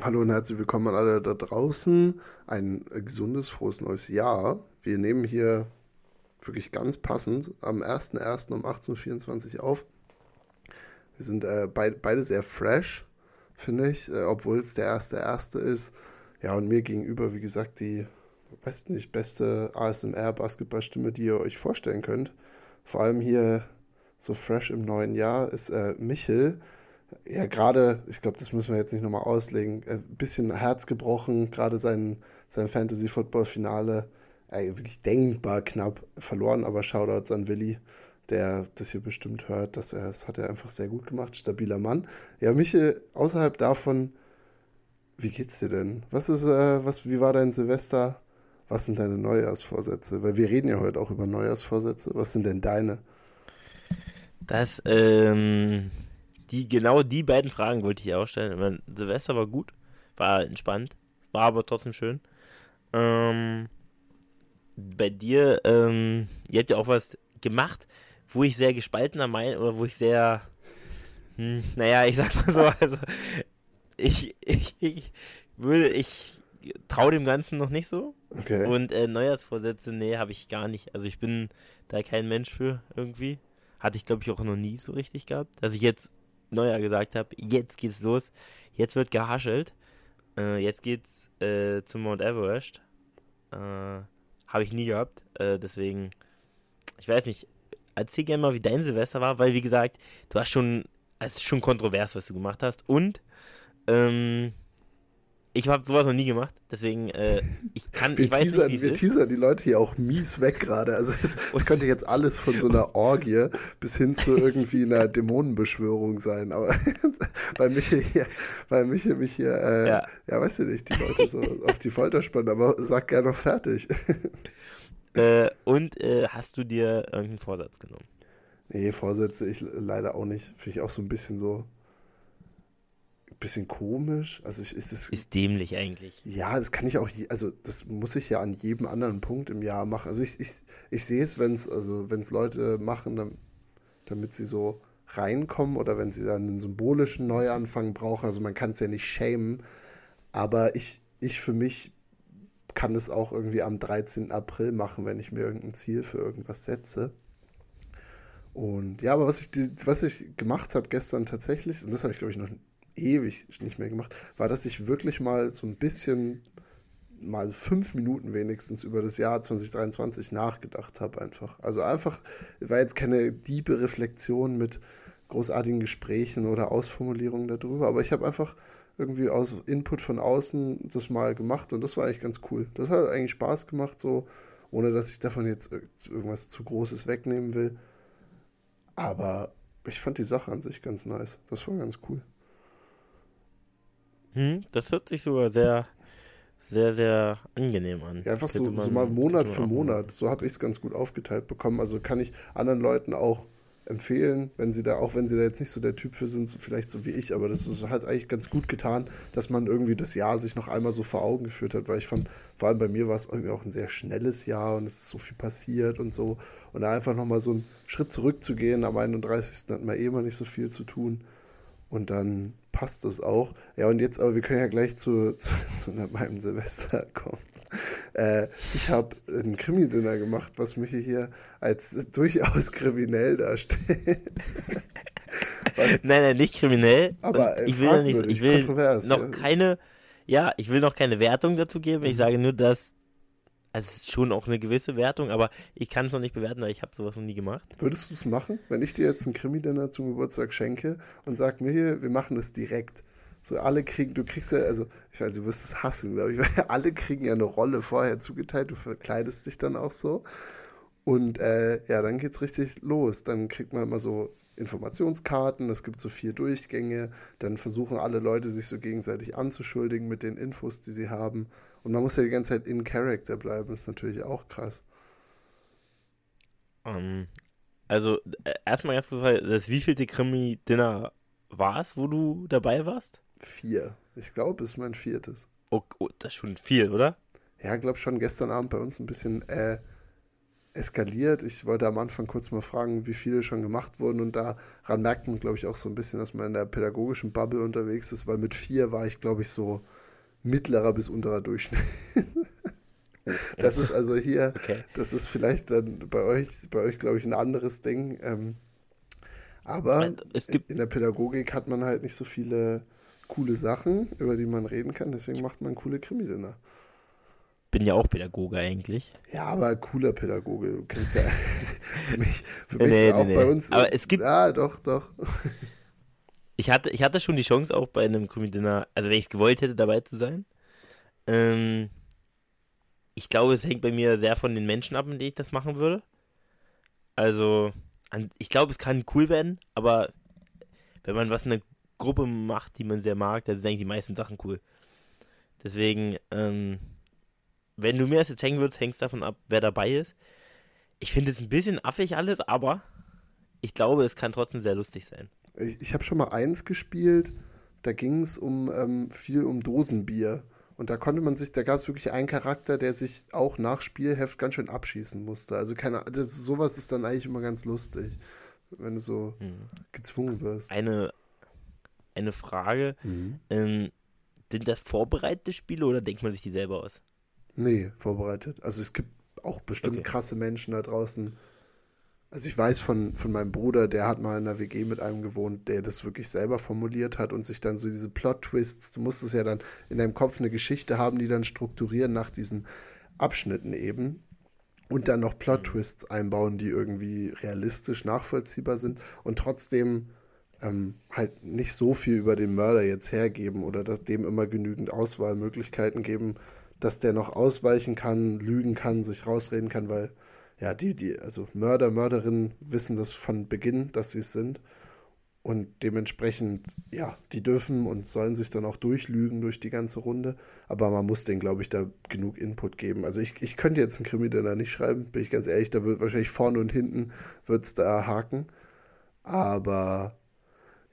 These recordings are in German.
Hallo und herzlich willkommen an alle da draußen. Ein gesundes, frohes neues Jahr. Wir nehmen hier wirklich ganz passend am 1.1. um 18.24 Uhr auf. Wir sind äh, beid, beide sehr fresh, finde ich, äh, obwohl es der 1.1. ist. Ja, und mir gegenüber, wie gesagt, die, weiß nicht, beste ASMR-Basketballstimme, die ihr euch vorstellen könnt. Vor allem hier so fresh im neuen Jahr ist äh, Michel ja, gerade, ich glaube, das müssen wir jetzt nicht nochmal auslegen, ein äh, bisschen Herz gebrochen, gerade sein, sein Fantasy-Football-Finale, wirklich denkbar knapp verloren, aber Shoutouts an Willi, der das hier bestimmt hört, dass er, das hat er einfach sehr gut gemacht, stabiler Mann. Ja, Michel, außerhalb davon, wie geht's dir denn? Was ist, äh, was, wie war dein Silvester? Was sind deine Neujahrsvorsätze? Weil wir reden ja heute auch über Neujahrsvorsätze. Was sind denn deine? Das, ähm, die, genau die beiden Fragen wollte ich auch stellen. Meine, Silvester war gut, war entspannt, war aber trotzdem schön. Ähm, bei dir, ähm, ihr habt ja auch was gemacht, wo ich sehr gespaltener Meinung oder wo ich sehr, hm, naja, ich sag mal so, also ich, ich, ich würde, ich traue dem Ganzen noch nicht so. Okay. Und äh, Neujahrsvorsätze, nee, habe ich gar nicht. Also ich bin da kein Mensch für irgendwie. Hatte ich, glaube ich, auch noch nie so richtig gehabt. Dass ich jetzt Neuer gesagt habe, jetzt geht's los, jetzt wird gehaschelt, äh, jetzt geht's äh, zum Mount Everest. Äh, habe ich nie gehabt, äh, deswegen, ich weiß nicht, erzähl gerne mal, wie dein Silvester war, weil wie gesagt, du hast schon, es ist schon kontrovers, was du gemacht hast. Und ähm, ich habe sowas noch nie gemacht, deswegen äh, ich kann, wir ich weiß teasern, nicht, Wir ist. teasern die Leute hier auch mies weg gerade. Also es, es könnte jetzt alles von so einer Orgie bis hin zu irgendwie einer Dämonenbeschwörung sein. Aber weil Michael hier, weil Michael mich hier, äh, ja. ja, weißt du nicht, die Leute so auf die Folter spannen, aber sag gerne noch fertig. äh, und äh, hast du dir irgendeinen Vorsatz genommen? Nee, Vorsätze ich leider auch nicht. Finde ich auch so ein bisschen so bisschen komisch. Also ich, ist es ist dämlich eigentlich. Ja, das kann ich auch, also das muss ich ja an jedem anderen Punkt im Jahr machen. Also ich, ich, ich sehe es, wenn es also wenn es Leute machen, dann, damit sie so reinkommen oder wenn sie dann einen symbolischen Neuanfang brauchen. Also man kann es ja nicht schämen, aber ich ich für mich kann es auch irgendwie am 13. April machen, wenn ich mir irgendein Ziel für irgendwas setze. Und ja, aber was ich, was ich gemacht habe gestern tatsächlich, und das habe ich glaube ich noch ewig nicht mehr gemacht, war, dass ich wirklich mal so ein bisschen, mal fünf Minuten wenigstens über das Jahr 2023 nachgedacht habe einfach. Also einfach, war jetzt keine diebe Reflexion mit großartigen Gesprächen oder Ausformulierungen darüber, aber ich habe einfach irgendwie aus Input von außen das mal gemacht und das war eigentlich ganz cool. Das hat eigentlich Spaß gemacht, so, ohne dass ich davon jetzt irgendwas zu Großes wegnehmen will. Aber ich fand die Sache an sich ganz nice. Das war ganz cool. Hm, das hört sich sogar sehr, sehr, sehr angenehm an. Ja, einfach so, man, so mal Monat für Monat. So habe ich es ganz gut aufgeteilt bekommen. Also kann ich anderen Leuten auch empfehlen, wenn sie da, auch wenn sie da jetzt nicht so der Typ für sind, so vielleicht so wie ich, aber das ist halt eigentlich ganz gut getan, dass man irgendwie das Jahr sich noch einmal so vor Augen geführt hat, weil ich fand, vor allem bei mir war es irgendwie auch ein sehr schnelles Jahr und es ist so viel passiert und so. Und da einfach nochmal so einen Schritt zurückzugehen, am 31. hat man eh immer nicht so viel zu tun. Und dann passt das auch. Ja, und jetzt, aber wir können ja gleich zu, zu, zu meinem Silvester kommen. Äh, ich habe ein Krimi-Dinner gemacht, was mich hier als durchaus kriminell darstellt. nein, nein, nicht kriminell. Aber ich will, nicht, ich will noch ja. keine, ja, ich will noch keine Wertung dazu geben. Ich mhm. sage nur, dass also es ist schon auch eine gewisse Wertung, aber ich kann es noch nicht bewerten, weil ich habe sowas noch nie gemacht. Würdest du es machen, wenn ich dir jetzt ein Krimi-Dinner zum Geburtstag schenke und sag mir hier, wir machen das direkt? So alle kriegen, du kriegst ja, also ich weiß, du wirst es hassen, glaube ich, weil alle kriegen ja eine Rolle vorher zugeteilt, du verkleidest dich dann auch so. Und äh, ja, dann geht's richtig los. Dann kriegt man immer so Informationskarten, es gibt so vier Durchgänge, dann versuchen alle Leute sich so gegenseitig anzuschuldigen mit den Infos, die sie haben. Und man muss ja die ganze Zeit in Character bleiben, ist natürlich auch krass. Um, ähm, also, äh, erstmal ganz kurz, das wievielte Krimi-Dinner war es, wo du dabei warst? Vier. Ich glaube, es ist mein viertes. Oh, oh, das ist schon viel, oder? Ja, ich glaube schon gestern Abend bei uns ein bisschen äh, eskaliert. Ich wollte am Anfang kurz mal fragen, wie viele schon gemacht wurden und daran merkt man, glaube ich, auch so ein bisschen, dass man in der pädagogischen Bubble unterwegs ist, weil mit vier war ich, glaube ich, so mittlerer bis unterer Durchschnitt. das ist also hier, okay. das ist vielleicht dann bei euch, bei euch, glaube ich, ein anderes Ding. Ähm, aber in der Pädagogik hat man halt nicht so viele coole Sachen, über die man reden kann, deswegen macht man coole Krimi-Dinner bin ja auch Pädagoge eigentlich. Ja, aber cooler Pädagoge. Du kennst ja für mich, für mich nee, auch nee, bei uns. Aber es gibt. Ja, doch, doch. ich, hatte, ich hatte schon die Chance, auch bei einem Comedy-Dinner, also wenn ich es gewollt hätte, dabei zu sein. Ähm, ich glaube, es hängt bei mir sehr von den Menschen ab, mit denen ich das machen würde. Also, ich glaube, es kann cool werden, aber wenn man was in einer Gruppe macht, die man sehr mag, dann sind eigentlich die meisten Sachen cool. Deswegen, ähm, wenn du mir das jetzt hängen würdest, hängst davon ab, wer dabei ist. Ich finde es ein bisschen affig alles, aber ich glaube, es kann trotzdem sehr lustig sein. Ich, ich habe schon mal eins gespielt, da ging es um ähm, viel um Dosenbier. Und da konnte man sich, da gab es wirklich einen Charakter, der sich auch nach Spielheft ganz schön abschießen musste. Also keine, das, sowas ist dann eigentlich immer ganz lustig, wenn du so mhm. gezwungen wirst. Eine, eine Frage. Mhm. Ähm, sind das vorbereitete Spiele oder denkt man sich die selber aus? Nee, vorbereitet. Also es gibt auch bestimmt okay. krasse Menschen da draußen. Also ich weiß von, von meinem Bruder, der hat mal in einer WG mit einem gewohnt, der das wirklich selber formuliert hat und sich dann so diese Plot-Twists, du musstest ja dann in deinem Kopf eine Geschichte haben, die dann strukturieren nach diesen Abschnitten eben und dann noch Plot-Twists einbauen, die irgendwie realistisch nachvollziehbar sind und trotzdem ähm, halt nicht so viel über den Mörder jetzt hergeben oder dem immer genügend Auswahlmöglichkeiten geben, dass der noch ausweichen kann, lügen kann, sich rausreden kann, weil ja, die, die, also Mörder, Mörderinnen wissen das von Beginn, dass sie es sind. Und dementsprechend, ja, die dürfen und sollen sich dann auch durchlügen durch die ganze Runde. Aber man muss denen, glaube ich, da genug Input geben. Also ich, ich könnte jetzt einen Krimi da nicht schreiben, bin ich ganz ehrlich, da wird wahrscheinlich vorne und hinten wird da haken. Aber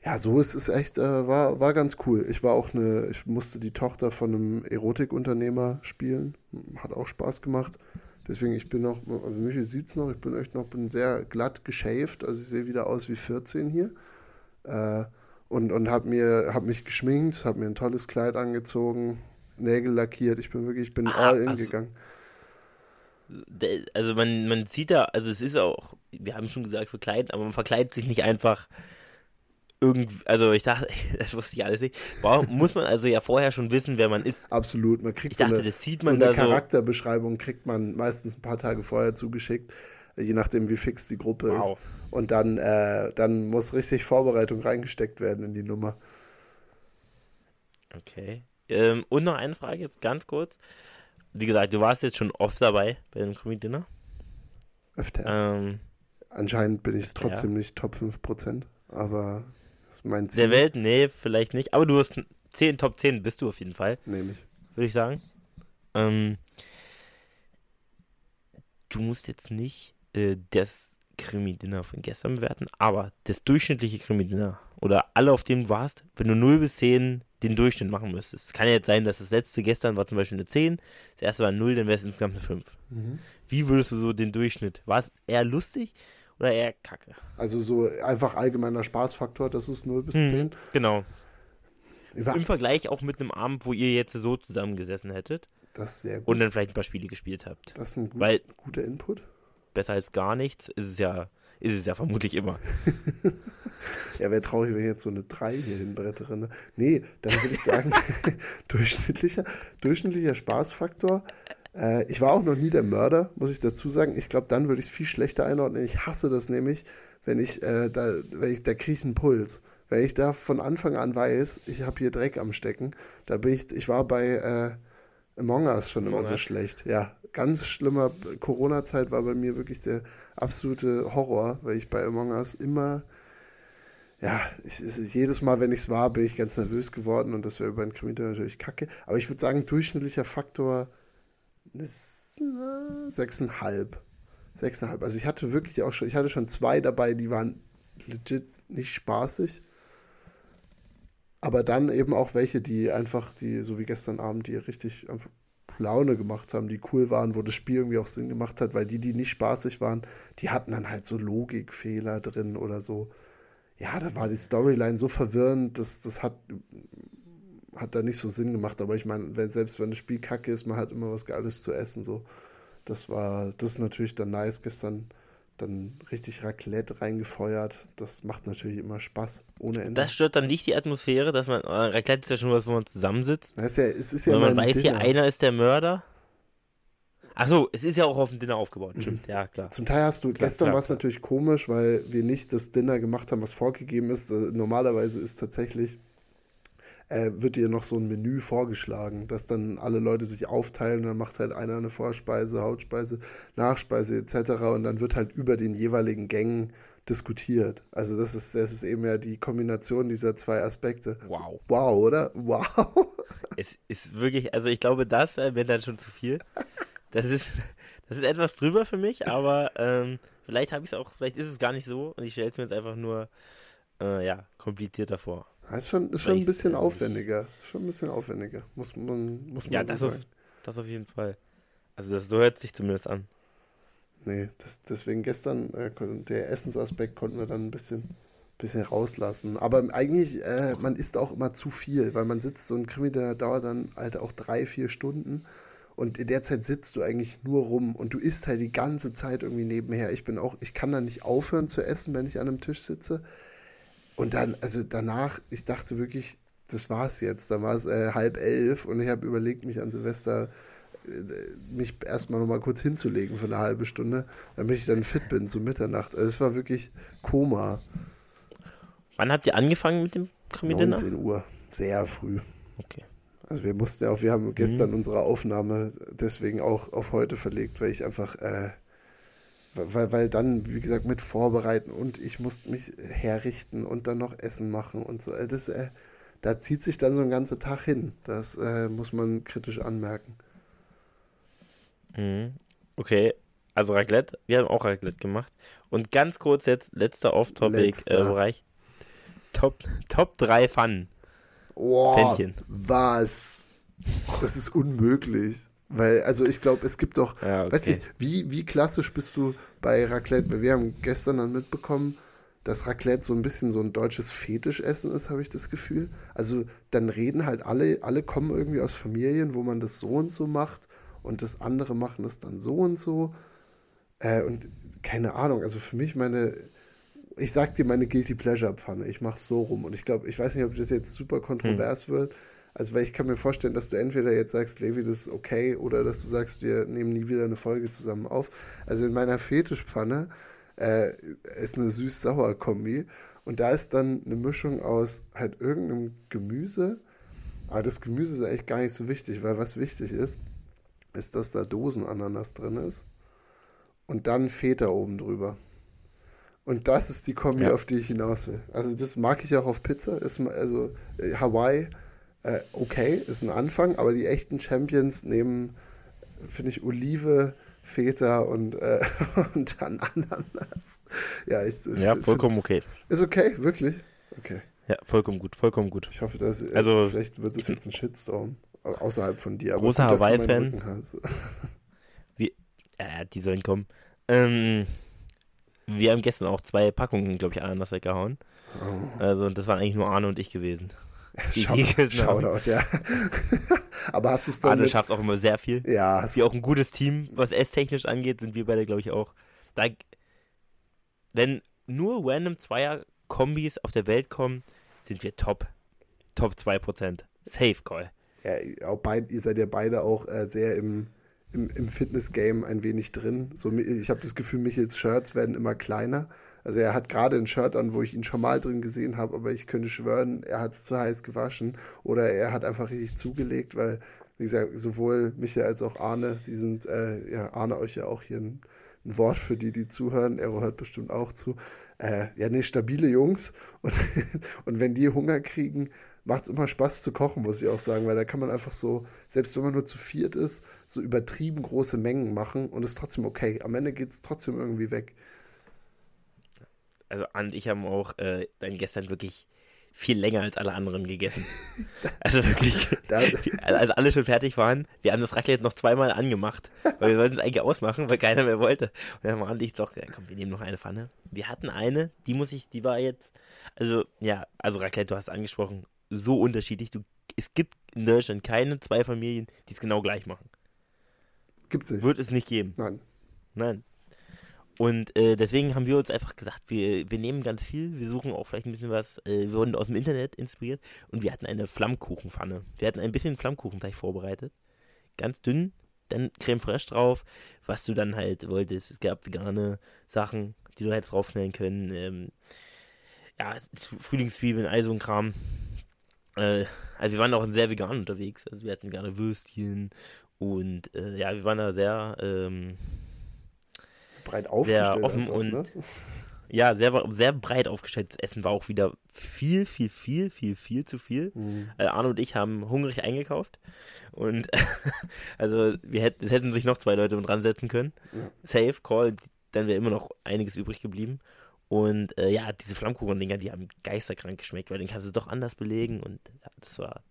ja, so ist es echt, äh, war, war ganz cool. Ich war auch eine, ich musste die Tochter von einem Erotikunternehmer spielen. Hat auch Spaß gemacht. Deswegen, ich bin noch, also Michi sieht es noch, ich bin echt noch, bin sehr glatt geschäft. Also ich sehe wieder aus wie 14 hier. Äh, und und habe mir, hab mich geschminkt, habe mir ein tolles Kleid angezogen, Nägel lackiert. Ich bin wirklich, ich bin ah, all in also, gegangen. Also man, man sieht da, also es ist auch, wir haben schon gesagt, verkleiden, aber man verkleidet sich nicht einfach irgendwie, also ich dachte, das wusste ich alles nicht. Warum muss man also ja vorher schon wissen, wer man ist? Absolut, man kriegt ich dachte, so eine, das sieht man so eine Charakterbeschreibung kriegt man meistens ein paar Tage vorher zugeschickt, je nachdem wie fix die Gruppe wow. ist. Und dann, äh, dann muss richtig Vorbereitung reingesteckt werden in die Nummer. Okay. Ähm, und noch eine Frage jetzt ganz kurz. Wie gesagt, du warst jetzt schon oft dabei bei dem Comedy Dinner. Öfter. Ähm, Anscheinend bin ich trotzdem ja. nicht Top 5%, aber das ist mein Ziel. Der Welt, nee, vielleicht nicht. Aber du hast 10, Top 10 bist du auf jeden Fall. Nehme ich. Würde ich sagen. Ähm, du musst jetzt nicht äh, das Krimi-Dinner von gestern bewerten, aber das durchschnittliche Krimi-Dinner oder alle, auf dem du warst, wenn du 0 bis 10 den Durchschnitt machen müsstest. Es kann ja jetzt sein, dass das letzte gestern war zum Beispiel eine 10, das erste war eine 0, dann wäre es insgesamt eine 5. Mhm. Wie würdest du so den Durchschnitt? War es eher lustig oder eher kacke? Also so einfach allgemeiner Spaßfaktor, das ist 0 bis 10. Hm, genau. Im Vergleich auch mit einem Abend, wo ihr jetzt so zusammengesessen hättet. Das ist sehr gut. Und dann vielleicht ein paar Spiele gespielt habt. Das ist ein gut, Weil, guter Input. Besser als gar nichts ist es ja, ist es ja vermutlich immer. ja, wäre traurig, wenn ich jetzt so eine 3 hier hinbrettere. Ne? Nee, dann würde ich sagen, durchschnittlicher, durchschnittlicher Spaßfaktor äh, ich war auch noch nie der Mörder, muss ich dazu sagen. Ich glaube, dann würde ich es viel schlechter einordnen. Ich hasse das nämlich, wenn ich, äh, da, wenn ich, da kriege ich einen Puls. Wenn ich da von Anfang an weiß, ich habe hier Dreck am Stecken, da bin ich, ich war bei äh, Among Us schon immer so schlecht. Ja, ganz schlimmer Corona-Zeit war bei mir wirklich der absolute Horror, weil ich bei Among Us immer ja, ich, jedes Mal, wenn ich es war, bin ich ganz nervös geworden und das wäre über ein Krimi natürlich kacke. Aber ich würde sagen, durchschnittlicher Faktor sechseinhalb. Sechseinhalb. Also ich hatte wirklich auch schon, ich hatte schon zwei dabei, die waren legit nicht spaßig. Aber dann eben auch welche, die einfach, die, so wie gestern Abend, die richtig einfach Laune gemacht haben, die cool waren, wo das Spiel irgendwie auch Sinn gemacht hat, weil die, die nicht spaßig waren, die hatten dann halt so Logikfehler drin oder so. Ja, da war die Storyline so verwirrend, dass das hat, hat da nicht so Sinn gemacht. Aber ich meine, wenn, selbst wenn das Spiel kacke ist, man hat immer was Geiles zu essen. So. Das war, das ist natürlich dann nice. Gestern dann richtig Raclette reingefeuert. Das macht natürlich immer Spaß, ohne Ende. Das stört dann nicht die Atmosphäre, dass man, äh, Raclette ist ja schon was, wo man zusammensitzt. Das ist ja, es ist ja Weil man weiß, hier Dinner. einer ist der Mörder. Achso, es ist ja auch auf dem Dinner Mhm. aufgebaut, stimmt, ja klar. Zum Teil hast du, Klar, gestern war es natürlich komisch, weil wir nicht das Dinner gemacht haben, was vorgegeben ist. Normalerweise ist tatsächlich, äh, wird dir noch so ein Menü vorgeschlagen, dass dann alle Leute sich aufteilen, dann macht halt einer eine Vorspeise, Hauptspeise, Nachspeise etc. Und dann wird halt über den jeweiligen Gängen diskutiert. Also das ist, das ist eben ja die Kombination dieser zwei Aspekte. Wow. Wow, oder? Wow. Es ist wirklich, also ich glaube, das wäre mir dann schon zu viel. Das ist, das ist etwas drüber für mich, aber ähm, vielleicht habe ich es auch, vielleicht ist es gar nicht so und ich stelle es mir jetzt einfach nur, äh, ja, komplizierter vor. Das ist schon, ist schon ein bisschen aufwendiger. Schon ein bisschen aufwendiger. Muss man, muss man Ja, so das auf, das auf jeden Fall. Also das, so hört sich zumindest an. Nee, das, deswegen gestern, äh, der Essensaspekt konnten wir dann ein bisschen, bisschen rauslassen. Aber eigentlich, äh, man isst auch immer zu viel, weil man sitzt, so ein Krimi, der dauert dann halt auch drei, vier Stunden. Und in der Zeit sitzt du eigentlich nur rum und du isst halt die ganze Zeit irgendwie nebenher. Ich bin auch, ich kann dann nicht aufhören zu essen, wenn ich an einem Tisch sitze. Und dann, also danach, ich dachte wirklich, das war's jetzt. Dann war es äh, halb elf und ich habe überlegt, mich an Silvester äh, mich erstmal nochmal kurz hinzulegen für eine halbe Stunde, damit ich dann fit bin zu Mitternacht. Also es war wirklich Koma. Wann habt ihr angefangen mit dem Krimi-Dinner? 19 Uhr. Sehr früh. Okay. Also wir mussten ja auch, wir haben gestern unsere Aufnahme deswegen auch auf heute verlegt, weil ich einfach, äh, weil, weil dann, wie gesagt, mit vorbereiten und ich musste mich herrichten und dann noch Essen machen und so. Äh, Das, äh, da zieht sich dann so ein ganzer Tag hin. Das äh, muss man kritisch anmerken. Mhm. Okay, also Raclette, wir haben auch Raclette gemacht. Und ganz kurz jetzt, letzter Off-Topic-Bereich. Äh, Bereich. Top, Top 3 Pfannen. Oh, Pfännchen. was? Das ist unmöglich. Weil, also ich glaube, es gibt doch, Ja, okay. weißt du, wie, wie klassisch bist du bei Raclette? Weil wir haben gestern dann mitbekommen, dass Raclette so ein bisschen so ein deutsches Fetischessen ist, habe ich das Gefühl. Also dann reden halt alle, alle kommen irgendwie aus Familien, wo man das so und so macht und das andere machen das dann so und so. Äh, und keine Ahnung, also für mich meine, ich sag dir meine Guilty Pleasure Pfanne, ich mach's so rum und ich glaube, ich weiß nicht, ob das jetzt super kontrovers wird, also weil ich kann mir vorstellen, dass du entweder jetzt sagst, Levi, das ist okay, oder dass du sagst, wir nehmen nie wieder eine Folge zusammen auf. Also in meiner Fetischpfanne äh, ist eine süß-sauer-Kombi und da ist dann eine Mischung aus halt irgendeinem Gemüse, aber das Gemüse ist eigentlich gar nicht so wichtig, weil was wichtig ist, ist, dass da Dosenananas drin ist und dann Feta oben drüber. Und das ist die Kombi, Ja. auf die ich hinaus will. Also das mag ich auch auf Pizza. Ist, also äh, Hawaii, äh, okay, ist ein Anfang, aber die echten Champions nehmen, finde ich, Olive, Feta und, äh, und dann Ananas. Ja, ich, ich Ja, vollkommen okay. Ist okay, wirklich? Okay. Ja, vollkommen gut, vollkommen gut. Ich hoffe, dass äh, Also- vielleicht wird das jetzt ein Shitstorm au- außerhalb von dir. Aber Großer Hawaii-Fan. Äh, die sollen kommen. Ähm, wir haben gestern auch zwei Packungen, glaube ich, Ananas weggehauen. Oh. Also, und das waren eigentlich nur Arne und ich gewesen. Schau, haben. Shoutout, ja. Aber hast du es dann Arne mit, schafft auch immer sehr viel. Ja, hast Wir auch ein gutes Team, was esstechnisch angeht, sind wir beide, glaube ich, auch. Da, wenn nur random Zweier-Kombis auf der Welt kommen, sind wir top. Top 2%. Safe Call. Ja, auch beid, ihr seid ja beide auch äh, sehr im, im, im Fitness-Game ein wenig drin. So, ich habe das Gefühl, Michels Shirts werden immer kleiner. Also er hat gerade ein Shirt an, wo ich ihn schon mal drin gesehen habe, aber ich könnte schwören, er hat es zu heiß gewaschen oder er hat einfach richtig zugelegt, weil, wie gesagt, sowohl Michael als auch Arne, die sind, äh, ja, Arne euch ja auch hier ein, ein Wort für die, die zuhören. Er hört bestimmt auch zu. Äh, ja, nee, stabile Jungs. Und, und wenn die Hunger kriegen, macht es immer Spaß zu kochen, muss ich auch sagen, weil da kann man einfach so, selbst wenn man nur zu viert ist, so übertrieben große Mengen machen und ist trotzdem okay. Am Ende geht es trotzdem irgendwie weg. Also Arne und ich haben auch äh, dann gestern wirklich viel länger als alle anderen gegessen. Also wirklich, als alle schon fertig waren, wir haben das Raclette noch zweimal angemacht, weil wir wollten es eigentlich ausmachen, weil keiner mehr wollte. Und dann waren die doch, ja, komm, wir nehmen noch eine Pfanne. Wir hatten eine, die muss ich, die war jetzt, also ja, also Raclette, du hast es angesprochen, so unterschiedlich. Du, es gibt in Deutschland keine zwei Familien, die es genau gleich machen. Gibt's nicht. Wird es nicht geben. Nein. Nein. Und äh, deswegen haben wir uns einfach gesagt, wir, wir nehmen ganz viel, wir suchen auch vielleicht ein bisschen was, äh, wir wurden aus dem Internet inspiriert und wir hatten eine Flammkuchenpfanne. Wir hatten ein bisschen Flammkuchenteig vorbereitet, ganz dünn, dann Creme fraiche drauf, was du dann halt wolltest. Es gab vegane Sachen, die du hättest draufknallen können. Ähm, ja, Frühlingszwiebeln, all so ein Kram. Äh, also wir waren auch sehr vegan unterwegs. Also wir hatten gerne Würstchen und äh, ja, wir waren da sehr... Ähm, breit aufgestellt. Sehr offen einfach, und ne? ja, sehr, sehr breit aufgestellt. Das Essen war auch wieder viel, viel, viel, viel, viel zu viel. Mhm. Also Arno und ich haben hungrig eingekauft. Und also wir hätten, es hätten sich noch zwei Leute dran setzen können. Ja. Safe, Call, dann wäre immer noch einiges übrig geblieben. Und äh, ja, diese Flammkuchen-Dinger, die haben geisterkrank geschmeckt, weil den kannst du doch anders belegen. Und ja, das war,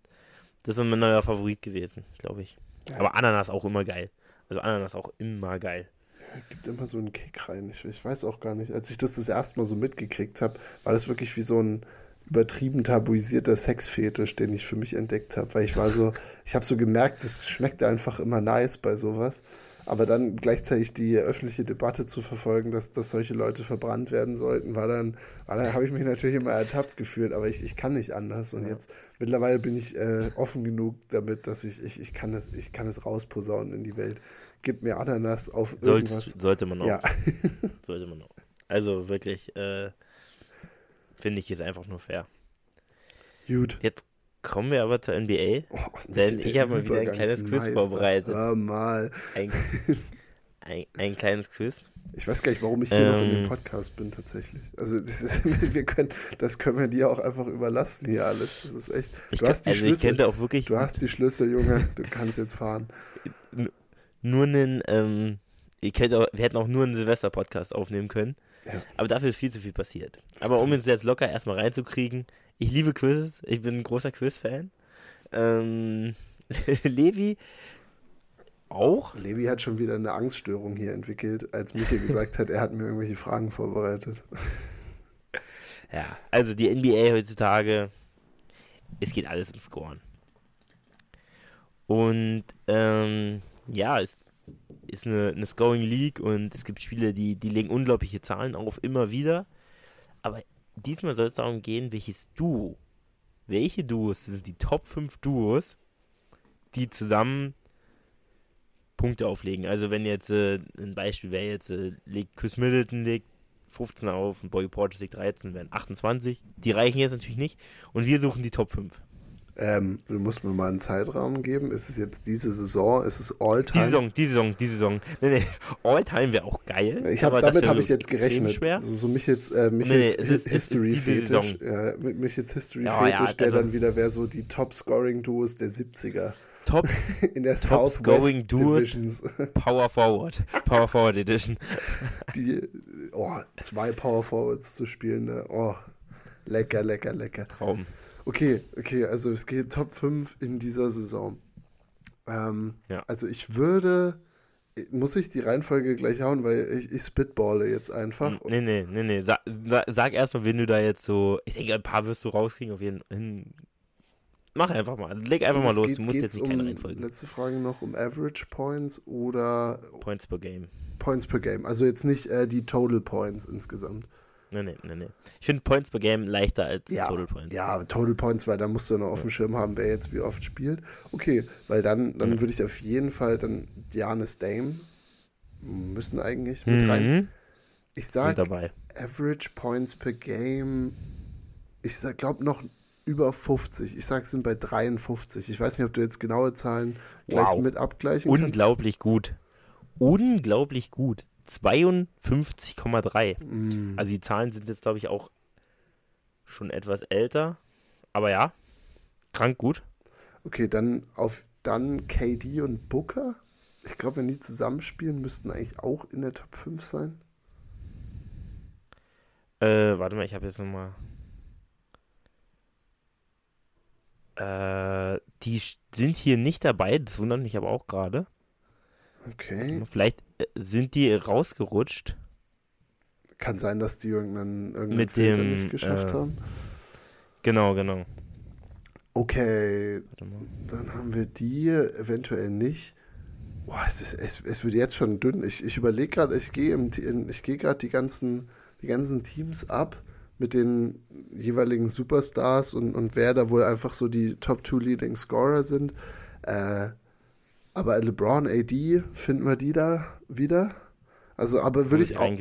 das ist mein neuer Favorit gewesen, glaube ich. Ja. Aber Ananas auch immer geil. Also Ananas auch immer geil gibt immer so einen Kick rein. Ich, ich, weiß auch gar nicht. Als ich das das erste Mal so mitgekriegt habe, war das wirklich wie so ein übertrieben tabuisierter Sexfetisch, den ich für mich entdeckt habe. Weil ich war so, ich habe so gemerkt, es schmeckt einfach immer nice bei sowas. Aber dann gleichzeitig die öffentliche Debatte zu verfolgen, dass, dass solche Leute verbrannt werden sollten, war dann, war dann habe ich mich natürlich immer ertappt gefühlt, aber ich, ich kann nicht anders. Und ja. jetzt mittlerweile bin ich äh, offen genug damit, dass ich, ich, ich kann es, ich kann es rausposaunen in die Welt gib mir Ananas auf irgendwas. Sollst, sollte man auch. Ja. sollte man auch. Also wirklich, äh, finde ich, ist einfach nur fair. Gut. Jetzt kommen wir aber zur NBA, oh, denn ich habe mal wieder ein kleines Quiz vorbereitet. Hör mal. Ein, ein, ein, kleines Quiz. Ich weiß gar nicht, warum ich hier ähm, noch in dem ähm. Podcast bin, tatsächlich. Also, ist, wir können, das können wir dir auch einfach überlassen, hier alles. Das ist echt. Du hast die also Schlüssel. auch wirklich du hast die Schlüssel, Junge. Du kannst jetzt fahren nur einen, ähm, ihr kennt auch, wir hätten auch nur einen Silvester-Podcast aufnehmen können. Ja. Aber dafür ist viel zu viel passiert. Aber um uns jetzt locker erstmal reinzukriegen, ich liebe Quizzes, ich bin ein großer Quiz-Fan. Ähm, Levi auch? Levi hat schon wieder eine Angststörung hier entwickelt, als Michael gesagt hat, er hat mir irgendwelche Fragen vorbereitet. Ja, also die NBA heutzutage, es geht alles im Scoren. Und ähm, ja, es ist eine, eine Scoring League und es gibt Spiele, die, die legen unglaubliche Zahlen auf, immer wieder. Aber diesmal soll es darum gehen, welches Duo, welche Duos sind die Top 5 Duos, die zusammen Punkte auflegen. Also wenn jetzt äh, ein Beispiel wäre jetzt, äh, legt Chris Middleton legt 15 auf und Bobby Portis legt 13, wären 28. Die reichen jetzt natürlich nicht. Und wir suchen die Top 5. Ähm, du musst mir mal einen Zeitraum geben. Ist es jetzt diese Saison? Ist es All-Time? Die Saison, die Saison, die Saison. Nee, nee, All-Time wäre auch geil. Ich hab, damit habe ich jetzt gerechnet. Also so mich jetzt, äh, mich nee, jetzt ist, History-Fetisch. Ja, mich jetzt History-Fetisch, ja, ja, der also, dann wieder wäre so die Top-Scoring-Duos der 70er. Top in der Top Southwest Duos Power Forward. Power Forward Edition. Die, oh, zwei Power Forwards zu spielen, ne? Oh, lecker, lecker, lecker. Traum. Okay, okay, also es geht Top 5 in dieser Saison. Ähm, ja. Also ich würde, muss ich die Reihenfolge gleich hauen, weil ich, ich spitballe jetzt einfach. Nee, nee, nee, nee. Sag, sag erstmal, wenn du da jetzt so, ich denke, ein paar wirst du rauskriegen auf jeden Fall. Mach einfach mal, leg einfach mal los, geht, du musst jetzt nicht um, keine Reihenfolge. Letzte Frage noch, um Average Points oder... Points per Game. Points per Game, also jetzt nicht äh, die Total Points insgesamt. Nee, nee, nee, nee. Ich finde Points per Game leichter als ja, Total Points. Ja, Total Points, weil da musst du noch auf dem Schirm haben, wer jetzt wie oft spielt. Okay, weil dann, dann mhm. würde ich auf jeden Fall dann Janis Dame müssen eigentlich mit mhm. rein. Ich sag Average Points per Game, ich glaube noch über 50. Ich sag, es sind bei 53. Ich weiß nicht, ob du jetzt genaue Zahlen gleich wow. mit abgleichen Unglaublich kannst. gut. Unglaublich gut. 52,3. Mm. Also die Zahlen sind jetzt, glaube ich, auch schon etwas älter. Aber ja, krank gut. Okay, dann auf dann KD und Booker. Ich glaube, wenn die zusammenspielen, müssten eigentlich auch in der Top 5 sein. Äh, warte mal, ich habe jetzt nochmal. Äh, die sind hier nicht dabei, das wundert mich aber auch gerade. Okay. Vielleicht äh, sind die rausgerutscht. Kann sein, dass die irgendeinen, irgendeinen Mit Filter dem, nicht geschafft äh, haben. Genau, genau. Okay, Warte mal. dann haben wir die eventuell nicht. Boah, es, ist, es, es wird jetzt schon dünn. Ich, ich überlege gerade, ich gehe gehe gerade die ganzen, die ganzen Teams ab mit den jeweiligen Superstars und, und wer da wohl einfach so die Top 2 Leading Scorer sind. Äh, aber LeBron, AD, finden wir die da wieder? Also, aber würde ich auch,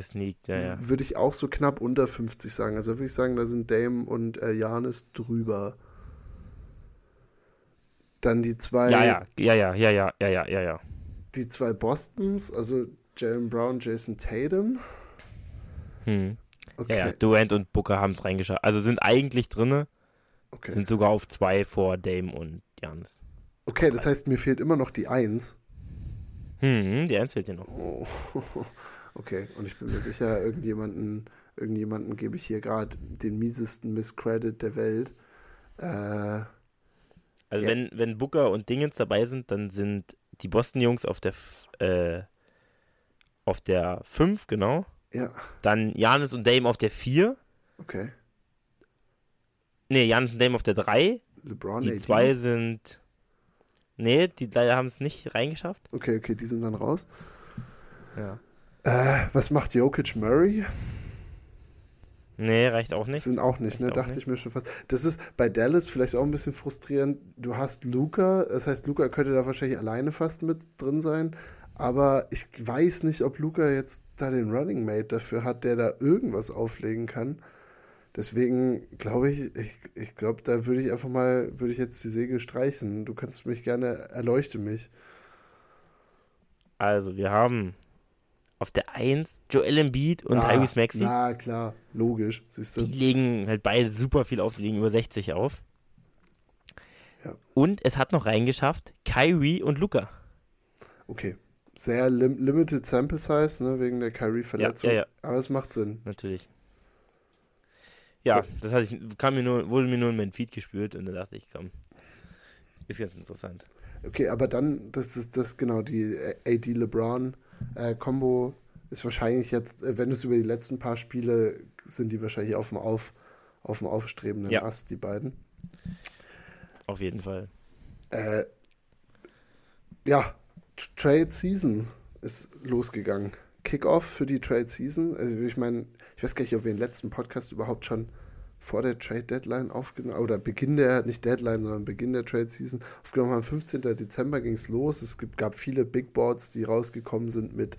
ja, ja. würde ich auch so knapp unter 50 sagen. Also würde ich sagen, da sind Dame und äh, Janis drüber. Dann die zwei, Ja, ja, ja, ja, ja, ja, ja, ja, ja, ja. die zwei Bostons, also Jalen Brown, Jason Tatum. Hm. Okay, Ja, ja, Durant und Booker haben es reingeschafft. Also sind eigentlich drinne, okay. sind sogar auf zwei vor Dame und Janis. Okay, das heißt, mir fehlt immer noch die Eins. Hm, die Eins fehlt dir noch. Oh. Okay, und ich bin mir sicher, irgendjemanden, irgendjemanden gebe ich hier gerade den miesesten Misscredit der Welt. Äh, Also Ja. wenn, wenn Booker und Dingens dabei sind, dann sind die Boston-Jungs auf der äh, auf der 5, genau. ja, Dann Janis und Dame auf der 4. okay. Nee, Janis und Dame auf der 3. LeBron, Die AD. zwei sind. Nee, die leider haben es nicht reingeschafft. Okay, okay, die sind dann raus. Ja. Äh, was macht Jokic Murray? Nee, reicht auch nicht. Sind auch nicht, ne? Reicht auch Dachte nicht. ich mir schon fast. Das ist bei Dallas vielleicht auch ein bisschen frustrierend. Du hast Luca, das heißt, Luca könnte da wahrscheinlich alleine fast mit drin sein. Aber ich weiß nicht, ob Luca jetzt da den Running Mate dafür hat, der da irgendwas auflegen kann. Deswegen glaube ich, ich, ich glaube, da würde ich einfach mal, würde ich jetzt die Segel streichen. Du kannst mich gerne, erleuchte mich. Also, wir haben auf der 1 Joel Embiid und Ah, Tyrese Maxey. Na klar, logisch, siehst Die du. legen halt beide super viel auf, die legen über 60 auf. Ja. Und es hat noch reingeschafft Kyrie und Luca. Okay. Sehr lim limited Sample Size, ne, wegen der Kyrie-Verletzung. Ja, ja, ja. Aber es macht Sinn. Natürlich. Ja, das hatte ich, kam mir nur, wurde mir nur in mein Feed gespürt und da dachte ich, komm, ist ganz interessant. Okay, aber dann, das ist das, genau, die AD LeBron äh, Combo ist wahrscheinlich jetzt, äh, wenn es über die letzten paar Spiele sind die wahrscheinlich auf dem Auf, auf dem aufstrebenden Ja. Ast, die beiden. Auf jeden Fall. Äh, ja, Trade Season ist losgegangen. Kickoff für die Trade Season. Also ich meine, ich weiß gar nicht, ob wir den letzten Podcast überhaupt schon vor der Trade Deadline aufgenommen oder Beginn der, nicht Deadline, sondern Beginn der Trade Season aufgenommen haben. 15. Dezember ging es los. Es gibt, gab viele Big Boards, die rausgekommen sind mit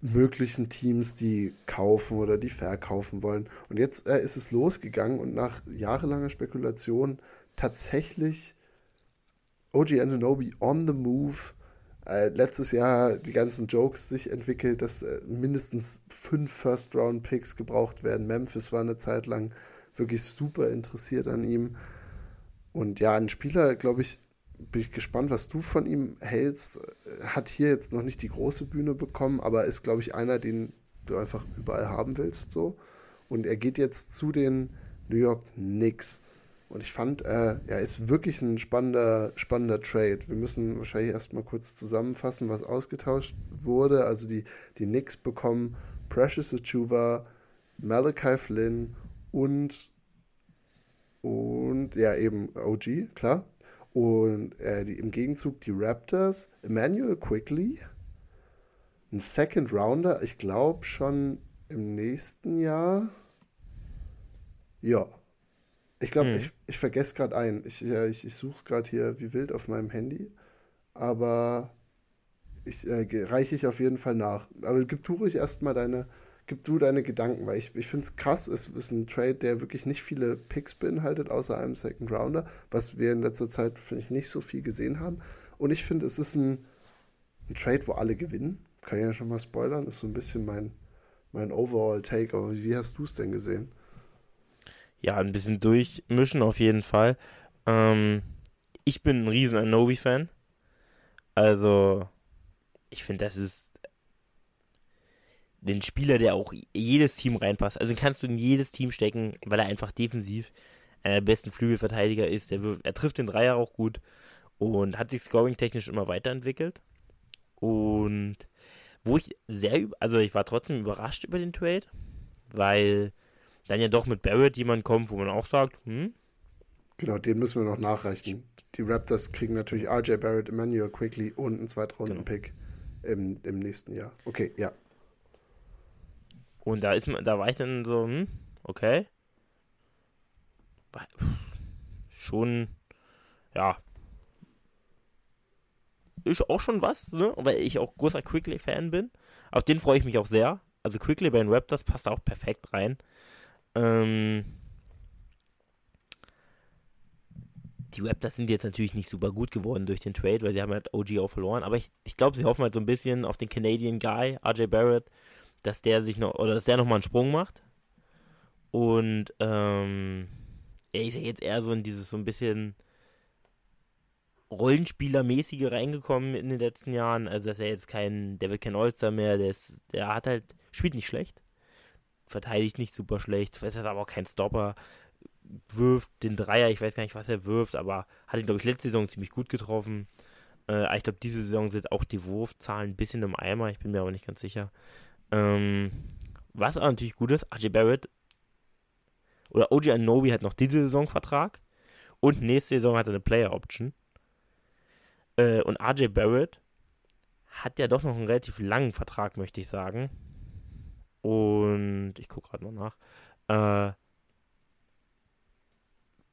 möglichen Teams, die kaufen oder die verkaufen wollen. Und jetzt äh, ist es losgegangen und nach jahrelanger Spekulation tatsächlich OG Ananobi on the move. Äh, letztes Jahr die ganzen Jokes sich entwickelt, dass äh, mindestens fünf First-Round-Picks gebraucht werden. Memphis war eine Zeit lang wirklich super interessiert an ihm. Und ja, ein Spieler, glaube ich, bin ich gespannt, was du von ihm hältst. Hat hier jetzt noch nicht die große Bühne bekommen, aber ist, glaube ich, einer, den du einfach überall haben willst. So. Und er geht jetzt zu den New York Knicks. Und ich fand, äh, er ist wirklich ein spannender, spannender Trade. Wir müssen wahrscheinlich erstmal kurz zusammenfassen, was ausgetauscht wurde. Also die, die Knicks bekommen Precious Achuva, Malachi Flynn und, und ja, eben OG, klar. Und äh, die, im Gegenzug die Raptors, Emmanuel Quickly, ein Second Rounder, ich glaube schon im nächsten Jahr. Ja. Ich glaube, Hm. ich, ich vergesse gerade einen. Ich, ja, ich, ich suche es gerade hier wie wild auf meinem Handy. Aber ich äh, reiche ich auf jeden Fall nach. Aber gib du ruhig erstmal deine, gib du deine Gedanken, weil ich, ich finde es krass, es ist ein Trade, der wirklich nicht viele Picks beinhaltet, außer einem Second Rounder, was wir in letzter Zeit, finde ich, nicht so viel gesehen haben. Und ich finde, es ist ein, ein Trade, wo alle gewinnen. Kann ich ja schon mal spoilern, ist so ein bisschen mein, mein Overall-Take. Aber wie hast du es denn gesehen? Ja, ein bisschen durchmischen auf jeden Fall. Ähm, ich bin ein riesen Anobi-Fan. Also, ich finde, das ist den Spieler, der auch jedes Team reinpasst. Also den kannst du in jedes Team stecken, weil er einfach defensiv einer der besten Flügelverteidiger ist. Wirft, er trifft den Dreier auch gut und hat sich scoring-technisch immer weiterentwickelt. Und wo ich sehr, also ich war trotzdem überrascht über den Trade, weil dann ja doch mit Barrett jemand kommt, wo man auch sagt, hm? Genau, den müssen wir noch nachreichen. Die Raptors kriegen natürlich RJ Barrett, Emmanuel Quickly und einen Zweitrunden-Pick genau. im, im nächsten Jahr. Okay, ja. Und da ist da war ich dann so, hm, okay. Schon, ja. Ist auch schon was, ne? Weil ich auch großer Quickly-Fan bin. Auf den freue ich mich auch sehr. Also Quickly bei den Raptors passt auch perfekt rein. Ähm, die Raptors sind jetzt natürlich nicht super gut geworden durch den Trade, weil sie haben halt OG auch verloren. Aber ich, ich glaube, sie hoffen halt so ein bisschen auf den Canadian Guy, RJ Barrett, dass der sich noch, oder dass der nochmal einen Sprung macht. Und ähm, er ist ja jetzt eher so in dieses so ein bisschen Rollenspielermäßige reingekommen in den letzten Jahren. Also dass er jetzt kein, der wird kein All-Star mehr, der ist, der hat halt, spielt nicht schlecht, verteidigt nicht super schlecht, ist aber auch kein Stopper, wirft den Dreier, ich weiß gar nicht, was er wirft, aber hat ihn, glaube ich, letzte Saison ziemlich gut getroffen. Äh, ich glaube, diese Saison sind auch die Wurfzahlen ein bisschen im Eimer, ich bin mir aber nicht ganz sicher. Ähm, was aber natürlich gut ist, RJ Barrett oder OG Anobi hat noch diese Saison Vertrag und nächste Saison hat er eine Player Option. Äh, und RJ Barrett hat ja doch noch einen relativ langen Vertrag, möchte ich sagen. Und ich gucke gerade mal nach. Äh,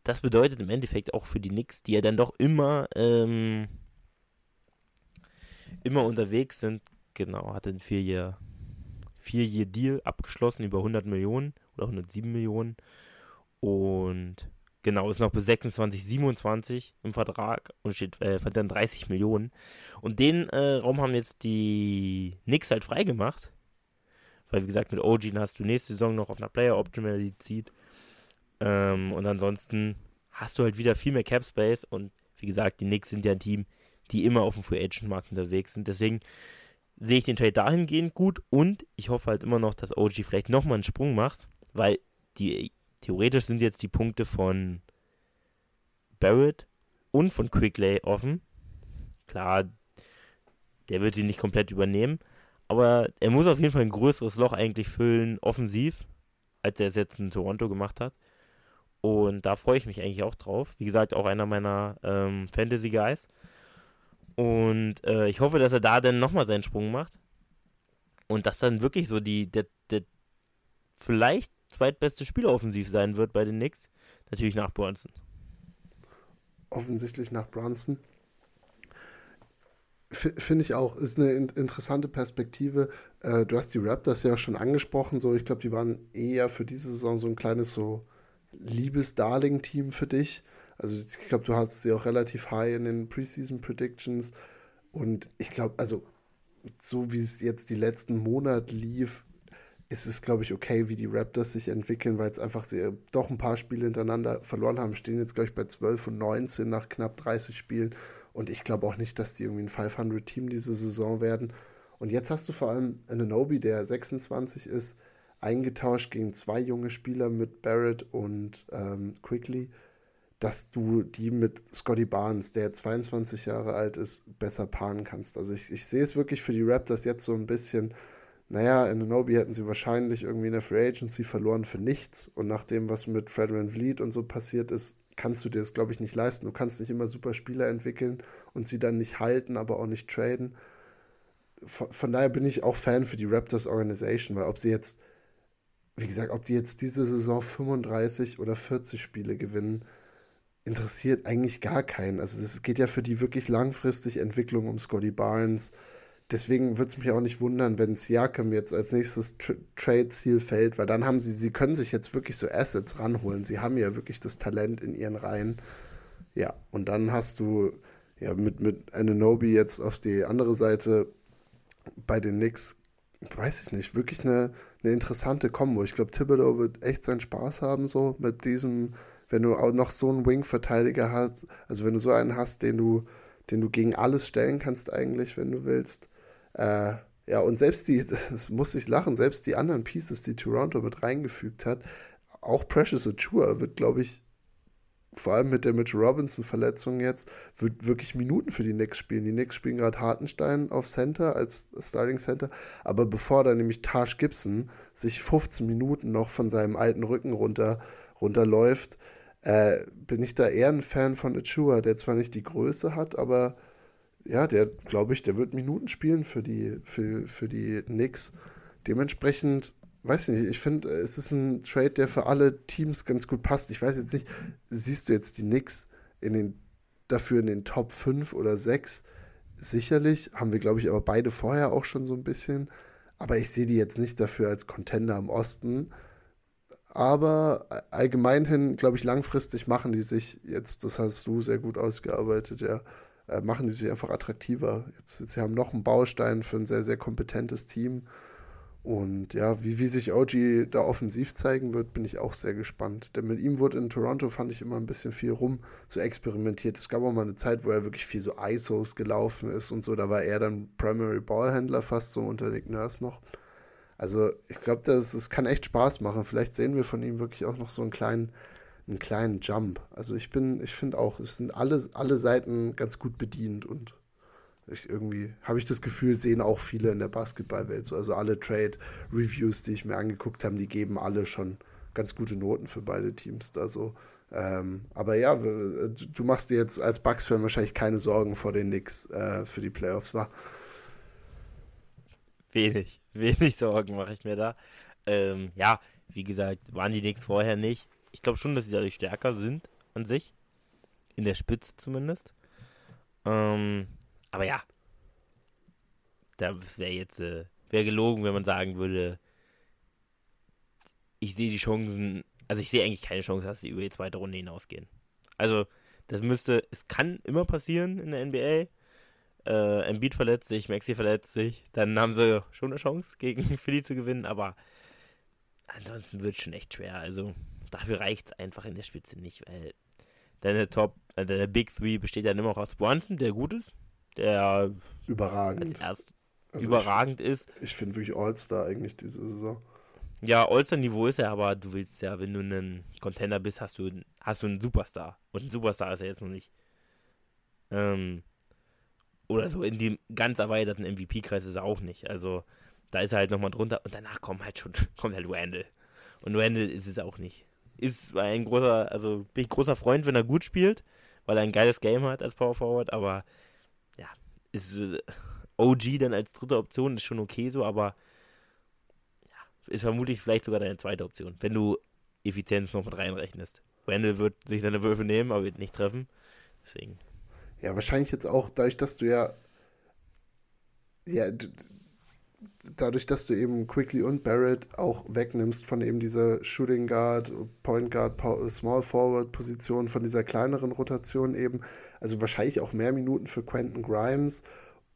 das bedeutet im Endeffekt auch für die Knicks, die ja dann doch immer, ähm, immer unterwegs sind. Genau, hat ein vier vier Deal abgeschlossen über 100 Millionen oder 107 Millionen. Und genau, ist noch bis 26, 27 im Vertrag und steht, äh, dann 30 Millionen. Und den äh, Raum haben jetzt die Knicks halt freigemacht. Weil, wie gesagt, mit OG hast du nächste Saison noch auf einer Player er die zieht. Ähm, und ansonsten hast du halt wieder viel mehr Cap Space. Und wie gesagt, die Knicks sind ja ein Team, die immer auf dem Free Agent Markt unterwegs sind. Deswegen sehe ich den Trade dahingehend gut. Und ich hoffe halt immer noch, dass OG vielleicht nochmal einen Sprung macht. Weil die theoretisch sind jetzt die Punkte von Barrett und von Quickley offen. Klar, der wird ihn nicht komplett übernehmen, aber er muss auf jeden Fall ein größeres Loch eigentlich füllen, offensiv, als er es jetzt in Toronto gemacht hat. Und da freue ich mich eigentlich auch drauf. Wie gesagt, auch einer meiner ähm, Fantasy Guys. Und äh, ich hoffe, dass er da dann nochmal seinen Sprung macht. Und dass dann wirklich so die, der, der vielleicht zweitbeste Spieler offensiv sein wird bei den Knicks. Natürlich nach Brunson. Offensichtlich nach Brunson. Finde ich auch, ist eine in interessante Perspektive. Äh, du hast die Raptors ja schon angesprochen, so ich glaube, die waren eher für diese Saison so ein kleines so Liebes-Darling-Team für dich. Also ich glaube, du hast sie auch relativ high in den Preseason Predictions und ich glaube, also so wie es jetzt die letzten Monate lief, ist es, glaube ich, okay, wie die Raptors sich entwickeln, weil es einfach sie doch ein paar Spiele hintereinander verloren haben. Stehen jetzt, glaube ich, bei 12 und 19 nach knapp 30 Spielen. Und ich glaube auch nicht, dass die irgendwie ein 500-Team diese Saison werden. Und jetzt hast du vor allem Ananobi, der 26 ist, eingetauscht gegen zwei junge Spieler mit Barrett und ähm, Quickly, dass du die mit Scotty Barnes, der 22 Jahre alt ist, besser paaren kannst. Also ich, ich sehe es wirklich für die Raptors jetzt so ein bisschen naja, in Anobi hätten sie wahrscheinlich irgendwie in der Free Agency verloren für nichts. Und nach dem, was mit Fred Van Vliet und so passiert ist, kannst du dir das, glaube ich, nicht leisten. Du kannst nicht immer super Spieler entwickeln und sie dann nicht halten, aber auch nicht traden. Von, von daher bin ich auch Fan für die Raptors Organization, weil ob sie jetzt, wie gesagt, ob die jetzt diese Saison 35 oder 40 Spiele gewinnen, interessiert eigentlich gar keinen. Also es geht ja für die wirklich langfristig Entwicklung um Scotty Barnes, deswegen würde es mich auch nicht wundern, wenn Siakam jetzt als nächstes Tra Trade-Ziel fällt, weil dann haben sie, sie können sich jetzt wirklich so Assets ranholen. Sie haben ja wirklich das Talent in ihren Reihen. Ja, und dann hast du ja mit, mit Ananobi jetzt auf die andere Seite bei den Knicks, weiß ich nicht, wirklich eine, eine interessante Kombo. Ich glaube, Thibodeau wird echt seinen Spaß haben, so mit diesem, wenn du auch noch so einen Wing-Verteidiger hast, also wenn du so einen hast, den du, den du gegen alles stellen kannst, eigentlich, wenn du willst äh, ja, und selbst die, das muss ich lachen, selbst die anderen Pieces, die Toronto mit reingefügt hat, auch Precious Achua wird, glaube ich, vor allem mit der Mitch Robinson-Verletzung jetzt, wird wirklich Minuten für die Knicks spielen. Die Knicks spielen gerade Hartenstein auf Center als Starting Center, aber bevor dann nämlich Taj Gibson sich 15 Minuten noch von seinem alten Rücken runter, runterläuft, äh, bin ich da eher ein Fan von Achua, der zwar nicht die Größe hat, aber ja, der, glaube ich, der wird Minuten spielen für die, für, für die Knicks. Dementsprechend weiß ich nicht, ich finde, es ist ein Trade, der für alle Teams ganz gut passt. Ich weiß jetzt nicht, siehst du jetzt die Knicks in den, dafür in den Top 5 oder 6? Sicherlich, haben wir, glaube ich, aber beide vorher auch schon so ein bisschen. Aber ich sehe die jetzt nicht dafür als Contender im Osten. Aber allgemein hin, glaube ich, langfristig machen die sich jetzt, das hast du sehr gut ausgearbeitet, ja, äh, machen die sich einfach attraktiver. Jetzt, jetzt, sie haben noch einen Baustein für ein sehr, sehr kompetentes Team. Und ja, wie, wie sich OG da offensiv zeigen wird, bin ich auch sehr gespannt. Denn mit ihm wurde in Toronto, fand ich immer ein bisschen viel rum, so experimentiert. Es gab auch mal eine Zeit, wo er wirklich viel so ISOs gelaufen ist und so. Da war er dann Primary Ballhändler fast so unter Nick Nurse noch. Also ich glaube, das, das kann echt Spaß machen. Vielleicht sehen wir von ihm wirklich auch noch so einen kleinen, einen kleinen Jump. Also ich bin, ich finde auch, es sind alle, alle Seiten ganz gut bedient und ich irgendwie habe ich das Gefühl, sehen auch viele in der Basketballwelt so. Also alle Trade-Reviews, die ich mir angeguckt habe, die geben alle schon ganz gute Noten für beide Teams da so. Ähm, aber ja, du machst dir jetzt als Bucks-Fan wahrscheinlich keine Sorgen vor den Knicks äh, für die Playoffs, wa? Wenig, wenig Sorgen mache ich mir da. Ähm, ja, wie gesagt, waren die Knicks vorher nicht. Ich glaube schon, dass sie dadurch stärker sind an sich. In der Spitze zumindest. Ähm, aber ja, da wäre jetzt äh, wäre gelogen, wenn man sagen würde, ich sehe die Chancen, also ich sehe eigentlich keine Chance, dass sie über die zweite Runde hinausgehen. Also das müsste, es kann immer passieren in der NBA. Äh, Embiid verletzt sich, Maxi verletzt sich, dann haben sie schon eine Chance gegen Philly zu gewinnen, aber ansonsten wird es schon echt schwer. Also dafür reicht es einfach in der Spitze nicht, weil deine Top, äh, deine Big Three besteht ja immer noch aus Brunson, der gut ist, der überragend, erst also überragend ich, ist. Ich finde wirklich All-Star eigentlich diese Saison. Ja, All-Star-Niveau ist er, aber du willst ja, wenn du ein Contender bist, hast du, hast du einen Superstar. Und ein Superstar ist er jetzt noch nicht. Ähm, oder so in dem ganz erweiterten MVP-Kreis ist er auch nicht. Also da ist er halt nochmal drunter und danach kommt halt schon, kommt halt Randall. Und Randall ist es auch nicht. Ist ein großer, also bin ich großer Freund, wenn er gut spielt, weil er ein geiles Game hat als Power Forward, aber ist äh, OG dann als dritte Option, ist schon okay so, aber ja, ist vermutlich vielleicht sogar deine zweite Option, wenn du Effizienz noch mit reinrechnest. Randall wird sich seine Würfe nehmen, aber wird nicht treffen. Deswegen. Ja, wahrscheinlich jetzt auch dadurch, dass du ja. Ja, dadurch, dass du eben Quickly und Barrett auch wegnimmst von eben dieser Shooting Guard, Point Guard, Small Forward Position, von dieser kleineren Rotation eben, also wahrscheinlich auch mehr Minuten für Quentin Grimes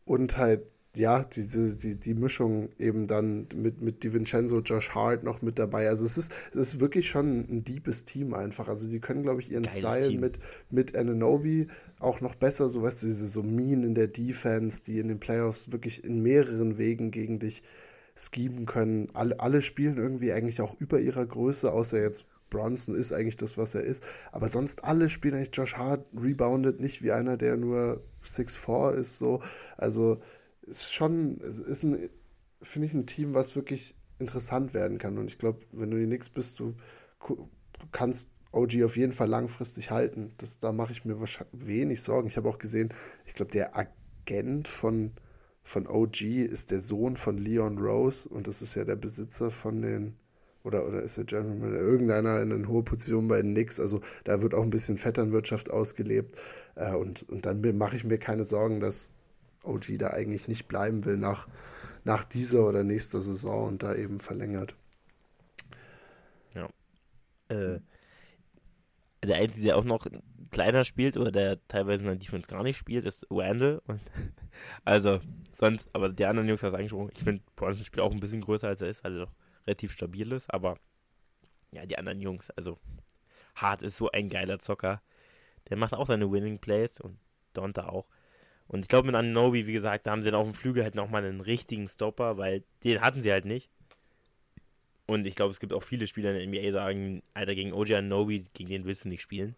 und halt ja, diese, die, die Mischung eben dann mit, mit DiVincenzo, Josh Hart noch mit dabei. Also es ist, es ist wirklich schon ein deepes Team einfach. Also sie können, glaube ich, ihren Geiles Style Team. mit, mit Ananobi auch noch besser, so weißt du, diese so Mean in der Defense, die in den Playoffs wirklich in mehreren Wegen gegen dich schieben können. Alle, alle spielen irgendwie eigentlich auch über ihrer Größe, außer jetzt Bronson ist eigentlich das, was er ist. Aber sonst alle spielen eigentlich Josh Hart reboundet nicht wie einer, der nur 6'4 ist, so. Also ist schon, ist ein, finde ich, ein Team, was wirklich interessant werden kann. Und ich glaube, wenn du die Knicks bist, du, du kannst OG auf jeden Fall langfristig halten. Das, da mache ich mir wahrscheinlich wenig Sorgen. Ich habe auch gesehen, ich glaube, der Agent von, von OG ist der Sohn von Leon Rose und das ist ja der Besitzer von den, oder, oder ist der Gentleman, irgendeiner in einer hohen Position bei den Knicks. Also da wird auch ein bisschen Vetternwirtschaft ausgelebt. Äh, und, und dann mache ich mir keine Sorgen, dass OG da eigentlich nicht bleiben will nach, nach dieser oder nächster Saison und da eben verlängert. Ja. Äh, der Einzige, der auch noch kleiner spielt oder der teilweise in der Defense gar nicht spielt, ist Randall. Und also, sonst, aber die anderen Jungs haben es angesprochen. Ich finde, Bronson spielt auch ein bisschen größer als er ist, weil er doch relativ stabil ist. Aber ja, die anderen Jungs, also Hart ist so ein geiler Zocker. Der macht auch seine Winning Plays und Donta auch. Und ich glaube, mit Anobi, wie gesagt, da haben sie dann auf dem Flügel halt nochmal einen richtigen Stopper, weil den hatten sie halt nicht. Und ich glaube, es gibt auch viele Spieler in der NBA, die sagen, Alter, gegen OG Anobi, gegen den willst du nicht spielen.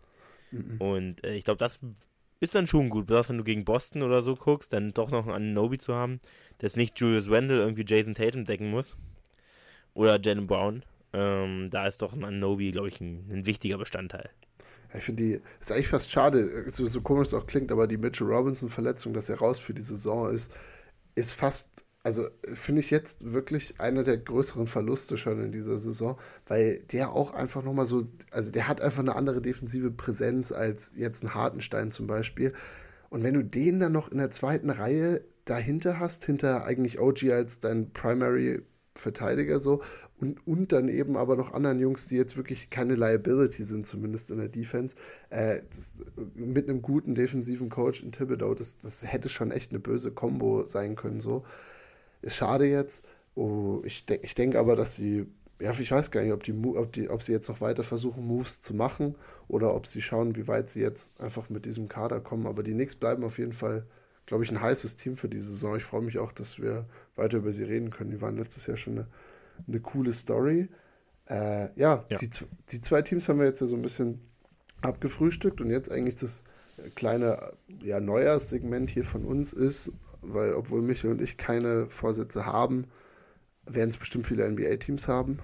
Mhm. Und äh, ich glaube, das ist dann schon gut. Besonders wenn du gegen Boston oder so guckst, dann doch noch einen Nobi zu haben, dass nicht Julius Randle irgendwie Jason Tatum decken muss. Oder Jalen Brown. Ähm, da ist doch ein Anobi, glaube ich, ein, ein, wichtiger Bestandteil. Ich finde die, ist eigentlich fast schade, so, so komisch es auch klingt, aber die Mitchell Robinson-Verletzung, dass er raus für die Saison ist, ist fast also finde ich jetzt wirklich einer der größeren Verluste schon in dieser Saison, weil der auch einfach nochmal so, also der hat einfach eine andere defensive Präsenz als jetzt ein Hartenstein zum Beispiel. Und wenn du den dann noch in der zweiten Reihe dahinter hast, hinter eigentlich OG als dein Primary Verteidiger so und, und dann eben aber noch anderen Jungs, die jetzt wirklich keine Liability sind, zumindest in der Defense, äh, das, mit einem guten defensiven Coach in Thibodeau, das, das hätte schon echt eine böse Combo sein können so. Ist schade jetzt. Oh, ich, de ich denke aber, dass sie, ja, ich weiß gar nicht, ob, die, ob, die, ob sie jetzt noch weiter versuchen, Moves zu machen oder ob sie schauen, wie weit sie jetzt einfach mit diesem Kader kommen. Aber die Knicks bleiben auf jeden Fall, glaube ich, ein heißes Team für diese Saison. Ich freue mich auch, dass wir weiter über sie reden können. Die waren letztes Jahr schon eine, eine coole Story. Äh, ja, ja. Die, die zwei Teams haben wir jetzt ja so ein bisschen abgefrühstückt und jetzt eigentlich das kleine ja, Neujahrssegment hier von uns ist, weil obwohl Michael und ich keine Vorsätze haben, werden es bestimmt viele NBA-Teams haben.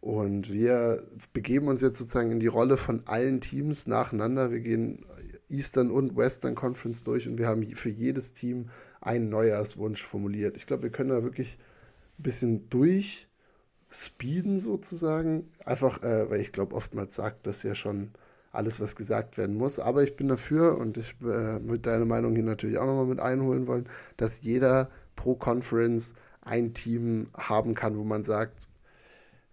Und wir begeben uns jetzt sozusagen in die Rolle von allen Teams nacheinander. Wir gehen Eastern und Western Conference durch und wir haben für jedes Team einen Neujahrswunsch formuliert. Ich glaube, wir können da wirklich ein bisschen durchspeeden sozusagen. Einfach, äh, weil ich glaube, oftmals sagt das ja schon alles, was gesagt werden muss. Aber ich bin dafür und ich äh, mit deiner Meinung hier natürlich auch nochmal mit einholen wollen, dass jeder pro Conference ein Team haben kann, wo man sagt,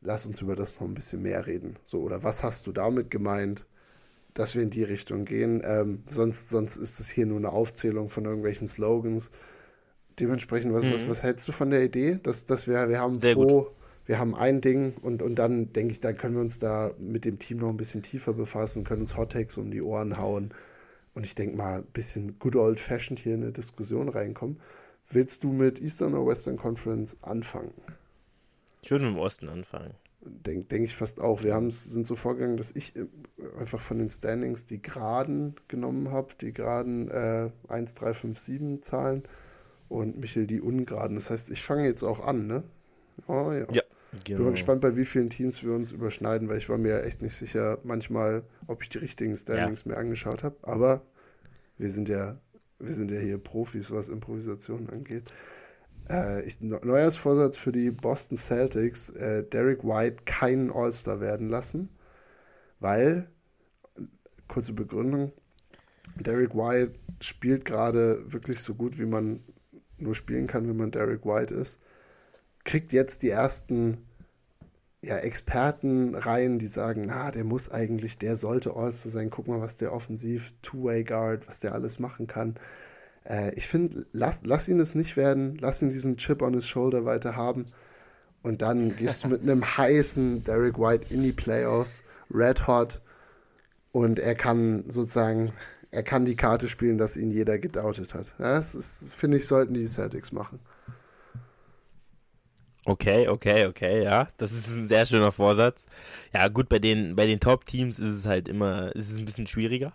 lass uns über das noch ein bisschen mehr reden. So, oder was hast du damit gemeint, dass wir in die Richtung gehen? Ähm, sonst, sonst ist es hier nur eine Aufzählung von irgendwelchen Slogans. Dementsprechend, was, mhm. was, was hältst du von der Idee, dass, dass wir, wir haben Sehr pro, gut wir haben ein Ding und, und dann denke ich, da können wir uns da mit dem Team noch ein bisschen tiefer befassen, können uns Hot Takes um die Ohren hauen und ich denke mal ein bisschen good old fashioned hier in eine Diskussion reinkommen. Willst du mit Eastern oder Western Conference anfangen? Ich würde mit dem Osten anfangen. Denke denk ich fast auch. Wir haben, sind so vorgegangen, dass ich äh, einfach von den Standings die Geraden genommen habe, die Geraden äh, 1, 3, 5, 7 Zahlen und Michael die Ungeraden. Das heißt, ich fange jetzt auch an, ne? Oh ja. Ja. Genau. Bin mal genau. gespannt, bei wie vielen Teams wir uns überschneiden, weil ich war mir echt nicht sicher, manchmal, ob ich die richtigen Standings ja. mir angeschaut habe. Aber wir sind ja, wir sind ja hier Profis, was Improvisation angeht. Äh, ich, Neujahrsvorsatz für die Boston Celtics: äh, Derek White keinen All-Star werden lassen, weil, kurze Begründung, Derek White spielt gerade wirklich so gut, wie man nur spielen kann, wie man Derek White ist kriegt jetzt die ersten ja, Experten rein, die sagen, na, der muss eigentlich, der sollte All-Star sein. Guck mal, was der offensiv, Two-Way-Guard, was der alles machen kann. Äh, ich finde, lass, lass ihn es nicht werden, lass ihn diesen Chip on his shoulder weiter haben. Und dann gehst du mit einem heißen Derek White in die Playoffs, red hot. Und er kann sozusagen, er kann die Karte spielen, dass ihn jeder gedautet hat. Das finde ich, sollten die Celtics machen. Okay, okay, okay, ja. Das ist ein sehr schöner Vorsatz. Ja, gut, bei den, bei den Top-Teams ist es halt immer, ist es ein bisschen schwieriger.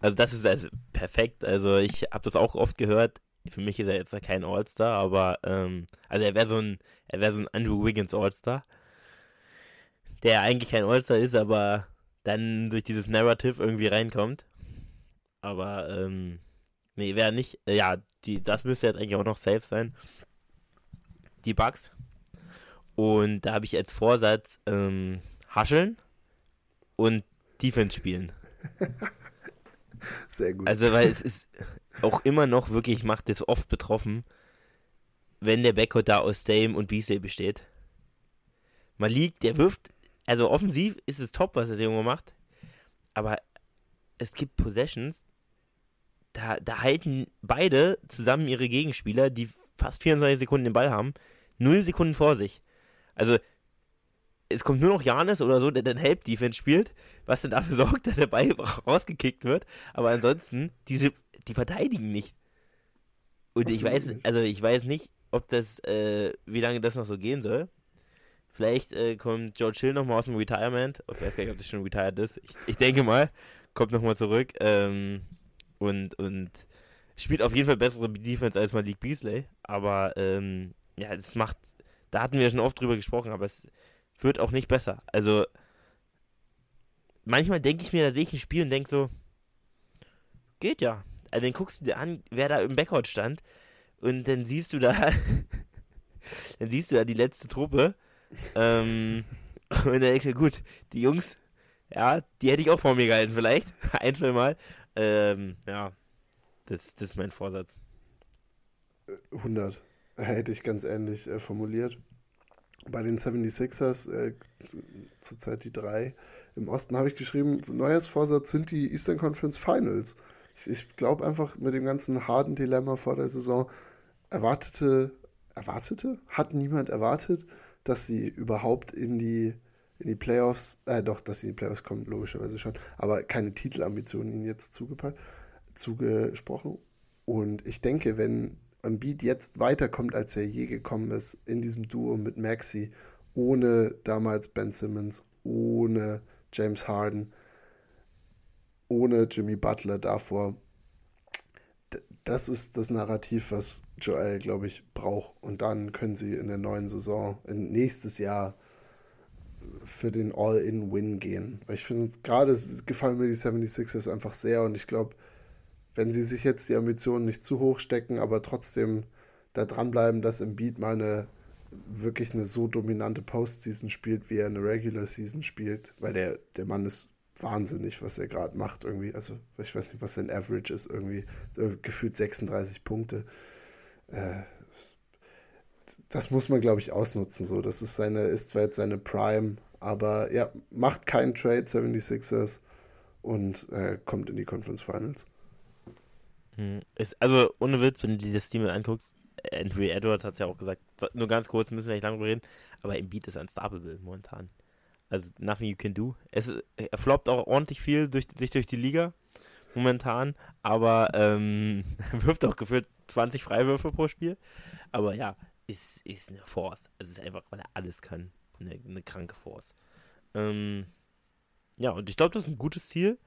Also das ist also perfekt. Also ich habe das auch oft gehört. Für mich ist er jetzt kein All-Star, aber ähm, also er wäre so ein, er wäre so ein Andrew Wiggins All-Star, der eigentlich kein All-Star ist, aber dann durch dieses Narrative irgendwie reinkommt. Aber ähm, nee, wäre nicht. Ja, die, das müsste jetzt eigentlich auch noch safe sein die Bugs. Und da habe ich als Vorsatz ähm, hascheln und Defense spielen. Sehr gut. Also, weil es ist auch immer noch wirklich, macht das oft betroffen, wenn der Backcourt da aus Dame und Beasley besteht. Man liegt, der wirft, also offensiv ist es top, was der Junge macht, aber es gibt Possessions, da, da halten beide zusammen ihre Gegenspieler, die fast 24 Sekunden den Ball haben, 0 Sekunden vor sich. Also, es kommt nur noch Janis oder so, der dann Help Defense spielt, was dann dafür sorgt, dass der Ball rausgekickt wird. Aber ansonsten, diese, die verteidigen nicht. Und Absolut ich weiß, nicht. also ich weiß nicht, ob das, äh, wie lange das noch so gehen soll. Vielleicht äh, kommt George Hill nochmal aus dem Retirement. Ich weiß gar nicht, ob das schon retired ist. Ich, ich denke mal. kommt nochmal zurück ähm, und, und spielt auf jeden Fall bessere Defense als Malik Beasley. Aber ähm, ja, das macht, da hatten wir schon oft drüber gesprochen, aber es wird auch nicht besser. Also manchmal denke ich mir, da sehe ich ein Spiel und denke so, geht ja. Also dann guckst du dir an, wer da im Backcourt stand und dann siehst du da, dann siehst du da die letzte Truppe ähm, und dann denkst du, gut, die Jungs, ja, die hätte ich auch vor mir gehalten vielleicht, ein, zwei Mal. Ähm, ja, das, das ist mein Vorsatz. 100. Hätte ich ganz ähnlich äh, formuliert. Bei den 76ers, äh, zurzeit die drei im Osten, habe ich geschrieben, Neujahrsvorsatz sind die Eastern Conference Finals. Ich, ich glaube einfach mit dem ganzen harten Dilemma vor der Saison, erwartete, erwartete? Hat niemand erwartet, dass sie überhaupt in die, in die Playoffs, äh doch, dass sie in die Playoffs kommen, logischerweise schon, aber keine Titelambitionen ihnen jetzt zugepackt, zugesprochen. Und ich denke, wenn Embiid jetzt weiterkommt, als er je gekommen ist, in diesem Duo mit Maxi, ohne damals Ben Simmons, ohne James Harden, ohne Jimmy Butler davor. Das ist das Narrativ, was Joel, glaube ich, braucht. Und dann können sie in der neuen Saison, in nächstes Jahr, für den All-In-Win gehen. Weil ich finde, gerade gefallen mir die 76ers einfach sehr und ich glaube, wenn sie sich jetzt die Ambitionen nicht zu hoch stecken, aber trotzdem da dranbleiben, dass im Beat mal eine wirklich eine so dominante Postseason spielt, wie er eine Regular Season spielt, weil der, der Mann ist wahnsinnig, was er gerade macht irgendwie. Also ich weiß nicht, was sein Average ist, irgendwie äh, gefühlt 36 Punkte. Äh, das muss man, glaube ich, ausnutzen. So, das ist seine, ist zwar jetzt seine Prime, aber ja, macht keinen Trade 76ers und äh, kommt in die Conference Finals. Hm, ist, also ohne Witz, wenn du dir das Team anguckst, Andrew Edwards hat es ja auch gesagt, nur ganz kurz, müssen wir nicht lange drüber reden, aber im Beat ist unstoppable momentan. Also nothing you can do. Es, er floppt auch ordentlich viel durch, durch, durch die Liga momentan, aber ähm, wirft auch gefühlt 20 Freiwürfe pro Spiel. Aber ja, ist, ist eine Force. Also es ist einfach, weil er alles kann, eine, eine kranke Force. Ähm, ja, und ich glaube, das ist ein gutes Ziel.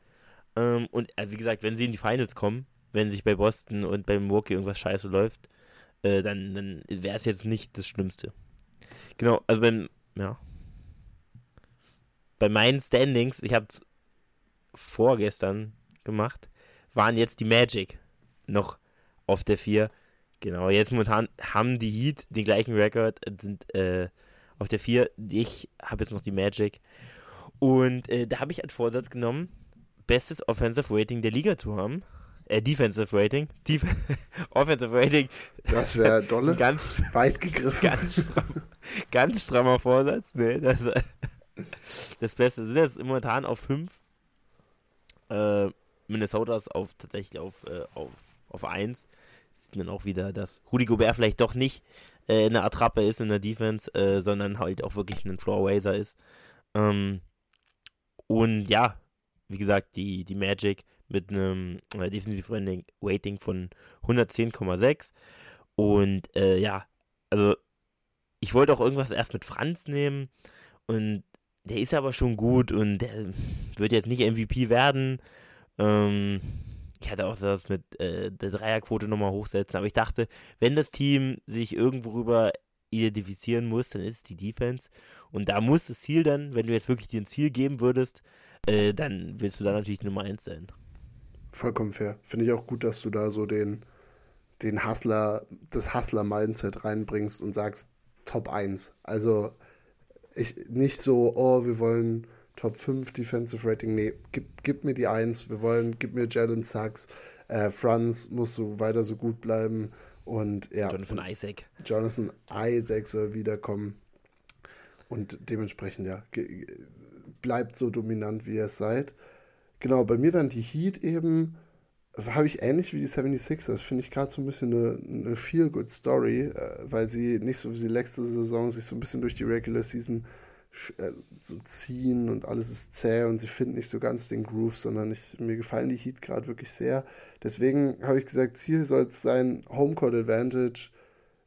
Ähm, und äh, wie gesagt, wenn sie in die Finals kommen, wenn sich bei Boston und bei Milwaukee irgendwas scheiße läuft, äh, dann, dann wäre es jetzt nicht das Schlimmste. Genau, also beim, ja. Bei meinen Standings, ich habe es vorgestern gemacht, waren jetzt die Magic noch auf der 4. Genau, jetzt momentan haben die Heat den gleichen Rekord, sind äh, auf der 4. Ich habe jetzt noch die Magic. Und äh, da habe ich als Vorsatz genommen, bestes Offensive Rating der Liga zu haben. Äh, Defensive Rating. Def Offensive Rating. Das wäre dolle. ganz weit gegriffen. Ganz, stramm, ganz strammer Vorsatz. Nee, das, das Beste sind jetzt momentan auf 5. Äh, Minnesota ist auf, tatsächlich auf, äh, auf, auf 1. Sieht man auch wieder, dass Rudy Gobert vielleicht doch nicht äh, eine Attrappe ist in der Defense, äh, sondern halt auch wirklich ein Floor Racer ist. Ähm, und ja, wie gesagt, die, die Magic mit einem äh, Defensive Rating, von 110,6. Und äh, ja, also ich wollte auch irgendwas erst mit Franz nehmen und der ist aber schon gut und der wird jetzt nicht MVP werden. Ähm, ich hatte auch das mit äh, der Dreierquote nochmal hochsetzen, aber ich dachte, wenn das Team sich irgendwo rüber identifizieren muss, dann ist es die Defense. Und da muss das Ziel dann, wenn du jetzt wirklich dir ein Ziel geben würdest, äh, dann willst du da natürlich Nummer 1 sein. Vollkommen fair. Finde ich auch gut, dass du da so den, den Hustler, das Hustler-Mindset reinbringst und sagst Top 1. Also ich nicht so, oh, wir wollen Top 5 Defensive Rating. Nee, gib, gib mir die 1. Wir wollen, gib mir Jalen Sachs. Äh, Franz muss so weiter so gut bleiben. Und ja. Jonathan Isaac. Jonathan Isaac soll wiederkommen. Und dementsprechend, ja, bleibt so dominant, wie ihr es seid. Genau, bei mir dann die Heat eben, habe ich ähnlich wie die 76ers, finde ich gerade so ein bisschen eine, eine Feel-Good-Story, äh, weil sie nicht so wie die letzte Saison sich so ein bisschen durch die Regular Season äh, so ziehen und alles ist zäh und sie finden nicht so ganz den Groove, sondern ich, mir gefallen die Heat gerade wirklich sehr. Deswegen habe ich gesagt, Ziel soll es sein, Homecourt Advantage,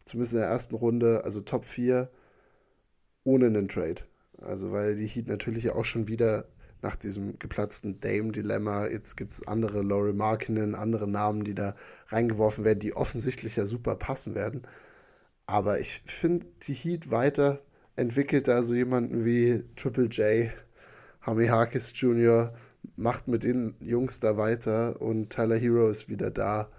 zumindest in der ersten Runde, also Top 4, ohne einen Trade. Also weil die Heat natürlich auch schon wieder nach diesem geplatzten Dame-Dilemma. Jetzt gibt es andere Laurie Markinen, andere Namen, die da reingeworfen werden, die offensichtlich ja super passen werden. Aber ich finde, die Heat weiter entwickelt da so jemanden wie Triple J, Hami Harkis Jr., macht mit den Jungs da weiter und Tyler Hero ist wieder da.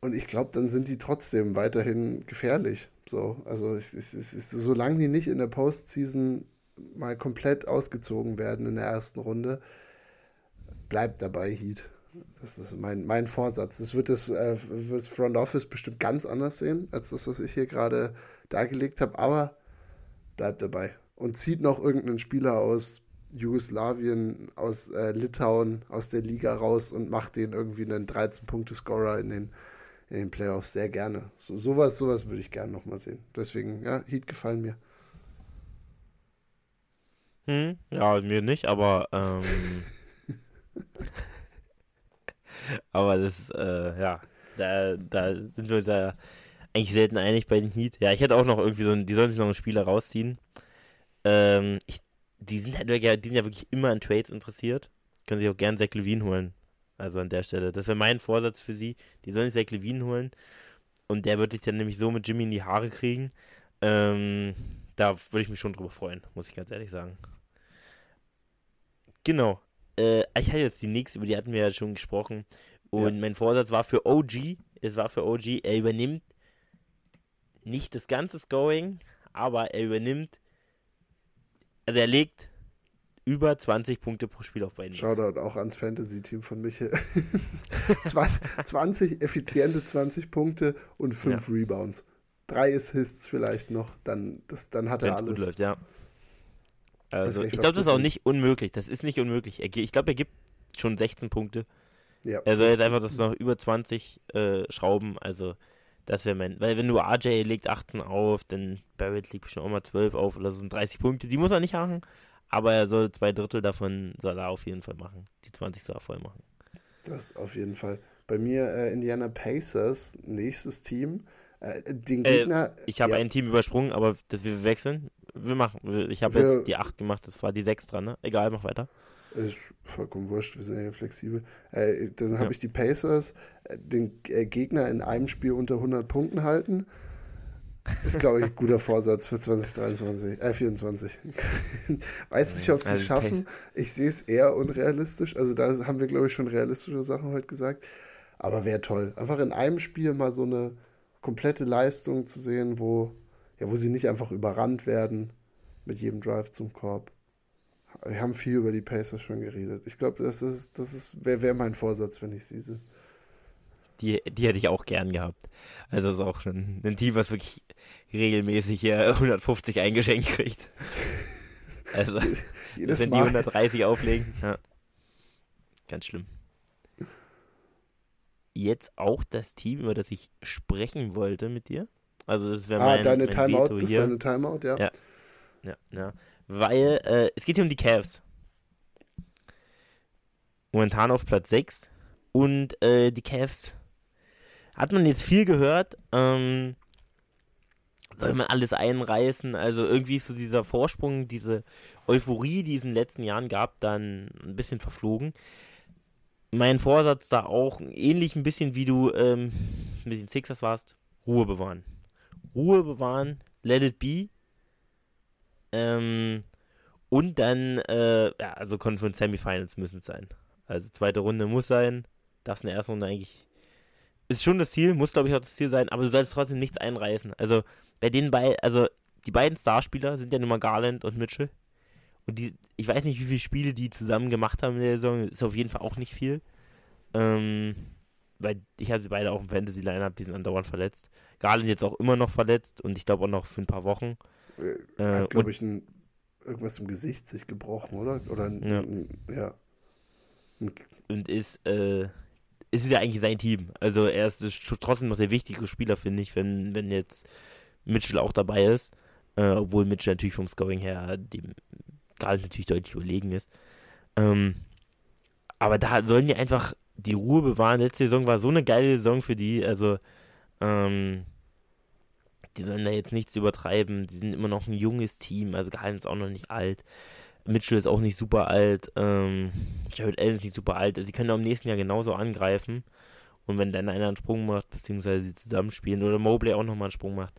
Und ich glaube, dann sind die trotzdem weiterhin gefährlich. So, also ich, ich, ich, solange die nicht in der Postseason mal komplett ausgezogen werden in der ersten Runde, bleibt dabei Heat. Das ist mein, mein Vorsatz. Das wird das, äh, das Front Office bestimmt ganz anders sehen, als das, was ich hier gerade dargelegt habe, aber bleibt dabei. Und zieht noch irgendeinen Spieler aus Jugoslawien, aus äh, Litauen, aus der Liga raus und macht den irgendwie einen 13-Punkte-Scorer in den, in den Playoffs sehr gerne. So, sowas, sowas würde ich gerne nochmal sehen. Deswegen, ja, Heat gefallen mir. Hm, ja, mir nicht, aber ähm, aber das, äh, ja, da, da sind wir uns ja eigentlich selten einig bei den Heat. Ja, ich hätte auch noch irgendwie so, ein, die sollen sich noch einen Spieler rausziehen. Ähm, ich, die sind halt wirklich, die sind ja wirklich immer an Trades interessiert. Können sich auch gern Zach Levine holen. Also an der Stelle. Das wäre mein Vorsatz für sie. Die sollen sich Zach Levine holen. Und der würde sich dann nämlich so mit Jimmy in die Haare kriegen. Ähm, da würde ich mich schon drüber freuen, muss ich ganz ehrlich sagen. Genau. Äh, ich hatte jetzt die nächste, über die hatten wir ja schon gesprochen. Und ja. mein Vorsatz war für OG, es war für OG, er übernimmt nicht das ganze Scoring, aber er übernimmt, also er legt über 20 Punkte pro Spiel auf beiden. Shoutout auch ans Fantasy-Team von Michael. 20 effiziente 20 Punkte und 5 ja. Rebounds. Drei Assists vielleicht noch, dann, das, dann hat er Wenn's alles. Gut läuft, ja. Also, ich glaube, das ist auch nicht unmöglich. Das ist nicht unmöglich. Ich glaube, er gibt schon 16 Punkte. Ja, er soll jetzt einfach das noch über 20 äh, schrauben. Also, das wäre mein. Weil, wenn du RJ legt 18 auf, dann Barrett legt schon auch mal 12 auf oder das sind 30 Punkte. Die muss er nicht machen. Aber er soll zwei Drittel davon soll er auf jeden Fall machen. Die 20 soll er voll machen. Das auf jeden Fall. Bei mir äh, Indiana Pacers, nächstes Team. Äh, den äh, Gegner. ich habe ja. ein Team übersprungen, aber das wir wechseln. Wir machen. Ich habe jetzt die 8 gemacht, das war die 6 dran, ne? Egal, mach weiter. Ist vollkommen wurscht, wir sind ja flexibel. Äh, dann habe ja. ich die Pacers, äh, den äh, Gegner in einem Spiel unter 100 Punkten halten. Ist, glaube ich, ein guter Vorsatz für 2023, äh, 24. Weiß nicht, ob sie es also schaffen. Ich sehe es eher unrealistisch. Also da haben wir, glaube ich, schon realistische Sachen heute gesagt. Aber wäre toll. Einfach in einem Spiel mal so eine komplette Leistung zu sehen, wo, ja, wo sie nicht einfach überrannt werden mit jedem Drive zum Korb. Wir haben viel über die Pacers schon geredet. Ich glaube, das ist, das ist, wäre wär mein Vorsatz, wenn ich sie sehe. Die, die hätte ich auch gern gehabt. Also ist auch ein, ein Team, was wirklich regelmäßig hier 150 eingeschenkt kriegt. Also, wenn die 130 auflegen. Ja. Ganz schlimm. Jetzt auch das Team, über das ich sprechen wollte mit dir. Also das wäre ah, mein, deine mein Timeout, Veto das ist deine Timeout, ja. Ja, ja, ja. Weil äh, es geht hier um die Cavs. Momentan auf Platz 6. Und äh, die Cavs hat man jetzt viel gehört. Ähm, soll man alles einreißen? Also irgendwie ist so dieser Vorsprung, diese Euphorie, die es in den letzten Jahren gab, dann ein bisschen verflogen. Mein Vorsatz da auch, ähnlich ein bisschen wie du ähm, mit den Sixers warst, Ruhe bewahren. Ruhe bewahren, let it be. Ähm, und dann, äh, ja, also Conference Semifinals müssen es sein. Also zweite Runde muss sein. Darf es in der Runde eigentlich. Ist schon das Ziel, muss glaube ich auch das Ziel sein, aber du sollst trotzdem nichts einreißen. Also bei den beiden, also die beiden Starspieler sind ja nun mal Garland und Mitchell. Und die, ich weiß nicht, wie viele Spiele die zusammen gemacht haben in der Saison, ist auf jeden Fall auch nicht viel. Ähm, weil ich hatte beide auch im Fantasy-Line-Up, die sind andauernd verletzt. Garland jetzt auch immer noch verletzt und ich glaube auch noch für ein paar Wochen. Er hat, glaube ich, ein, irgendwas im Gesicht sich gebrochen, oder? Oder ein, ja. Ein, ja. Und ist, äh, ist ja eigentlich sein Team. Also er ist trotzdem noch der wichtigere Spieler, finde ich, wenn, wenn jetzt Mitchell auch dabei ist. Äh, obwohl Mitchell natürlich vom Scoring her dem Garland natürlich deutlich überlegen ist. Ähm, aber da sollen die einfach die Ruhe bewahren. Letzte Saison war so eine geile Saison für die. Also, ähm, die sollen da jetzt nichts übertreiben. Die sind immer noch ein junges Team. Also Geheim ist auch noch nicht alt. Mitchell ist auch nicht super alt. Ähm, Jared Allen ist nicht super alt. Also sie können auch im nächsten Jahr genauso angreifen. Und wenn dann einer einen Sprung macht, beziehungsweise sie zusammenspielen oder Mobley auch nochmal einen Sprung macht,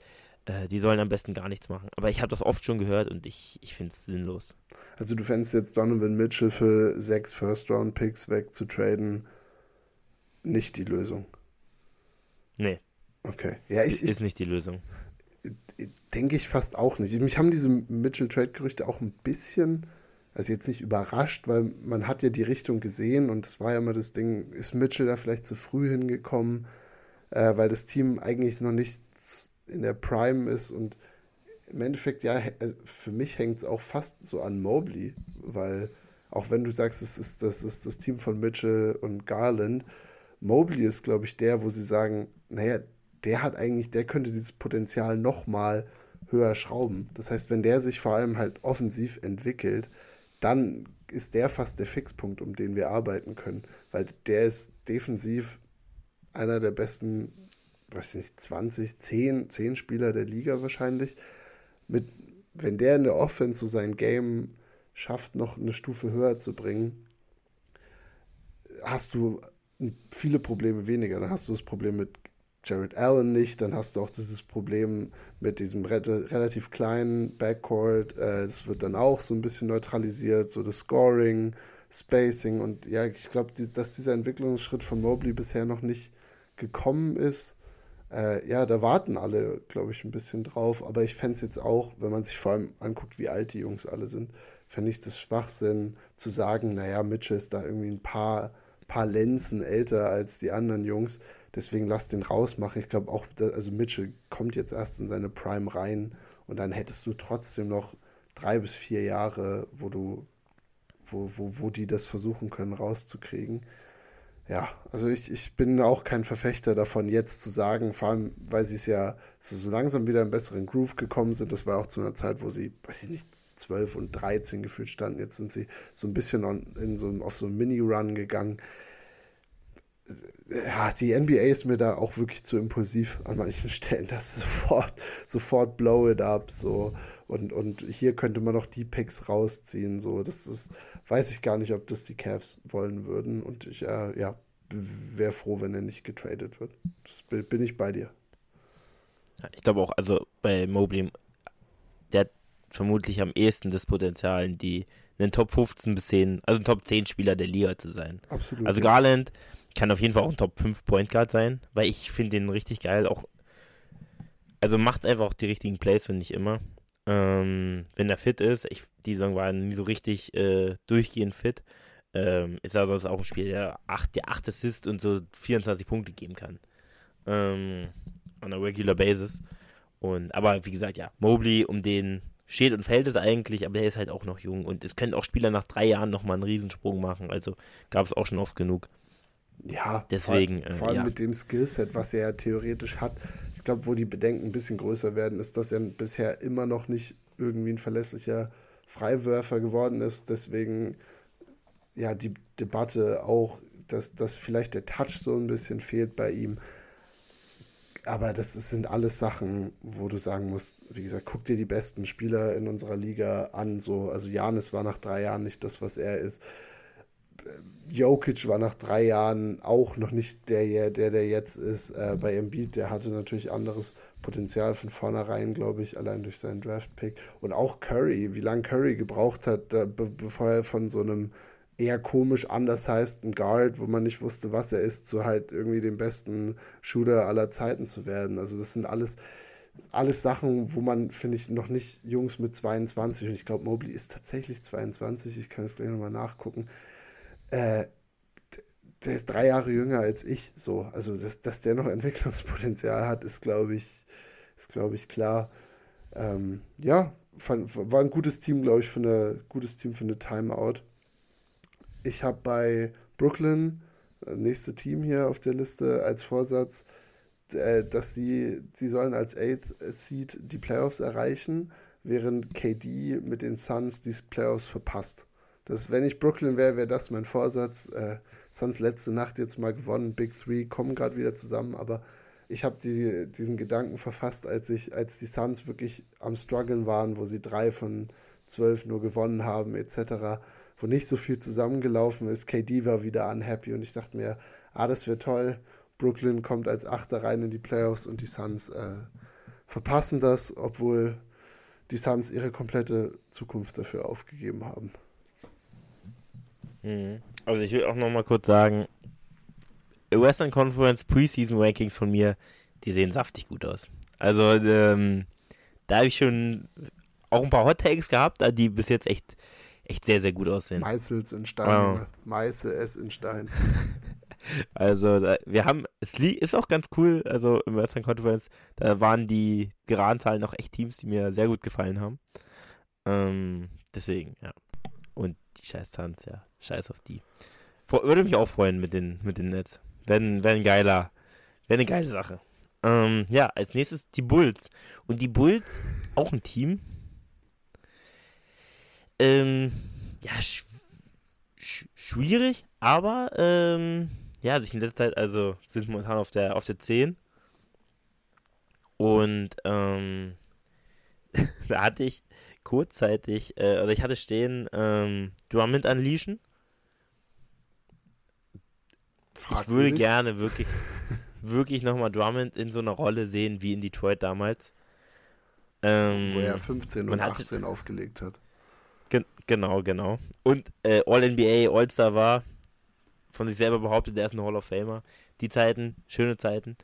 äh, die sollen am besten gar nichts machen. Aber ich habe das oft schon gehört und ich, ich finde es sinnlos. Also du fändest jetzt Donovan Mitchell für sechs First-Round-Picks wegzutraden nicht die Lösung. Nee. Okay. Ja, ich, ist nicht die Lösung. Denke ich fast auch nicht. Mich haben diese Mitchell-Trade-Gerüchte auch ein bisschen, also jetzt nicht überrascht, weil man hat ja die Richtung gesehen und es war ja immer das Ding, ist Mitchell da vielleicht zu früh hingekommen, äh, weil das Team eigentlich noch nicht in der Prime ist und im Endeffekt, ja, äh, für mich hängt es auch fast so an Mobley, weil auch wenn du sagst, es ist, das ist das Team von Mitchell und Garland, Mobley ist, glaube ich, der, wo sie sagen, naja, der hat eigentlich, der könnte dieses Potenzial nochmal höher schrauben. Das heißt, wenn der sich vor allem halt offensiv entwickelt, dann ist der fast der Fixpunkt, um den wir arbeiten können. Weil der ist defensiv einer der besten, weiß ich nicht, 20, 10, 10 Spieler der Liga wahrscheinlich. Mit, wenn der in der Offense so sein Game schafft, noch eine Stufe höher zu bringen, hast du viele Probleme weniger. Dann hast du das Problem mit Jared Allen nicht, dann hast du auch dieses Problem mit diesem re relativ kleinen Backcourt. Äh, das wird dann auch so ein bisschen neutralisiert, so das Scoring, Spacing und ja, ich glaube, die, dass dieser Entwicklungsschritt von Mobley bisher noch nicht gekommen ist. Äh, ja, da warten alle, glaube ich, ein bisschen drauf. Aber ich fände es jetzt auch, wenn man sich vor allem anguckt, wie alt die Jungs alle sind, fände ich das Schwachsinn zu sagen, naja, Mitchell ist da irgendwie ein paar paar Lenzen älter als die anderen Jungs. Deswegen lass den rausmachen. Ich glaube auch, also Mitchell kommt jetzt erst in seine Prime rein und dann hättest du trotzdem noch drei bis vier Jahre, wo du, wo, wo, wo die das versuchen können rauszukriegen ja, also ich, ich bin auch kein Verfechter davon, jetzt zu sagen, vor allem, weil sie es ja so, so langsam wieder in besseren Groove gekommen sind. Das war auch zu einer Zeit, wo sie, weiß ich nicht, 12 und 13 gefühlt standen. Jetzt sind sie so ein bisschen on, in so, auf so einen Mini-Run gegangen. Ja, die NBA ist mir da auch wirklich zu impulsiv an manchen Stellen. Das sofort, sofort blow it up, so. Und, und hier könnte man noch die Picks rausziehen, so. Das ist, weiß ich gar nicht, ob das die Cavs wollen würden. Und ich, äh, ja, wäre froh, wenn er nicht getradet wird. Das bin ich bei dir. Ich glaube auch, also bei Mobley, der hat vermutlich am ehesten das Potenzial, die einen Top 15 bis 10, also ein Top 10 Spieler der Liga zu sein. Absolut. Also Garland kann auf jeden Fall auch ein Top 5 Point Guard sein, weil ich finde den richtig geil. Auch, also macht einfach auch die richtigen Plays, finde ich immer. Ähm, wenn er fit ist, ich, die Saison war nie so richtig äh, durchgehend fit, ähm, ist er sonst auch ein Spiel, der 8, der 8 Assists und so 24 Punkte geben kann. Ähm, on a regular basis. Und, aber wie gesagt, ja, Mobley, um den steht und fällt es eigentlich, aber der ist halt auch noch jung. Und es können auch Spieler nach drei Jahren nochmal einen Riesensprung machen. Also gab es auch schon oft genug. Ja, deswegen. Vor, vor allem äh, ja. mit dem Skillset, was er ja theoretisch hat. Ich glaube, wo die Bedenken ein bisschen größer werden, ist, dass er bisher immer noch nicht irgendwie ein verlässlicher Freiwürfer geworden ist. Deswegen ja die Debatte auch, dass, dass vielleicht der Touch so ein bisschen fehlt bei ihm. Aber das sind alles Sachen, wo du sagen musst, wie gesagt, guck dir die besten Spieler in unserer Liga an. So, also Janis war nach drei Jahren nicht das, was er ist. Jokic war nach drei Jahren auch noch nicht der, der, der jetzt ist. Äh, bei Embiid, der hatte natürlich anderes Potenzial von vornherein, glaube ich, allein durch seinen Draft-Pick. Und auch Curry, wie lange Curry gebraucht hat, be bevor er von so einem eher komisch ein Guard, wo man nicht wusste, was er ist, zu halt irgendwie dem besten Shooter aller Zeiten zu werden. Also das sind alles, alles Sachen, wo man, finde ich, noch nicht Jungs mit 22, und ich glaube, Mobley ist tatsächlich 22, ich kann es gleich nochmal nachgucken, äh, der ist drei Jahre jünger als ich, so. Also, dass, dass der noch Entwicklungspotenzial hat, ist, glaube ich, ist, glaube ich, klar. Ähm, ja, fand, war ein gutes Team, glaube ich, für eine, gutes Team für eine Timeout. Ich habe bei Brooklyn, äh, nächste Team hier auf der Liste, als Vorsatz, äh, dass sie, sie sollen als Eighth Seed die Playoffs erreichen, während KD mit den Suns die Playoffs verpasst. Das, wenn ich Brooklyn wäre, wäre das mein Vorsatz. Äh, Suns letzte Nacht jetzt mal gewonnen, Big Three kommen gerade wieder zusammen, aber ich habe die, diesen Gedanken verfasst, als ich, als die Suns wirklich am struggeln waren, wo sie drei von 12 nur gewonnen haben, etc., wo nicht so viel zusammengelaufen ist. KD war wieder unhappy und ich dachte mir, ah, das wäre toll. Brooklyn kommt als Achter rein in die Playoffs und die Suns äh, verpassen das, obwohl die Suns ihre komplette Zukunft dafür aufgegeben haben. Mhm. Also ich will auch noch mal kurz sagen, Western Conference Preseason Rankings von mir, die sehen saftig gut aus. Also ähm, da habe ich schon auch ein paar Hot Takes gehabt, die bis jetzt echt, echt sehr, sehr gut aussehen. Meißels in Stein, oh. Meißel es in Stein. Also wir haben, es ist auch ganz cool, also im Western Conference, da waren die geraden Zahlen noch echt Teams, die mir sehr gut gefallen haben. Ähm, deswegen, ja. Und die scheiß Tanz, ja, scheiß auf die. Würde mich auch freuen mit den, mit den Nets. Wär ein geiler, wäre eine geile Sache. Ähm, ja, als nächstes die Bulls. Und die Bulls, auch ein Team. Ähm, ja, sch sch schwierig, aber ähm, ja, sich in letzter Zeit, also sind momentan auf der, auf der 10. Und ähm, da hatte ich kurzzeitig, äh, also ich hatte stehen, ähm, Drummond unleashen. Ich würde gerne wirklich, wirklich nochmal Drummond in so einer Rolle sehen wie in Detroit damals. Ähm, Wo er 15 und 18 hatte, aufgelegt hat. Gen genau, genau. Und äh, All-NBA, All-Star war, von sich selber behauptet, er ist ein Hall of Famer. Die Zeiten, schöne Zeiten.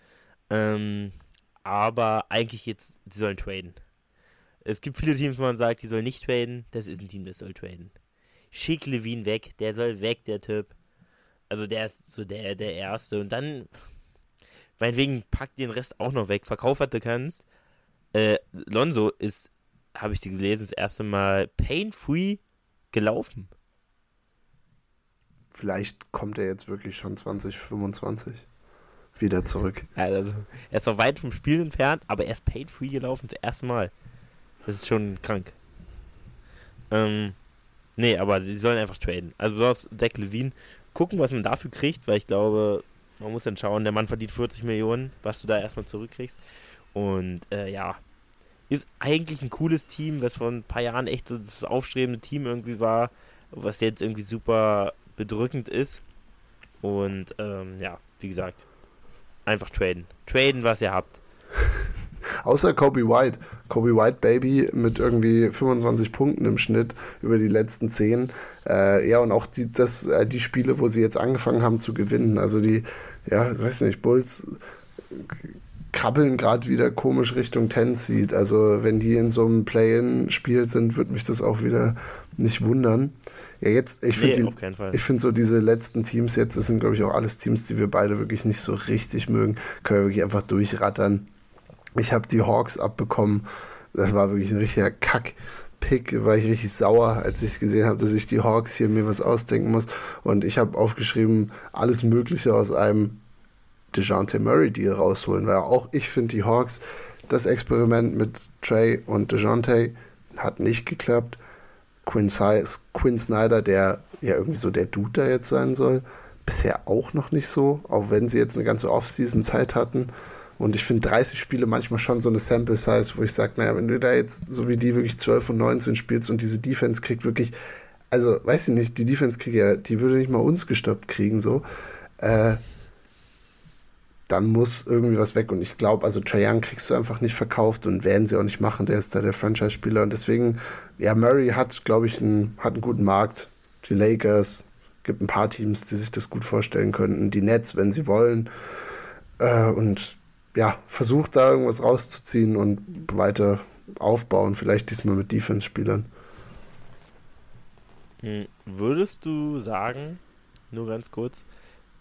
Ähm, aber eigentlich jetzt, sie sollen traden. Es gibt viele Teams, wo man sagt, die sollen nicht traden. Das ist ein Team, das soll traden. Schick Levine weg, der soll weg, der Typ. Also der ist so der, der Erste. Und dann, meinetwegen, pack den Rest auch noch weg. Verkauf, was du kannst. Äh, Lonzo ist, habe ich dir gelesen, das erste Mal pain-free gelaufen. Vielleicht kommt er jetzt wirklich schon 2025 wieder zurück. Also, er ist noch weit vom Spiel entfernt, aber er ist paid-free gelaufen das erste Mal. Das ist schon krank. Ähm, nee, aber sie sollen einfach traden. Also besonders Zach Levine. Gucken, was man dafür kriegt, weil ich glaube, man muss dann schauen, der Mann verdient 40 Millionen, was du da erstmal zurückkriegst. Und äh, ja, ist eigentlich ein cooles Team, was vor ein paar Jahren echt so das aufstrebende Team irgendwie war, was jetzt irgendwie super bedrückend ist. Und ähm, ja, wie gesagt, einfach traden. Traden, was ihr habt. Außer Kobe White. Kobe White Baby mit irgendwie 25 Punkten im Schnitt über die letzten 10. Äh, ja, und auch die, das, äh, die Spiele, wo sie jetzt angefangen haben zu gewinnen. Also die, ja, weiß nicht, Bulls krabbeln gerade wieder komisch Richtung 10 Seed. Also wenn die in so einem Play-In-Spiel sind, wird mich das auch wieder nicht wundern. Ja, jetzt, ich finde nee, ich finde so diese letzten Teams jetzt, das sind glaube ich auch alles Teams, die wir beide wirklich nicht so richtig mögen, können wir wirklich einfach durchrattern. Ich habe die Hawks abbekommen. Das war wirklich ein richtiger Kack-Pick. War ich richtig sauer, als ich gesehen habe, dass ich die Hawks hier mir was ausdenken muss. Und ich habe aufgeschrieben, alles Mögliche aus einem DeJounte Murray-Deal rausholen. Weil auch ich finde die Hawks, das Experiment mit Trey und DeJounte hat nicht geklappt. Quinn, Quinn Snyder, der ja irgendwie so der Dude da jetzt sein soll, bisher auch noch nicht so, auch wenn sie jetzt eine ganze Offseason Zeit hatten. Und ich finde 30 Spiele manchmal schon so eine Sample Size, wo ich sage, naja, wenn du da jetzt so wie die wirklich 12 und 19 spielst und diese Defense kriegt wirklich, also weiß ich nicht, die Defense kriegt ja, die würde nicht mal uns gestoppt kriegen, so. Äh, dann muss irgendwie was weg. Und ich glaube, also Trae Young kriegst du einfach nicht verkauft und werden sie auch nicht machen. Der ist da der Franchise-Spieler. Und deswegen, ja, Murray hat, glaube ich, einen, hat einen guten Markt. Die Lakers, gibt ein paar Teams, die sich das gut vorstellen könnten. Die Nets, wenn sie wollen. Äh, und ja, versucht da irgendwas rauszuziehen und weiter aufbauen. Vielleicht diesmal mit Defense-Spielern. Hm, würdest du sagen, nur ganz kurz,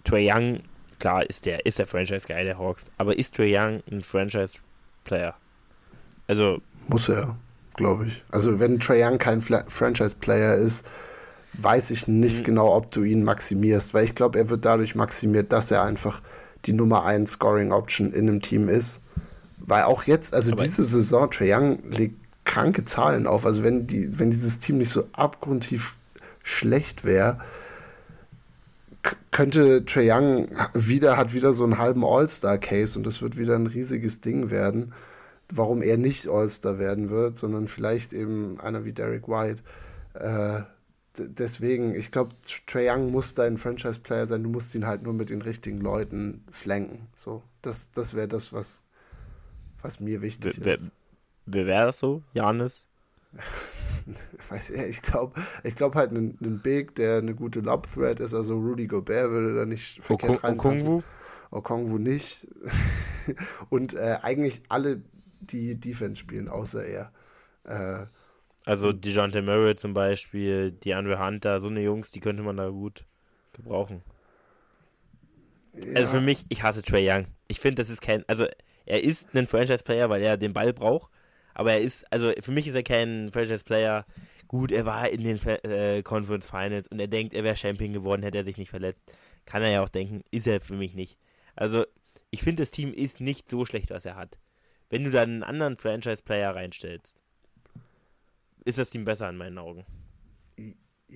Trae Young, klar, ist der, ist der Franchise-Guy der Hawks, aber ist Trae Young ein Franchise-Player? Also. Muss er, glaube ich. Also, wenn Trae Young kein Franchise-Player ist, weiß ich nicht mhm. genau, ob du ihn maximierst, weil ich glaube, er wird dadurch maximiert, dass er einfach die Nummer 1 Scoring Option in einem Team ist. Weil auch jetzt, also Aber diese Saison, Trae Young legt kranke Zahlen auf. Also wenn, die, wenn dieses Team nicht so abgrundtief schlecht wäre, könnte Trae Young wieder, hat wieder so einen halben All-Star-Case und das wird wieder ein riesiges Ding werden. warum er nicht All-Star werden wird, sondern vielleicht eben einer wie Derek White. Äh, deswegen, ich glaube, Trae Young muss dein Franchise-Player sein, du musst ihn halt nur mit den richtigen Leuten flanken. So, das, das wäre das, was, was mir wichtig wer, ist. Wer wäre das so? Janis? Weiß ich, ich glaube ich glaub halt einen, einen Big, der eine gute Lob-Thread ist, also Rudy Gobert würde da nicht verkehrt Okung, Okongwu? Okongwu nicht. Und äh, eigentlich alle, die Defense spielen, außer er. Äh, also DeJounte Murray zum Beispiel, DeAndre Hunter, so eine Jungs, die könnte man da gut gebrauchen. Ja. Also für mich, ich hasse Trey Young. Ich finde, das ist kein, also er ist ein Franchise-Player, weil er den Ball braucht, aber er ist, also für mich ist er kein Franchise-Player. Gut, er war in den äh, Conference Finals und er denkt, er wäre Champion geworden, hätte er sich nicht verletzt. Kann er ja auch denken, ist er für mich nicht. Also ich finde, das Team ist nicht so schlecht, was er hat. Wenn du da einen anderen Franchise-Player reinstellst, ist das Team besser in meinen Augen.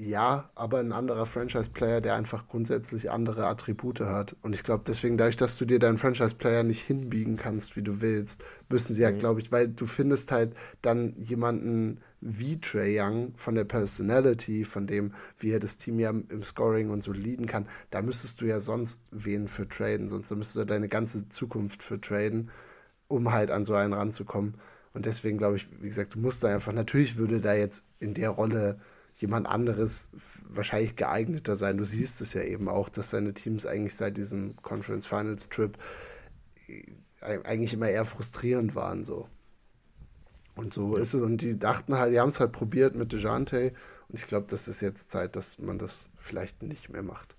Ja, aber ein anderer Franchise-Player, der einfach grundsätzlich andere Attribute hat. Und ich glaube, deswegen, dadurch, dass du dir deinen Franchise-Player nicht hinbiegen kannst, wie du willst, müssen sie ja, mhm. glaube ich, weil du findest halt dann jemanden wie Trey Young von der Personality, von dem, wie er das Team ja im Scoring und so leaden kann, da müsstest du ja sonst wen für traden, sonst müsstest du deine ganze Zukunft für traden, um halt an so einen ranzukommen. Und deswegen glaube ich, wie gesagt, du musst da einfach, natürlich würde da jetzt in der Rolle jemand anderes wahrscheinlich geeigneter sein. Du siehst es ja eben auch, dass seine Teams eigentlich seit diesem Conference Finals Trip äh, eigentlich immer eher frustrierend waren so. Und so ist es. Und die dachten halt, die haben es halt probiert mit DeJante. Und ich glaube, das ist jetzt Zeit, dass man das vielleicht nicht mehr macht.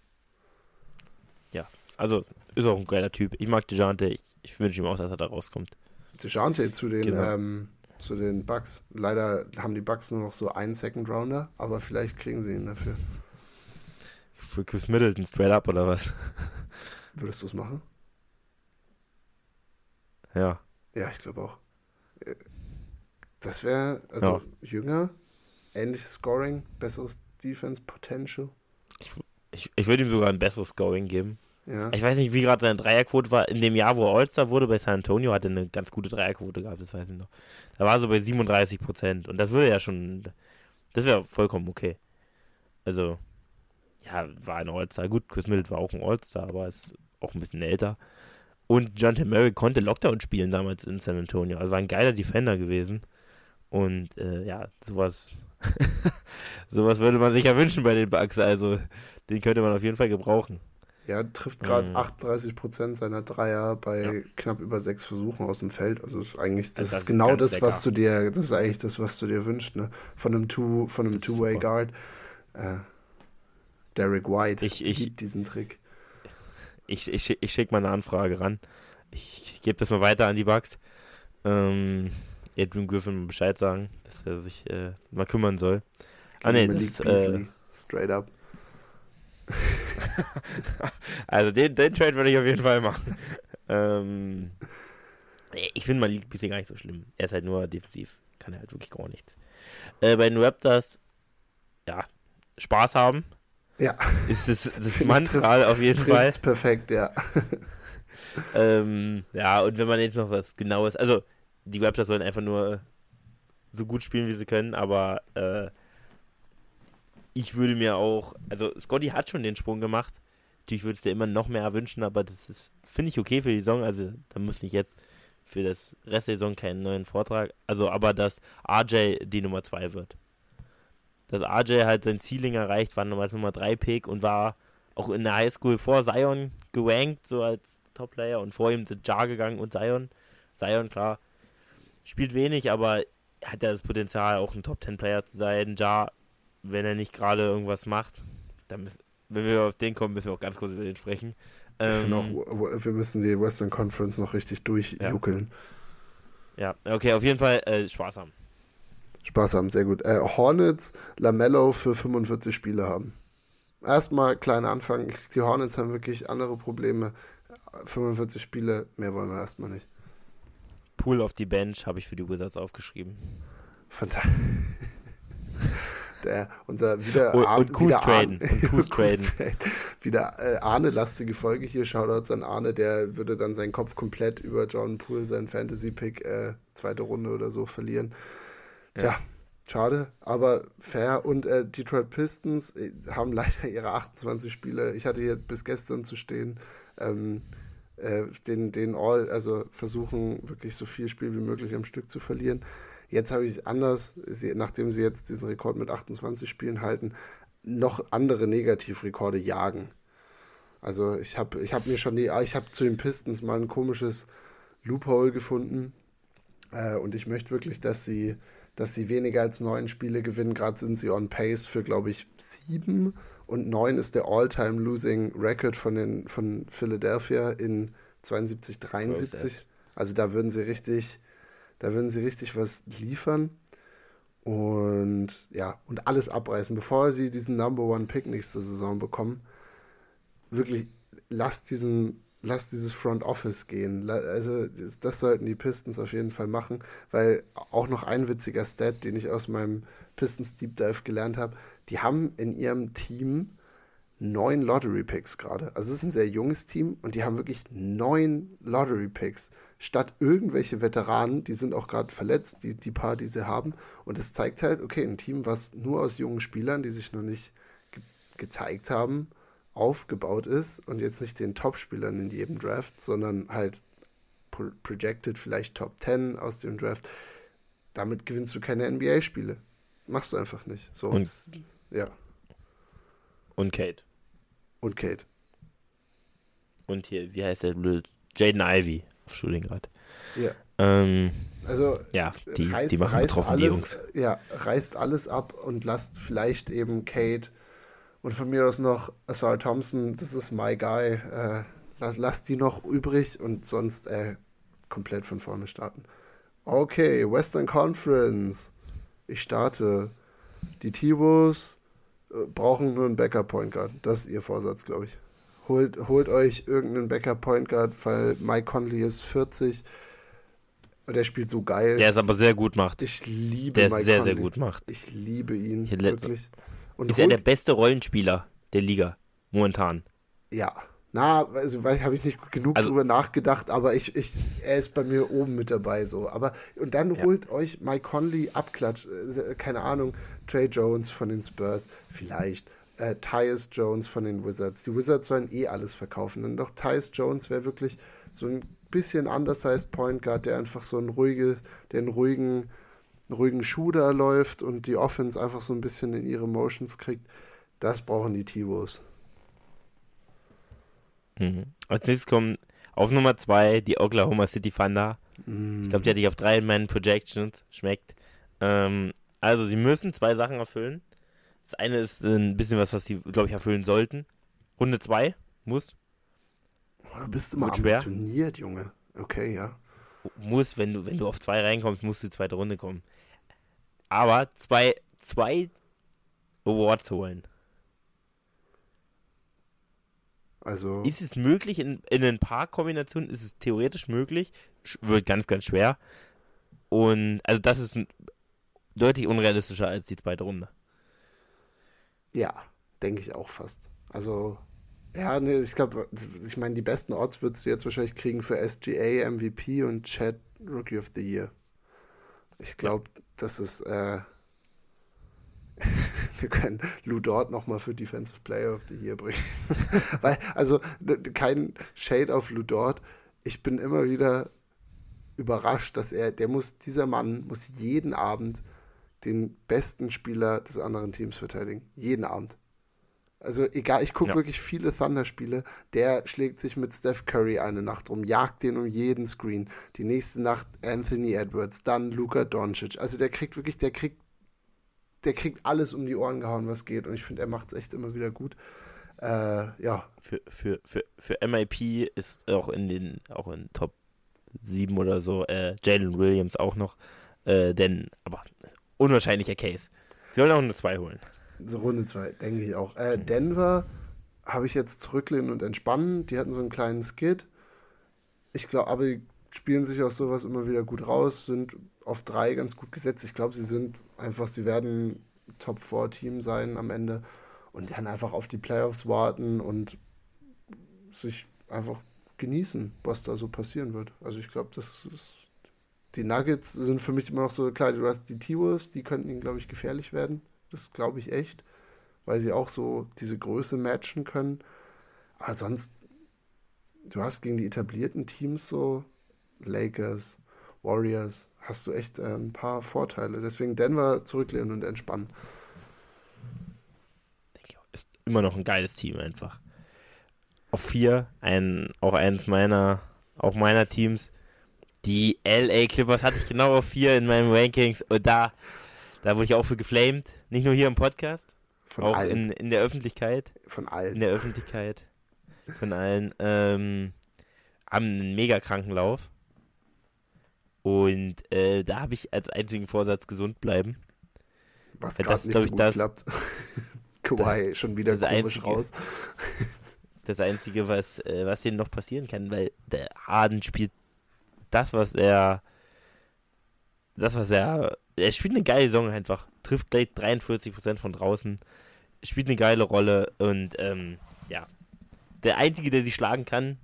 Ja, also ist auch ein geiler Typ. Ich mag DeJante. Ich, ich wünsche ihm auch, dass er da rauskommt. DeJante zu den genau. ähm, zu den Bucks. Leider haben die Bucks nur noch so einen Second Rounder, aber vielleicht kriegen sie ihn dafür. Für Chris Middleton straight up oder was? Würdest du es machen? Ja. Ja, ich glaube auch. Das wäre, also ja. jünger, ähnliches Scoring, besseres Defense Potential. Ich, ich, ich würde ihm sogar ein besseres Scoring geben. Ja. Ich weiß nicht, wie gerade seine Dreierquote war. In dem Jahr, wo er All-Star wurde bei San Antonio, hat er eine ganz gute Dreierquote gehabt, das weiß ich noch. Da war er so bei 37 Prozent. Und das würde ja schon, das wäre vollkommen okay. Also, ja, war ein All-Star. Gut, Chris Middleton war auch ein All-Star, aber ist auch ein bisschen älter. Und John T. Murray konnte Lockdown spielen damals in San Antonio. Also war ein geiler Defender gewesen. Und äh, ja, sowas, sowas würde man sich ja wünschen bei den Bugs. Also, den könnte man auf jeden Fall gebrauchen. Ja, trifft gerade mhm. 38 Prozent seiner Dreier bei ja. knapp über sechs Versuchen aus dem Feld. Also ist eigentlich das, also das ist genau das, lecker. was du dir, das ist eigentlich das, was du dir wünschst, ne? Von einem Two, von einem Two-Way Guard. Äh, Derek White ich, ich, gibt diesen Trick. Ich, ich, ich schicke mal eine Anfrage ran. Ich gebe das mal weiter an die Bugs. Ähm, Adrian Griffin Bescheid sagen, dass er sich äh, mal kümmern soll. Ah, nee, das, äh, Straight up. also den, den Trade würde ich auf jeden Fall machen. ähm, ich finde Malik bisher gar nicht so schlimm. Er ist halt nur defensiv. Kann er halt wirklich gar nichts. Äh, bei den Raptors, ja, Spaß haben. Ja. Ist das, das Mantra auf jeden Fall. Ist perfekt, ja. ähm, ja, und wenn man jetzt noch was Genaues, also die Raptors sollen einfach nur so gut spielen, wie sie können, aber äh, ich würde mir auch, also Scotty hat schon den Sprung gemacht. Natürlich würde es dir immer noch mehr wünschen, aber das ist, finde ich, okay für die Saison. Also da muss nicht jetzt für das Rest der Saison keinen neuen Vortrag. Also, aber dass RJ die Nummer 2 wird. Dass RJ halt sein Ceiling erreicht, war nochmals Nummer 3 Pick und war auch in der Highschool vor Zion gewankt, so als Top-Player und vor ihm sind Jar gegangen und Zion. Zion, klar, spielt wenig, aber hat ja das Potenzial, auch ein Top-10-Player zu sein. Jar wenn er nicht gerade irgendwas macht, dann müssen, wenn wir auf den kommen, müssen wir auch ganz kurz über den sprechen. Ähm, auch, wir müssen die Western Conference noch richtig durchjuckeln. Ja. ja, okay, auf jeden Fall äh, Spaß haben. Spaß haben, sehr gut. Äh, Hornets, Lamello für 45 Spiele haben. Erstmal kleiner Anfang. Die Hornets haben wirklich andere Probleme. 45 Spiele, mehr wollen wir erstmal nicht. Pool auf die Bench habe ich für die Wizards aufgeschrieben. Fantastisch. der, unser wieder und, Arne, und Kuss wieder traden. Arne, Und Kuss traden. wieder äh, Arne-lastige Folge hier. Shoutouts an Arne, der würde dann seinen Kopf komplett über Jordan Poole, seinen Fantasy-Pick, äh, zweite Runde oder so verlieren. Ja. Tja, schade, aber fair. Und äh, Detroit Pistons äh, haben leider ihre 28 Spiele. Ich hatte hier bis gestern zu stehen. Ähm, äh, den, den All, also versuchen wirklich so viel Spiel wie möglich am Stück zu verlieren. Jetzt habe ich es anders, sie, nachdem sie jetzt diesen Rekord mit 28 Spielen halten, noch andere Negativrekorde jagen. Also ich habe ich hab mir schon die, ich habe zu den Pistons mal ein komisches Loophole gefunden äh, und ich möchte wirklich, dass sie, dass sie weniger als neun Spiele gewinnen. Gerade sind sie on pace für, glaube ich, sieben und neun ist der All-Time Losing Record von, den, von Philadelphia in 72, 73. Also da würden sie richtig, da würden sie richtig was liefern und ja, und alles abreißen, bevor sie diesen Number One Pick nächste Saison bekommen. Wirklich, lasst diesen, lasst dieses Front Office gehen. Also, das, sollten die Pistons auf jeden Fall machen, weil auch noch ein witziger Stat, den ich aus meinem Pistons Deep Dive gelernt habe, die haben in ihrem Team neun Lottery Picks gerade. Also es ist ein sehr junges Team und die haben wirklich neun Lottery Picks statt irgendwelche Veteranen, die sind auch gerade verletzt, die, die paar, die sie haben. Und es zeigt halt, okay, ein Team, was nur aus jungen Spielern, die sich noch nicht ge gezeigt haben, aufgebaut ist und jetzt nicht den Top-Spielern in jedem Draft, sondern halt pro projected vielleicht Top 10 aus dem Draft. Damit gewinnst du keine NBA-Spiele. Machst du einfach nicht. So, Und- das, ja. Und Kate. Und Kate. Und hier, wie heißt der? blöd? Jaden Ivy auf Studiengrad. Ja. Ähm, Also ja, die, reißt, die machen betroffen, die alles, Jungs. Ja, reißt alles ab und lasst vielleicht eben Kate und von mir aus noch Asar Thompson, das ist my guy. Äh, lasst, lasst die noch übrig und sonst äh, komplett von vorne starten. Okay, Western Conference. Ich starte. Die T-Wolves äh, brauchen nur einen Backup-Point Guard. Das ist ihr Vorsatz, glaube ich. Holt, holt euch irgendeinen Backup-Point Guard, weil Mike Conley ist 40 und der spielt so geil. Der es aber sehr gut macht. Ich liebe Der Mike sehr, sehr Conley. gut macht. Ich liebe ihn, Ich wirklich. Und Ist er der holt- beste Rollenspieler der Liga. Momentan. Ja. Na, also habe ich nicht genug Also- drüber nachgedacht, aber ich, ich, er ist bei mir oben mit dabei so. Aber und dann Ja. holt euch Mike Conley Abklatsch, äh, keine Ahnung, Trey Jones von den Spurs, vielleicht. Äh, Tyus Jones von den Wizards. Die Wizards sollen eh alles verkaufen. Und doch Tyus Jones wäre wirklich so ein bisschen undersized Point Guard, der einfach so ein ruhiges, einen ruhigen, ruhigen Shooter läuft und die Offense einfach so ein bisschen in ihre Motions kriegt. Das brauchen die T-Wolves. Mhm. Als nächstes kommen auf Nummer 2 die Oklahoma City Thunder. Ich glaube, die hatte ich auf drei in meinen Projections. Schmeckt. Ähm, also, sie müssen zwei Sachen erfüllen. Das eine ist ein bisschen was, was sie, glaube ich, erfüllen sollten. Runde 2 muss. Oh, du bist immer schwer. ambitioniert, Junge. Okay, ja. Muss, wenn du, wenn du auf zwei reinkommst, musst du die zweite Runde kommen. Aber zwei, zwei Awards holen. Also, Ist es möglich, in, in ein paar Kombinationen ist es theoretisch möglich, wird ganz, ganz schwer. Und also das ist deutlich unrealistischer als die zweite Runde. Ja, denke ich auch fast. Also, ja, nee, ich glaube, ich meine, die besten Odds würdest du jetzt wahrscheinlich kriegen für SGA, MVP und Chad Rookie of the Year. Ich glaube, das ist, äh, wir können Lou Dort nochmal für Defensive Player of the Year bringen. Weil, also, kein Shade auf Lou Dort. Ich bin immer wieder überrascht, dass er, der muss, dieser Mann muss jeden Abend den besten Spieler des anderen Teams verteidigen. Jeden Abend. Also egal, ich gucke Ja. wirklich viele Thunder-Spiele. Der schlägt sich mit Steph Curry eine Nacht rum, jagt den um jeden Screen. Die nächste Nacht Anthony Edwards, dann Luka Doncic. Also der kriegt wirklich, der kriegt, der kriegt alles um die Ohren gehauen, was geht. Und ich finde, er macht es echt immer wieder gut. Äh, ja, Für, für, für, für MIP ist auch in den, auch in Top 7 oder so, äh, Jalen Williams auch noch. Äh, denn, aber unwahrscheinlicher Case. Sie sollen auch nur zwei holen. so Runde 2, denke ich auch. Äh, Denver habe ich jetzt zurücklehnen und entspannen. Die hatten so einen kleinen Skid. Ich glaube, aber die spielen sich aus sowas immer wieder gut raus, sind auf drei ganz gut gesetzt. Ich glaube, sie sind einfach, sie werden Top-4-Team sein am Ende und dann einfach auf die Playoffs warten und sich einfach genießen, was da so passieren wird. Also ich glaube, das ist, die Nuggets sind für mich immer noch so, klar, du hast die T-Wolves, die könnten ihnen, glaube ich, gefährlich werden. Das glaube ich echt, weil sie auch so diese Größe matchen können. Aber sonst, du hast gegen die etablierten Teams so, Lakers, Warriors, hast du echt äh, ein paar Vorteile. Deswegen Denver zurücklehnen und entspannen. Ist immer noch ein geiles Team einfach auf vier, ein, auch eines meiner, auch meiner Teams. Die LA Clippers hatte ich genau auf vier in meinen Rankings und da, da wurde ich auch für geflamed. Nicht nur hier im Podcast, Von auch in, in der Öffentlichkeit. Von allen. In der Öffentlichkeit. Von allen. Ähm, haben einen mega kranken Lauf. Und äh, da habe ich als einzigen Vorsatz gesund bleiben. Was gerade nicht so gut das, klappt. Kawhi schon wieder komisch einzige, raus das Einzige, was, äh, was hier noch passieren kann, weil der Harden spielt das, was er. Das, was er. Er spielt eine geile Saison einfach. Trifft gleich 43% von draußen. Spielt eine geile Rolle und ähm, ja. Der Einzige, der sie schlagen kann,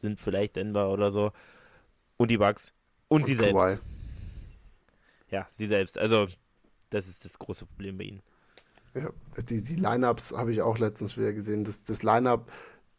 sind vielleicht Denver oder so. Und die Bugs. Und, und sie Kawhi. selbst. Ja, sie selbst. Also, das ist das große Problem bei ihnen. Ja, die, die Lineups habe ich auch letztens wieder gesehen. Das, das Lineup,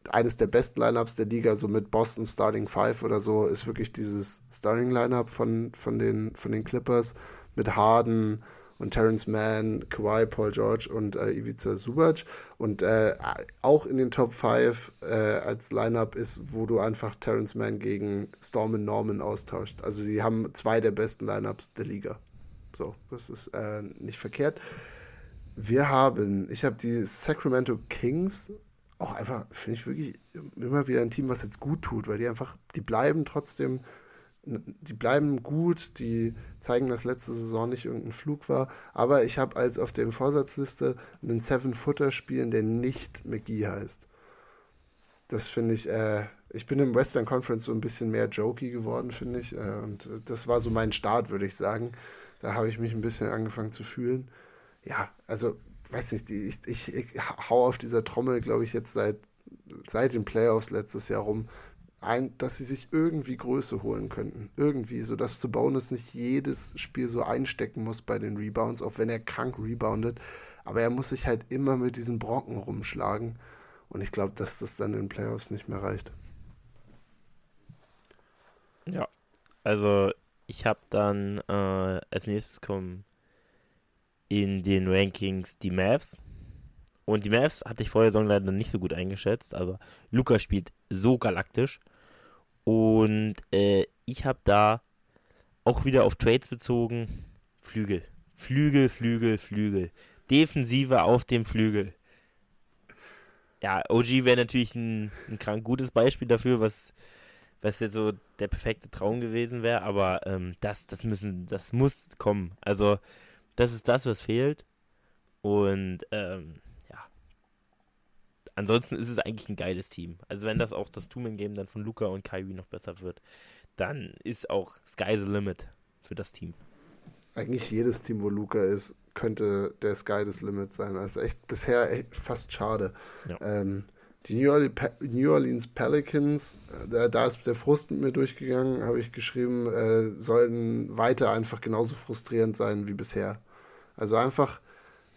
eines der besten Lineups der Liga, so mit Boston Starting Five oder so, ist wirklich dieses Starting Lineup von, von, den, von den Clippers mit Harden und Terrence Mann, Kawhi, Paul George und äh, Ivica Subac. Und äh, auch in den Top 5 äh, als Lineup ist, wo du einfach Terrence Mann gegen Storm Norman austauscht. Also sie haben zwei der besten Lineups der Liga. So, das ist äh, nicht verkehrt. Wir haben, ich habe die Sacramento Kings, auch einfach, finde ich wirklich immer wieder ein Team, was jetzt gut tut, weil die einfach, die bleiben trotzdem, die bleiben gut, die zeigen, dass letzte Saison nicht irgendein Flug war, aber ich habe als auf der Vorsatzliste einen Seven-Footer spielen, der nicht McGee heißt. Das finde ich, äh, ich bin im Western Conference so ein bisschen mehr jokey geworden, finde ich, äh, und das war so mein Start, würde ich sagen. Da habe ich mich ein bisschen angefangen zu fühlen ja, also, weiß nicht, ich, ich, ich hau auf dieser Trommel, glaube ich, jetzt seit, seit den Playoffs letztes Jahr rum, ein, dass sie sich irgendwie Größe holen könnten. Irgendwie, sodass zu Bonus nicht jedes Spiel so einstecken muss bei den Rebounds, auch wenn er krank reboundet. Aber er muss sich halt immer mit diesen Brocken rumschlagen. Und ich glaube, dass das dann in den Playoffs nicht mehr reicht. Ja, also ich habe dann äh, als nächstes kommen in den Rankings die Mavs. Und die Mavs hatte ich vorher Saison leider nicht so gut eingeschätzt, aber Luca spielt so galaktisch. Und äh, ich habe da auch wieder auf Trades bezogen Flügel. Flügel, Flügel, Flügel. Defensive auf dem Flügel. Ja, OG wäre natürlich ein, ein krank gutes Beispiel dafür, was, was jetzt so der perfekte Traum gewesen wäre, aber ähm, das, das müssen, das muss kommen. Also das ist das, was fehlt. Und ähm, ja. Ansonsten ist es eigentlich ein geiles Team. Also wenn das auch das Two-Man-Game dann von Luca und Kyrie noch besser wird, dann ist auch Sky the Limit für das Team. Eigentlich jedes Team, wo Luca ist, könnte der Sky das Limit sein. Also echt bisher echt fast schade. Ja. Ähm, die New Orleans Pelicans, äh, da, da, ist der Frust mit mir durchgegangen, habe ich geschrieben, äh, sollten weiter einfach genauso frustrierend sein wie bisher. Also einfach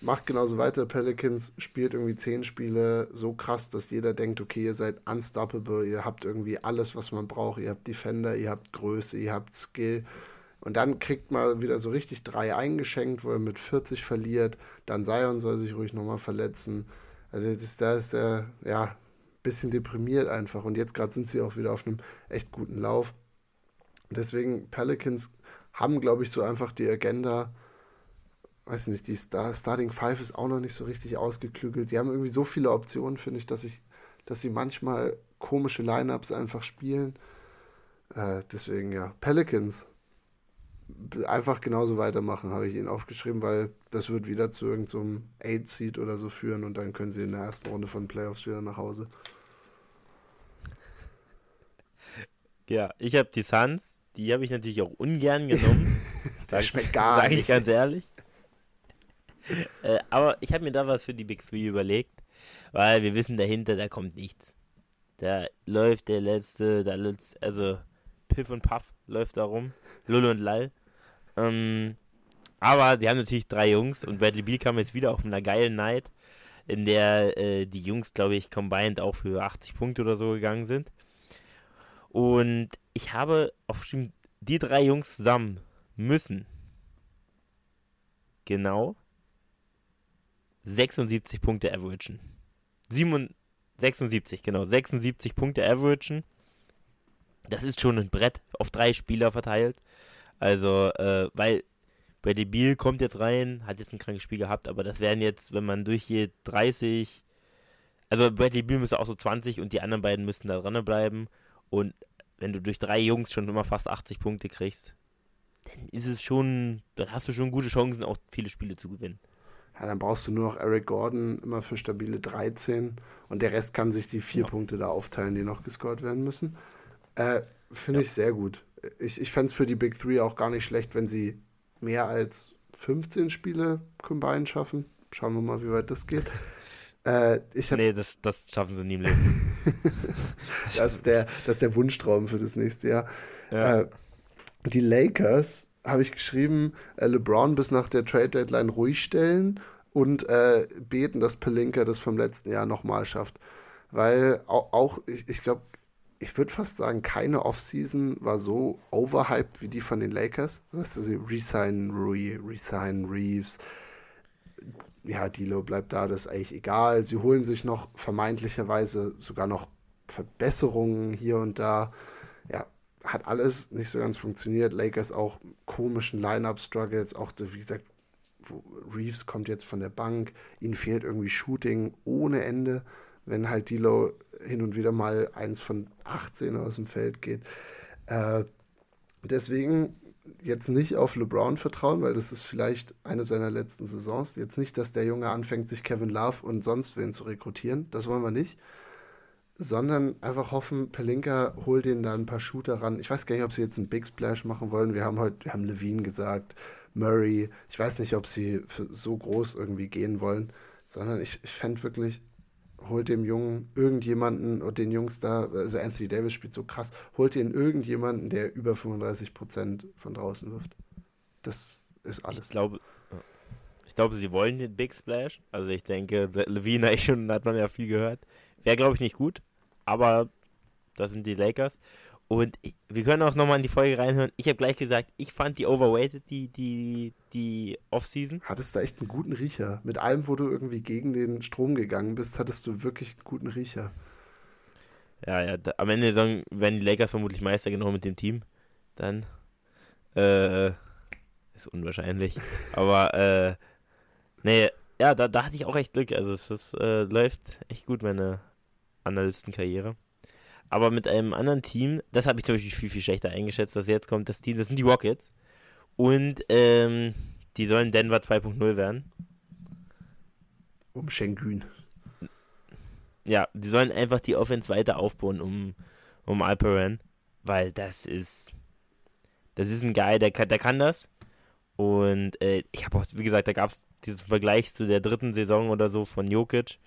macht genauso weiter. Pelicans spielt irgendwie zehn Spiele so krass, dass jeder denkt, okay, ihr seid unstoppable, ihr habt irgendwie alles, was man braucht. Ihr habt Defender, ihr habt Größe, ihr habt Skill. Und dann kriegt man wieder so richtig drei eingeschenkt, wo er mit 40 verliert. Dann Zion soll sich ruhig nochmal verletzen. Also da ist er, ja, ein bisschen deprimiert einfach. Und jetzt gerade sind sie auch wieder auf einem echt guten Lauf. Deswegen, Pelicans haben, glaube ich, so einfach die Agenda, weiß nicht, die Star Starting Five ist auch noch nicht so richtig ausgeklügelt. Die haben irgendwie so viele Optionen, finde ich, dass ich, dass sie manchmal komische Lineups einfach spielen. Äh, deswegen ja, Pelicans einfach genauso weitermachen, habe ich ihnen aufgeschrieben, weil das wird wieder zu irgendeinem so 8-Seed oder so führen und dann können sie in der ersten Runde von Playoffs wieder nach Hause. Ja, ich habe die Suns, die habe ich natürlich auch ungern genommen. Der schmeckt gar sag nicht. Sage ich ganz ehrlich. äh, aber ich habe mir da was für die Big Three überlegt, weil wir wissen dahinter, da kommt nichts. Da läuft der letzte, da letzte, also Piff und Puff läuft da rum, Lull und Lall. Ähm, aber die haben natürlich drei Jungs und Bradley Beal kam jetzt wieder auf einer geilen Night, in der äh, die Jungs, glaube ich, combined auch für 80 Punkte oder so gegangen sind. Und ich habe aufgeschrieben, die drei Jungs zusammen müssen genau 76 Punkte averagen. 76, genau, 76 Punkte averagen. Das ist schon ein Brett auf drei Spieler verteilt. Also, äh, weil Bradley Beal kommt jetzt rein, hat jetzt ein krankes Spiel gehabt, aber das wären jetzt, wenn man durchgeht, 30. Also Bradley Beal müsste auch so 20 und die anderen beiden müssten da dran bleiben. Und wenn du durch drei Jungs schon immer fast 80 Punkte kriegst, dann ist es schon, dann hast du schon gute Chancen, auch viele Spiele zu gewinnen. Ja, dann brauchst du nur noch Eric Gordon immer für stabile 13 und der Rest kann sich die vier ja. Punkte da aufteilen, die noch gescored werden müssen. Äh, Finde ja. ich sehr gut. Ich, ich fände es für die Big Three auch gar nicht schlecht, wenn sie mehr als 15 Spiele combined schaffen. Schauen wir mal, wie weit das geht. Äh, ich hab, nee, das, das schaffen sie nie im Leben. das, ist der, das ist der Wunschtraum für das nächste Jahr. Ja. Äh, die Lakers, habe ich geschrieben, äh, LeBron bis nach der Trade Deadline ruhig stellen und äh, beten, dass Pelinka das vom letzten Jahr nochmal schafft. Weil auch, auch ich, ich glaube, ich würde fast sagen, keine Offseason war so overhyped wie die von den Lakers. Weißt du, sie resignen Rui, resignen Reeves. Ja, Dilo bleibt da, das ist eigentlich egal. Sie holen sich noch vermeintlicherweise sogar noch Verbesserungen hier und da. Ja, hat alles nicht so ganz funktioniert. Lakers auch komischen Line-Up-Struggles, auch wie gesagt, Reeves kommt jetzt von der Bank, ihnen fehlt irgendwie Shooting ohne Ende, wenn halt Dilo hin und wieder mal eins von 18 aus dem Feld geht. Äh, deswegen jetzt nicht auf LeBron vertrauen, weil das ist vielleicht eine seiner letzten Saisons. Jetzt nicht, dass der Junge anfängt, sich Kevin Love und sonst wen zu rekrutieren. Das wollen wir nicht sondern einfach hoffen, Pelinka holt den da ein paar Shooter ran. Ich weiß gar nicht, ob sie jetzt einen Big Splash machen wollen. Wir haben heute, wir haben Levine gesagt, Murray. Ich weiß nicht, ob sie so groß irgendwie gehen wollen, sondern ich, ich fände wirklich, holt dem Jungen irgendjemanden und den Jungs da, also Anthony Davis spielt so krass, holt den irgendjemanden, der über 35 Prozent von draußen wirft. Das ist alles. Ich glaube, ich glaube, sie wollen den Big Splash. Also ich denke, Levine schon hat man ja viel gehört. Wäre, glaube ich, nicht gut aber das sind die Lakers. Und ich, wir können auch nochmal in die Folge reinhören. Ich habe gleich gesagt, ich fand die overweighted, die, die, die Offseason. Hattest du echt einen guten Riecher. Mit allem, wo du irgendwie gegen den Strom gegangen bist, hattest du wirklich einen guten Riecher. Ja, ja, da, am Ende der werden die Lakers vermutlich Meister genau mit dem Team. Dann. Äh, ist unwahrscheinlich. Aber, äh, nee, ja, da, da hatte ich auch echt Glück. Also, es, es äh, läuft echt gut, meine, Analystenkarriere. Aber mit einem anderen Team, das habe ich zum Beispiel viel, viel schlechter eingeschätzt, dass jetzt kommt das Team, das sind die Rockets. Und ähm, die sollen Denver 2.0 werden. Um Schengen. Ja, die sollen einfach die Offense weiter aufbauen um, um Alperen, weil das ist das ist ein Guy, der kann, der kann das. Und äh, ich habe auch, wie gesagt, da gab es diesen Vergleich zu der dritten Saison oder so von Jokic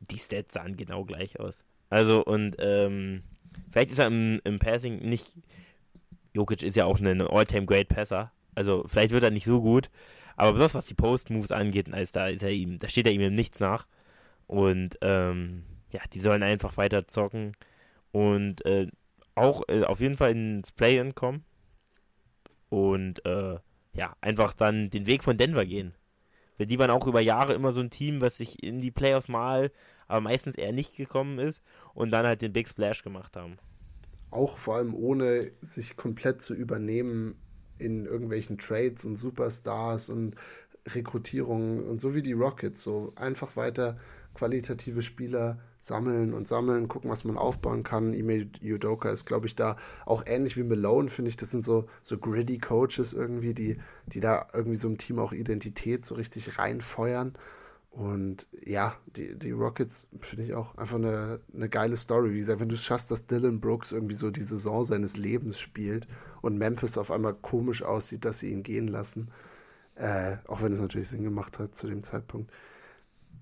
die Stats sahen genau gleich aus. Also, und ähm, vielleicht ist er im, im Passing nicht. Jokic ist ja auch ein All-Time-Great Passer. Also, vielleicht wird er nicht so gut. Aber besonders was die Post-Moves angeht, als da ist er ihm, da steht er ihm im Nichts nach. Und ähm, ja, die sollen einfach weiter zocken und äh, auch äh, auf jeden Fall ins Play-In kommen. Und äh, ja, einfach dann den Weg von Denver gehen. Weil die waren auch über Jahre immer so ein Team, was sich in die Playoffs mal, aber meistens eher nicht gekommen ist und dann halt den Big Splash gemacht haben. Auch vor allem ohne sich komplett zu übernehmen in irgendwelchen Trades und Superstars und Rekrutierungen und so wie die Rockets, so einfach weiter qualitative Spieler sammeln und sammeln, gucken, was man aufbauen kann. Ime Yudoka ist, glaube ich, da auch ähnlich wie Malone, finde ich. Das sind so, so gritty Coaches irgendwie, die, die da irgendwie so im Team auch Identität so richtig reinfeuern. Und ja, die, die Rockets finde ich auch einfach eine, eine geile Story. Wie gesagt, wenn du es schaffst, dass Dylan Brooks irgendwie so die Saison seines Lebens spielt und Memphis auf einmal komisch aussieht, dass sie ihn gehen lassen, äh, auch wenn es natürlich Sinn gemacht hat zu dem Zeitpunkt,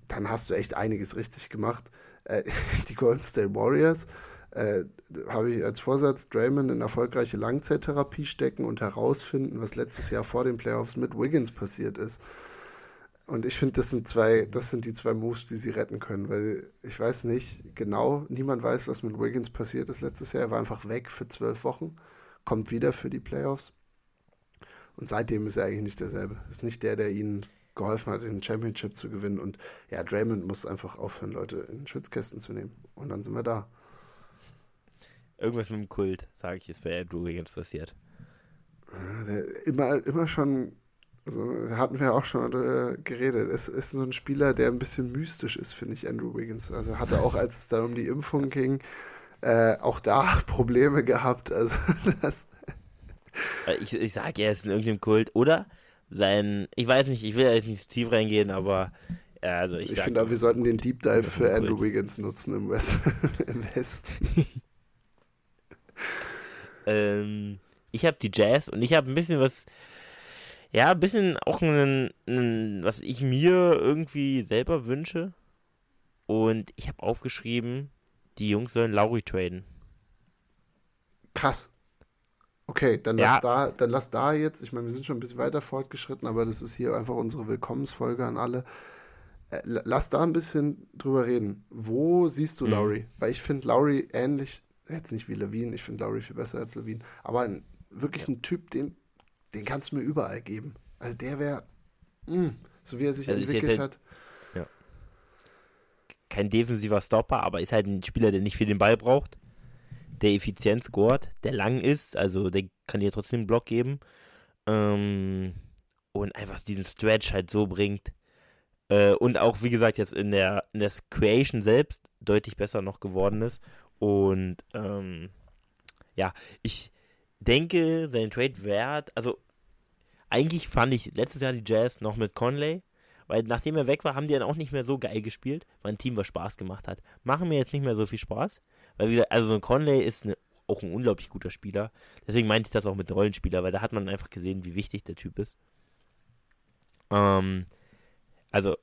dann hast du echt einiges richtig gemacht. Äh, die Golden State Warriors äh, habe ich als Vorsatz Draymond in erfolgreiche Langzeittherapie stecken und herausfinden, was letztes Jahr vor den Playoffs mit Wiggins passiert ist. Und ich finde, das sind zwei, das sind die zwei Moves, die sie retten können, weil ich weiß nicht genau, niemand weiß, was mit Wiggins passiert ist letztes Jahr. Er war einfach weg für zwölf Wochen, kommt wieder für die Playoffs. Und seitdem ist er eigentlich nicht derselbe. Ist nicht der, der ihnen geholfen hat, den Championship zu gewinnen. Und ja, Draymond muss einfach aufhören, Leute in Schwitzkästen zu nehmen. Und dann sind wir da. Irgendwas mit dem Kult, sage ich, ist bei Andrew Wiggins passiert. Der immer, immer schon, also hatten wir auch schon äh, geredet. Es ist so ein Spieler, der ein bisschen mystisch ist, finde ich, Andrew Wiggins. Also hatte auch, als es dann um die Impfung ging, äh, auch da Probleme gehabt. Also das. Äh, ich, ich sage, er ist in irgendeinem Kult. Oder sein, ich weiß nicht, ich will jetzt nicht zu tief reingehen, aber ja, also ich, ich finde aber, wir sollten den Deep Dive für Andrew Wiggins nutzen im, West, im Westen. ähm, ich habe die Jazz und ich habe ein bisschen was, ja, ein bisschen auch ein, ein, was ich mir irgendwie selber wünsche. Und ich habe aufgeschrieben, die Jungs sollen Lauri traden. Krass. Okay, dann lass, ja. da, dann lass da jetzt, ich meine, wir sind schon ein bisschen weiter fortgeschritten, aber das ist hier einfach unsere Willkommensfolge an alle. Äh, lass da ein bisschen drüber reden. Wo siehst du mhm. Lowry? Weil ich finde Lowry ähnlich, jetzt nicht wie Levine, ich finde Lowry viel besser als Levine, aber ein, wirklich ein Typ, den, den kannst du mir überall geben. Also der wäre, hm, so wie er sich also entwickelt halt, hat. Kein defensiver Stopper, aber ist halt ein Spieler, der nicht viel den Ball braucht der effizient scored, der lang ist, also der kann dir trotzdem einen Block geben. Ähm, und einfach diesen Stretch halt so bringt. Äh, und auch, wie gesagt, jetzt in der, in der Creation selbst deutlich besser noch geworden ist. Und ähm, ja, ich denke, sein Trade-Wert, also eigentlich fand ich letztes Jahr die Jazz noch mit Conley, weil nachdem er weg war, haben die dann auch nicht mehr so geil gespielt, weil ein Team, was Spaß gemacht hat. Machen mir jetzt nicht mehr so viel Spaß. Weil, wie gesagt, also so ein Conley ist eine, auch ein unglaublich guter Spieler. Deswegen meinte ich das auch mit Rollenspieler, weil da hat man einfach gesehen, wie wichtig der Typ ist. Ähm, also,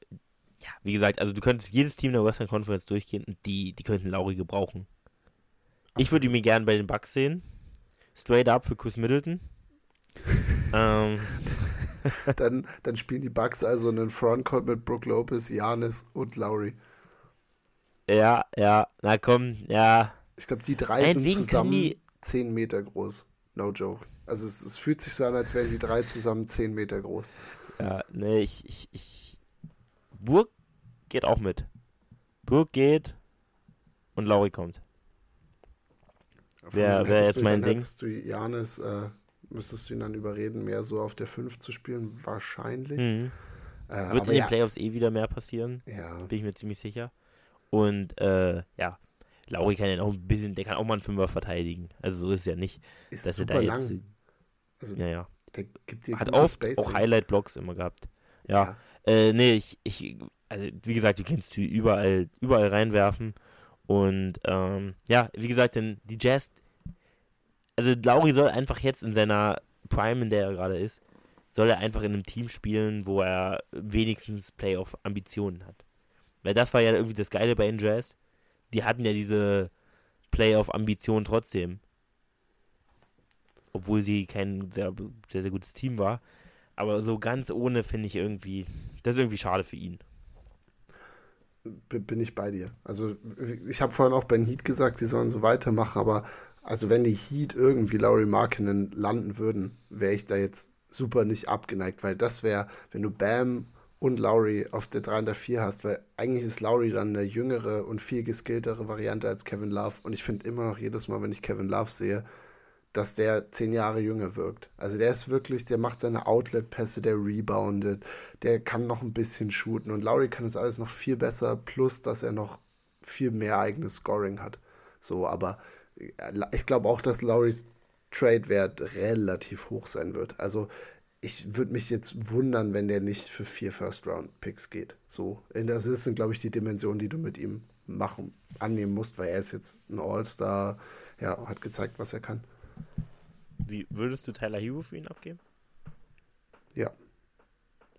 ja, wie gesagt, also du könntest jedes Team der Western Conference durchgehen und die, die könnten Lauri gebrauchen. Ich würde ihn mir gerne bei den Bucks sehen. Straight up für Chris Middleton. ähm. dann, dann spielen die Bucks also einen Frontcourt mit Brook Lopez, Janis und Lowry. Ja, ja, na komm, ja. Ich glaube, die drei Nein, sind zusammen die... 10 Meter groß. No joke. Also es, es, fühlt sich so an, als wären die drei zusammen 10 Meter groß. Ja, ne, ich, ich, ich. Burg geht auch mit. Burg geht und Lauri kommt. Wer wäre jetzt mein Ding? Du Janis, äh, müsstest du ihn dann überreden, mehr so auf der 5 zu spielen? Wahrscheinlich. Mhm. Äh, Wird in den ja. Playoffs eh wieder mehr passieren. Ja. Bin ich mir ziemlich sicher. Und äh, ja, Lauri kann ja auch ein bisschen, der kann auch mal einen Fünfer verteidigen. Also so ist es ja nicht. Ist dass super er da jetzt, lang. Also, ja, ja. Der gibt dir Hat oft Spacing. auch Highlight-Blocks immer gehabt. Ja. ja. Äh, nee, ich, ich, also wie gesagt, du kannst du überall, überall reinwerfen. Und ähm, ja, wie gesagt, denn die Jazz, also Lauri soll einfach jetzt in seiner Prime, in der er gerade ist, soll er einfach in einem Team spielen, wo er wenigstens Playoff-Ambitionen hat. Weil das war ja irgendwie das Geile bei den Jazz. Die hatten ja diese Playoff-Ambition trotzdem. Obwohl sie kein sehr, sehr, sehr gutes Team war. Aber so ganz ohne finde ich irgendwie, das ist irgendwie schade für ihn. Bin ich bei dir. Also ich habe vorhin auch bei den Heat gesagt, die sollen so weitermachen, aber also wenn die Heat irgendwie Laurie Markinen landen würden, wäre ich da jetzt super nicht abgeneigt, weil das wäre, wenn du Bam und Lowry auf der 3 und der 4 hast, weil eigentlich ist Lowry dann eine jüngere und viel geskilltere Variante als Kevin Love. Und ich finde immer noch jedes Mal, wenn ich Kevin Love sehe, dass der zehn Jahre jünger wirkt. Also der ist wirklich, der macht seine Outlet-Pässe, der reboundet, der kann noch ein bisschen shooten und Lowry kann das alles noch viel besser, plus dass er noch viel mehr eigenes Scoring hat. So, aber äh, ich glaube auch, dass Lowrys Trade-Wert relativ hoch sein wird. Also ich würde mich jetzt wundern, wenn der nicht für vier First-Round-Picks geht. So, also das sind, glaube ich, die Dimensionen, die du mit ihm machen, annehmen musst, weil er ist jetzt ein All-Star, ja, hat gezeigt, was er kann. Wie würdest du Tyler Hero für ihn abgeben? Ja.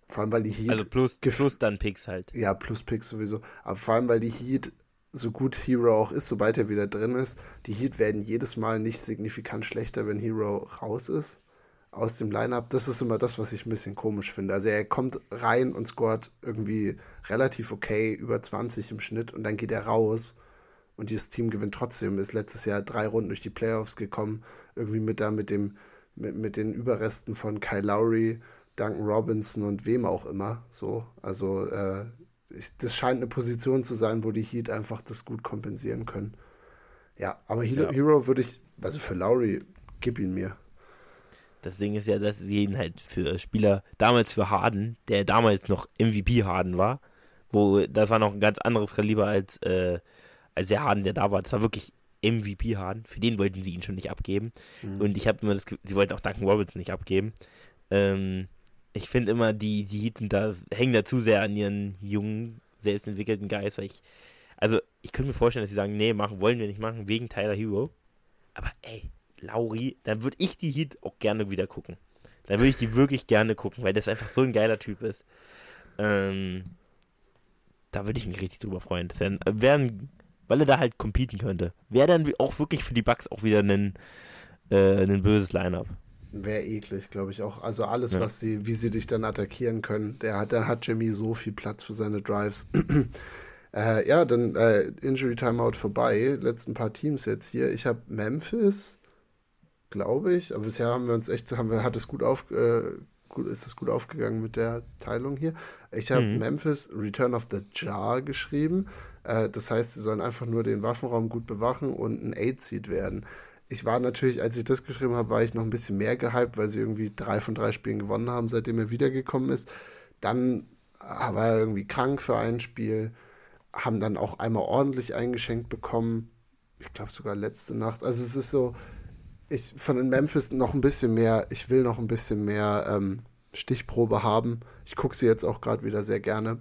Vor allem, weil die Heat. Also plus, plus dann Picks halt. Ja, plus Picks sowieso. Aber vor allem, weil die Heat, so gut Hero auch ist, sobald er wieder drin ist, die Heat werden jedes Mal nicht signifikant schlechter, wenn Hero raus ist aus dem Lineup. Das ist immer das, was ich ein bisschen komisch finde. Also er kommt rein und scoret irgendwie relativ okay, über 20 im Schnitt und dann geht er raus und dieses Team gewinnt trotzdem. Ist letztes Jahr drei Runden durch die Playoffs gekommen, irgendwie mit da mit dem mit, mit den Überresten von Kyle Lowry, Duncan Robinson und wem auch immer. So, also äh, das scheint eine Position zu sein, wo die Heat einfach das gut kompensieren können. Ja, aber Hero, ja. Hero würde ich, also für Lowry, gib ihn mir. Das Ding ist ja, dass sie ihn halt für Spieler, damals für Harden, der damals noch MVP Harden war, wo das war noch ein ganz anderes Kaliber als, äh, als der Harden, der da war. Das war wirklich MVP Harden. Für den wollten sie ihn schon nicht abgeben. Mhm. Und ich habe immer das Gefühl, sie wollten auch Duncan Robinson nicht abgeben. Ähm, ich finde immer, die, die Heat da, hängen da zu sehr an ihren jungen, selbstentwickelten Geist, weil ich, also ich könnte mir vorstellen, dass sie sagen, nee, machen wollen wir nicht machen, wegen Tyler Hero. Aber ey, Lauri, dann würde ich die Heat auch gerne wieder gucken. Dann würde ich die wirklich gerne gucken, weil das einfach so ein geiler Typ ist. Ähm, da würde ich mich richtig drüber freuen. Das wären, wären, weil er da halt competen könnte. Wäre dann auch wirklich für die Bugs auch wieder ein, äh, ein böses Line-Up. Wäre eklig, glaube ich auch. Also alles, ja. was sie, wie sie dich dann attackieren können, der hat, dann hat Jimmy so viel Platz für seine Drives. äh, ja, dann äh, Injury Timeout vorbei. Letzten paar Teams jetzt hier. Ich habe Memphis, glaube ich. Aber bisher haben wir uns echt, haben wir, hat es gut auf, äh, gut, ist es gut aufgegangen mit der Teilung hier. Ich habe mhm. Memphis Return of the Jar geschrieben. Äh, das heißt, sie sollen einfach nur den Waffenraum gut bewachen und ein Aid-Seed werden. Ich war natürlich, als ich das geschrieben habe, war ich noch ein bisschen mehr gehypt, weil sie irgendwie drei von drei Spielen gewonnen haben, seitdem er wiedergekommen ist. Dann war er irgendwie krank für ein Spiel, haben dann auch einmal ordentlich eingeschenkt bekommen. Ich glaube sogar letzte Nacht. Also es ist so, ich von den Memphis noch ein bisschen mehr, ich will noch ein bisschen mehr ähm, Stichprobe haben. Ich gucke sie jetzt auch gerade wieder sehr gerne.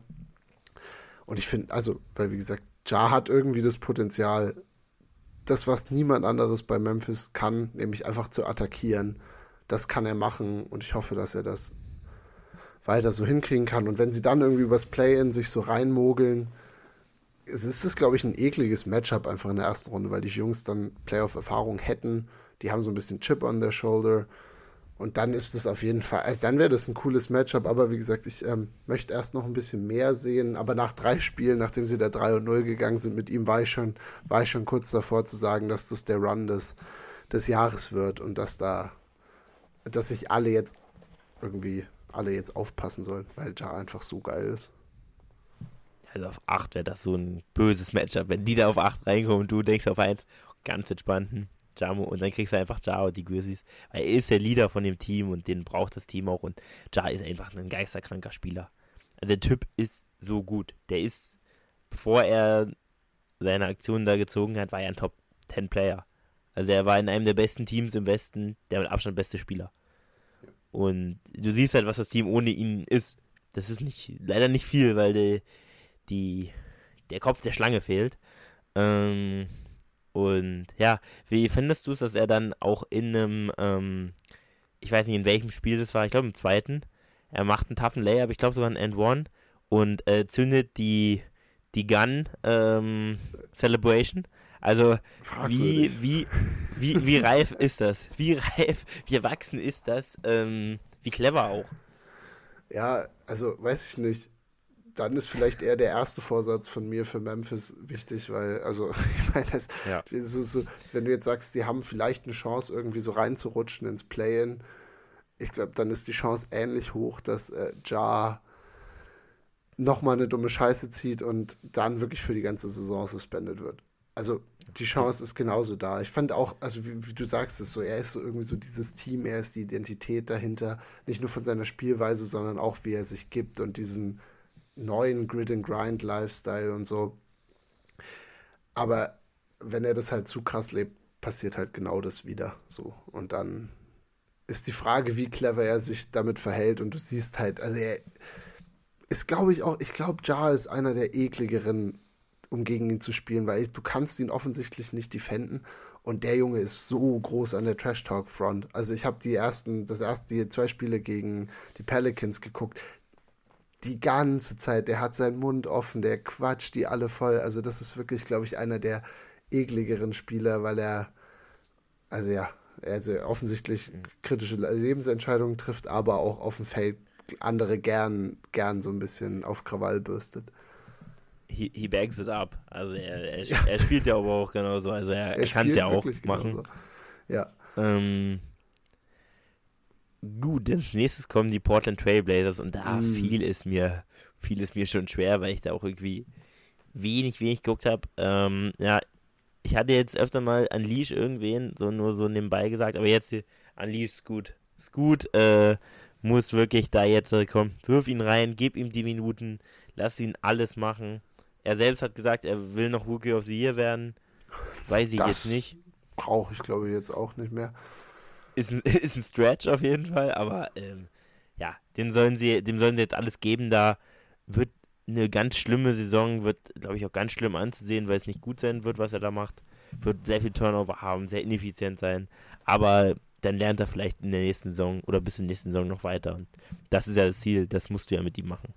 Und ich finde, also, weil wie gesagt, Ja hat irgendwie das Potenzial, das, was niemand anderes bei Memphis kann, nämlich einfach zu attackieren. Das kann er machen und ich hoffe, dass er das weiter so hinkriegen kann. Und wenn sie dann irgendwie übers Play-In sich so reinmogeln, ist es, glaube ich, ein ekliges Matchup einfach in der ersten Runde, weil die Jungs dann Playoff-Erfahrung hätten die haben so ein bisschen Chip on their shoulder. Und dann ist es auf jeden Fall, also dann wäre das ein cooles Matchup, aber wie gesagt, ich ähm, möchte erst noch ein bisschen mehr sehen. Aber nach drei Spielen, nachdem sie da 3 und 0 gegangen sind, mit ihm war ich schon, war ich schon kurz davor zu sagen, dass das der Run des, des Jahres wird und dass da, dass sich alle jetzt irgendwie, alle jetzt aufpassen sollen, weil Ja einfach so geil ist. Also auf 8 wäre das so ein böses Matchup, wenn die da auf 8 reinkommen und du denkst auf 1, ganz entspannten. Jamo und dann kriegst du einfach Ja und die Grizzlies. Weil er ist der Leader von dem Team und den braucht das Team auch und Ja ist einfach ein geisterkranker Spieler. Also der Typ ist so gut. Der ist, bevor er seine Aktionen da gezogen hat, war er ein Top 10 Player. Also er war in einem der besten Teams im Westen der mit Abstand beste Spieler. Und du siehst halt, was das Team ohne ihn ist. Das ist nicht, leider nicht viel, weil die, die der Kopf der Schlange fehlt. Ähm, und ja, wie findest du es, dass er dann auch in einem, ähm, ich weiß nicht in welchem Spiel das war, ich glaube im zweiten, er macht einen toughen Layup, ich glaube sogar ein End One und äh, zündet die, die Gun ähm, Celebration. Also wie, wie, wie, wie reif ist das? Wie reif, wie erwachsen ist das? Ähm, wie clever auch. Ja, also weiß ich nicht dann ist vielleicht eher der erste Vorsatz von mir für Memphis wichtig, weil, also, ich meine, das, ja. so, so, wenn du jetzt sagst, die haben vielleicht eine Chance, irgendwie so reinzurutschen ins Play-In, ich glaube, dann ist die Chance ähnlich hoch, dass äh, Ja nochmal eine dumme Scheiße zieht und dann wirklich für die ganze Saison suspendet wird. Also die Chance ist genauso da. Ich fand auch, also wie, wie, du sagst es so, er ist so irgendwie so dieses Team, er ist die Identität dahinter, nicht nur von seiner Spielweise, sondern auch wie er sich gibt und diesen neuen Grid and Grind Lifestyle und so. Aber wenn er das halt zu krass lebt, passiert halt genau das wieder so. Und dann ist die Frage, wie clever er sich damit verhält. Und du siehst halt, also er ist, glaube ich, auch, ich glaube, Ja ist einer der ekligeren, um gegen ihn zu spielen, weil du kannst ihn offensichtlich nicht defenden. Und der Junge ist so groß an der Trash Talk Front. Also ich habe die ersten, das erste, die zwei Spiele gegen die Pelicans geguckt die ganze Zeit. Der hat seinen Mund offen, der quatscht die alle voll. Also das ist wirklich, glaube ich, einer der ekligeren Spieler, weil er, also ja, also offensichtlich kritische Lebensentscheidungen trifft, aber auch auf dem Feld andere gern, gern so ein bisschen auf Krawall bürstet. He, he bags it up. Also er, er, ja. er spielt ja aber auch genauso. Also er, er kann es ja auch machen. Genauso. Ja. Ähm, gut, als nächstes kommen die Portland Trailblazers und da mm. fiel es mir, fiel es mir schon schwer, weil ich da auch irgendwie wenig, wenig geguckt habe. Ähm, ja, ich hatte jetzt öfter mal Unleash irgendwen, so nur so nebenbei gesagt, aber jetzt Unleash ist gut. Ist gut, äh, muss wirklich da jetzt kommen. Wirf ihn rein, gib ihm die Minuten, lass ihn alles machen. Er selbst hat gesagt, er will noch Rookie of the Year werden. Weiß ich das jetzt nicht. Brauche ich, glaube ich, jetzt auch nicht mehr. Ist ein, ist ein Stretch auf jeden Fall, aber ähm, ja, dem sollen sie, dem sollen sie jetzt alles geben. Da wird eine ganz schlimme Saison, wird, glaube ich, auch ganz schlimm anzusehen, weil es nicht gut sein wird, was er da macht. Wird sehr viel Turnover haben, sehr ineffizient sein. Aber dann lernt er vielleicht in der nächsten Saison oder bis zur nächsten Saison noch weiter. Und das ist ja das Ziel, das musst du ja mit ihm machen.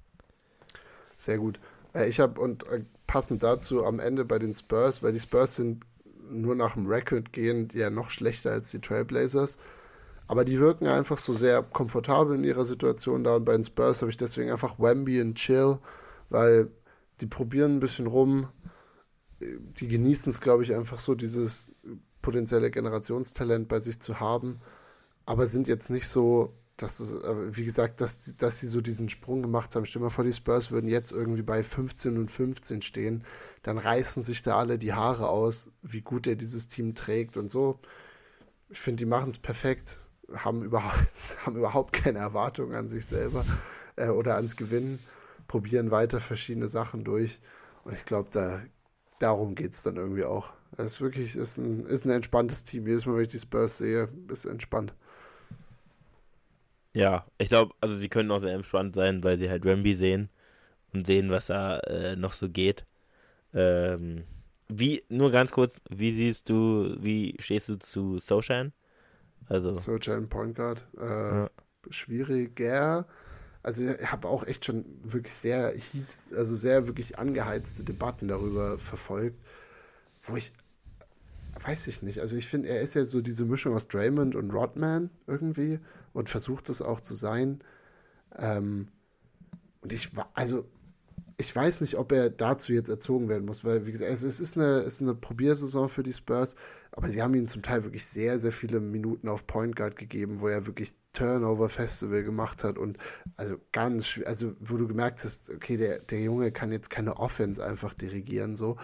Sehr gut. Äh, ich habe und äh, passend dazu am Ende bei den Spurs, weil die Spurs sind nur nach dem Record gehend ja noch schlechter als die Trailblazers. Aber die wirken einfach so sehr komfortabel in ihrer Situation da. Und bei den Spurs habe ich deswegen einfach Wemby und Chill weil die probieren ein bisschen rum. Die genießen es, glaube ich, einfach so, dieses potenzielle Generationstalent bei sich zu haben, aber sind jetzt nicht so, dass es, wie gesagt, dass, dass sie so diesen Sprung gemacht haben. Stell dir mal vor, die Spurs würden jetzt irgendwie bei 15 und 15 stehen, dann reißen sich da alle die Haare aus, wie gut er dieses Team trägt und so. Ich finde, die machen es perfekt, haben überhaupt, haben überhaupt keine Erwartungen an sich selber äh, oder ans Gewinnen probieren weiter verschiedene Sachen durch. Und ich glaube, da, darum geht es dann irgendwie auch. Es ist wirklich ist ein, ist ein entspanntes Team. Jedes Mal, wenn ich die Spurs sehe, ist entspannt. Ja, ich glaube, also sie können auch sehr entspannt sein, weil sie halt Ramby sehen und sehen, was da äh, noch so geht. Ähm, wie, nur ganz kurz, wie siehst du, wie stehst du zu Sochan? Also. Sochan Point Guard. Äh, ja. Schwieriger also ich habe auch echt schon wirklich sehr, also sehr wirklich angeheizte Debatten darüber verfolgt, wo ich, weiß ich nicht, also ich finde, er ist ja so diese Mischung aus Draymond und Rodman irgendwie und versucht es auch zu sein. Ähm, und ich war, also ich weiß nicht, ob er dazu jetzt erzogen werden muss, weil, wie gesagt, es ist eine, es ist eine Probiersaison für die Spurs, aber sie haben ihm zum Teil wirklich sehr, sehr viele Minuten auf Point Guard gegeben, wo er wirklich Turnover-Festival gemacht hat und also ganz, also wo du gemerkt hast, okay, der, der Junge kann jetzt keine Offense einfach dirigieren, so.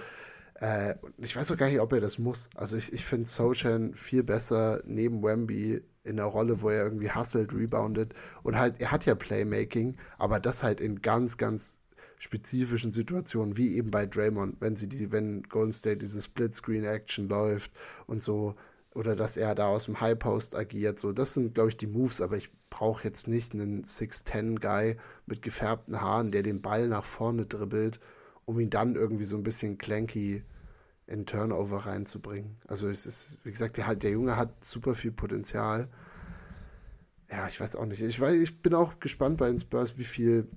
Äh, ich weiß auch gar nicht, ob er das muss. Also ich, ich finde Sochan viel besser neben Wemby in der Rolle, wo er irgendwie hustelt, reboundet. Und halt, er hat ja Playmaking, aber das halt in ganz, ganz spezifischen Situationen, wie eben bei Draymond, wenn sie die, wenn Golden State diese Split-Screen-Action läuft und so, oder dass er da aus dem High Post agiert, so, das sind, glaube ich, die Moves, aber ich brauche jetzt nicht einen 6'10-Guy mit gefärbten Haaren, der den Ball nach vorne dribbelt, um ihn dann irgendwie so ein bisschen clanky in Turnover reinzubringen. Also es ist, wie gesagt, der, der Junge hat super viel Potenzial. Ja, ich weiß auch nicht. Ich, weiß, ich bin auch gespannt bei den Spurs, wie viel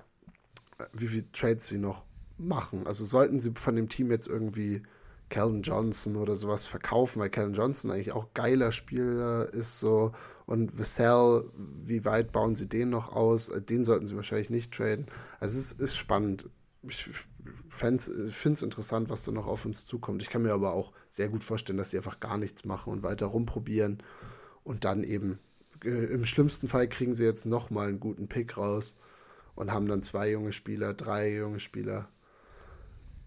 wie viele Trades sie noch machen. Also sollten sie von dem Team jetzt irgendwie Calvin Johnson oder sowas verkaufen, weil Calvin Johnson eigentlich auch geiler Spieler ist so und Vassell, wie weit bauen sie den noch aus? Den sollten sie wahrscheinlich nicht traden. Also es ist, ist spannend. Ich finde es interessant, was da noch auf uns zukommt. Ich kann mir aber auch sehr gut vorstellen, dass sie einfach gar nichts machen und weiter rumprobieren und dann eben äh, im schlimmsten Fall kriegen sie jetzt nochmal einen guten Pick raus und haben dann zwei junge Spieler, drei junge Spieler,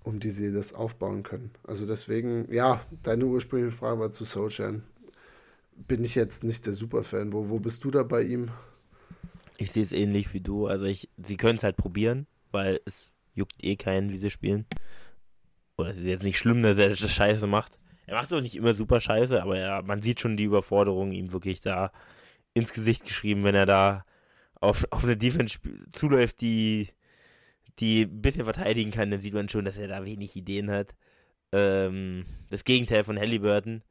um die sie das aufbauen können. Also deswegen, ja, deine ursprüngliche Frage war zu Solchan. Bin ich jetzt nicht der Superfan. Wo, wo bist du da bei ihm? Ich sehe es ähnlich wie du. Also ich, sie können es halt probieren, weil es juckt eh keinen, wie sie spielen. Oder es ist jetzt nicht schlimm, dass er das Scheiße macht. Er macht es auch nicht immer super Scheiße, aber er, man sieht schon die Überforderung ihm wirklich da ins Gesicht geschrieben, wenn er da auf, auf eine Defense zuläuft, die, die ein bisschen verteidigen kann, dann sieht man schon, dass er da wenig Ideen hat. Ähm, das Gegenteil von Halliburton,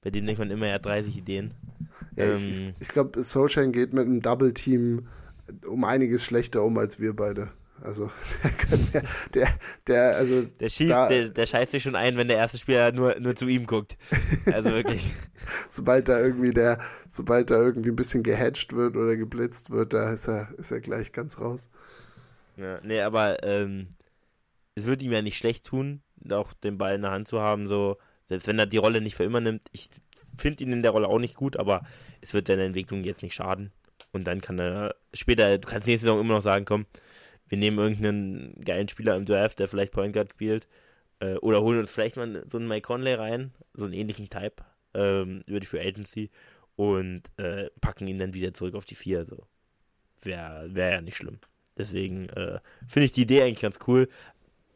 bei dem denkt man immer, er hat 30 Ideen. Ja, ähm, ich, ich, ich glaube, Soulshine geht mit einem Double-Team um einiges schlechter um als wir beide. Also der, der, der, also der schießt, da, der, der scheißt sich schon ein, wenn der erste Spieler nur, nur zu ihm guckt. Also wirklich. sobald da irgendwie der, sobald da irgendwie ein bisschen gehatcht wird oder geblitzt wird, da ist er, ist er gleich ganz raus. Ja, nee, aber ähm, es würde ihm ja nicht schlecht tun, auch den Ball in der Hand zu haben, so, selbst wenn er die Rolle nicht für immer nimmt. Ich finde ihn in der Rolle auch nicht gut, aber es wird seiner Entwicklung jetzt nicht schaden. Und dann kann er später, du kannst nächste Saison immer noch sagen, komm, wir nehmen irgendeinen geilen Spieler im Draft, der vielleicht Point Guard spielt, äh, oder holen uns vielleicht mal so einen Mike Conley rein, so einen ähnlichen Type, ähm, über die Free Agency und äh, packen ihn dann wieder zurück auf die 4. So. Wäre wär ja nicht schlimm. Deswegen äh, finde ich die Idee eigentlich ganz cool.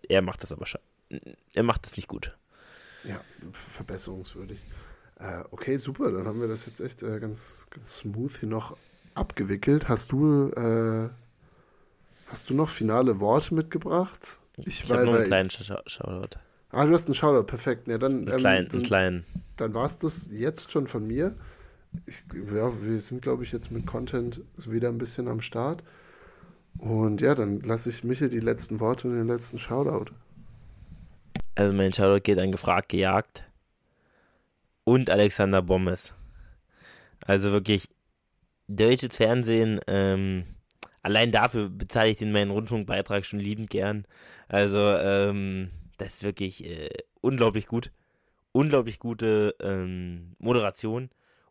Er macht das aber er macht das nicht gut. Ja, verbesserungswürdig. Äh, okay, super. Dann haben wir das jetzt echt äh, ganz, ganz smooth hier noch abgewickelt. Hast du äh, Hast du noch finale Worte mitgebracht? Ich, ich habe nur einen kleinen Shoutout. Ah, du hast einen Shoutout, perfekt. Ja, dann, einen kleinen. Ähm, dann, kleinen. dann war es das jetzt schon von mir. Ich, ja, wir sind, glaube ich, jetzt mit Content wieder ein bisschen am Start. Und ja, dann lasse ich Michael die letzten Worte und den letzten Shoutout. Also mein Shoutout geht an Gefragt gejagt und Alexander Bommes. Also wirklich deutsches Fernsehen, ähm, allein dafür bezahle ich den meinen Rundfunkbeitrag schon liebend gern. Also, ähm, das ist wirklich äh, unglaublich gut. Unglaublich gute ähm, Moderation,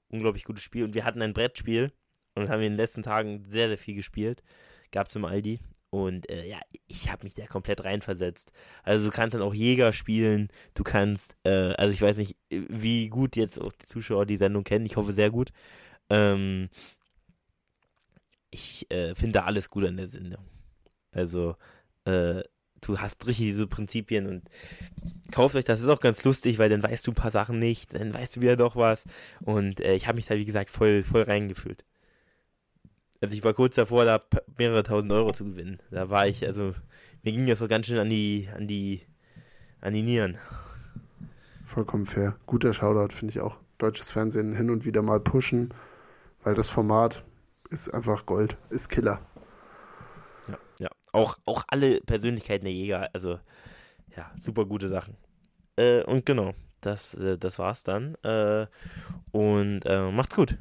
unglaublich gutes Spiel. Und wir hatten ein Brettspiel und haben in den letzten Tagen sehr, sehr viel gespielt. Gab es im Aldi. Und äh, ja, ich habe mich da komplett reinversetzt. Also du kannst dann auch Jäger spielen, du kannst, äh, also ich weiß nicht, wie gut jetzt auch die Zuschauer die Sendung kennen, ich hoffe sehr gut. Ähm, ich äh, finde alles gut an der Sendung. Also, äh, du hast richtig diese Prinzipien und kauft euch das, ist auch ganz lustig, weil dann weißt du ein paar Sachen nicht, dann weißt du wieder doch was. Und äh, ich habe mich da, wie gesagt, voll, voll reingefühlt. Also ich war kurz davor, da mehrere tausend Euro zu gewinnen. Da war ich, also mir ging das so ganz schön an die, an die, an die Nieren. Vollkommen fair. Guter Shoutout, finde ich auch. Deutsches Fernsehen hin und wieder mal pushen, weil das Format ist einfach Gold, ist Killer. Ja, ja. Auch, auch alle Persönlichkeiten der Jäger, also ja, super gute Sachen. Äh, und genau, das, äh, das war's dann. Äh, und äh, macht's gut.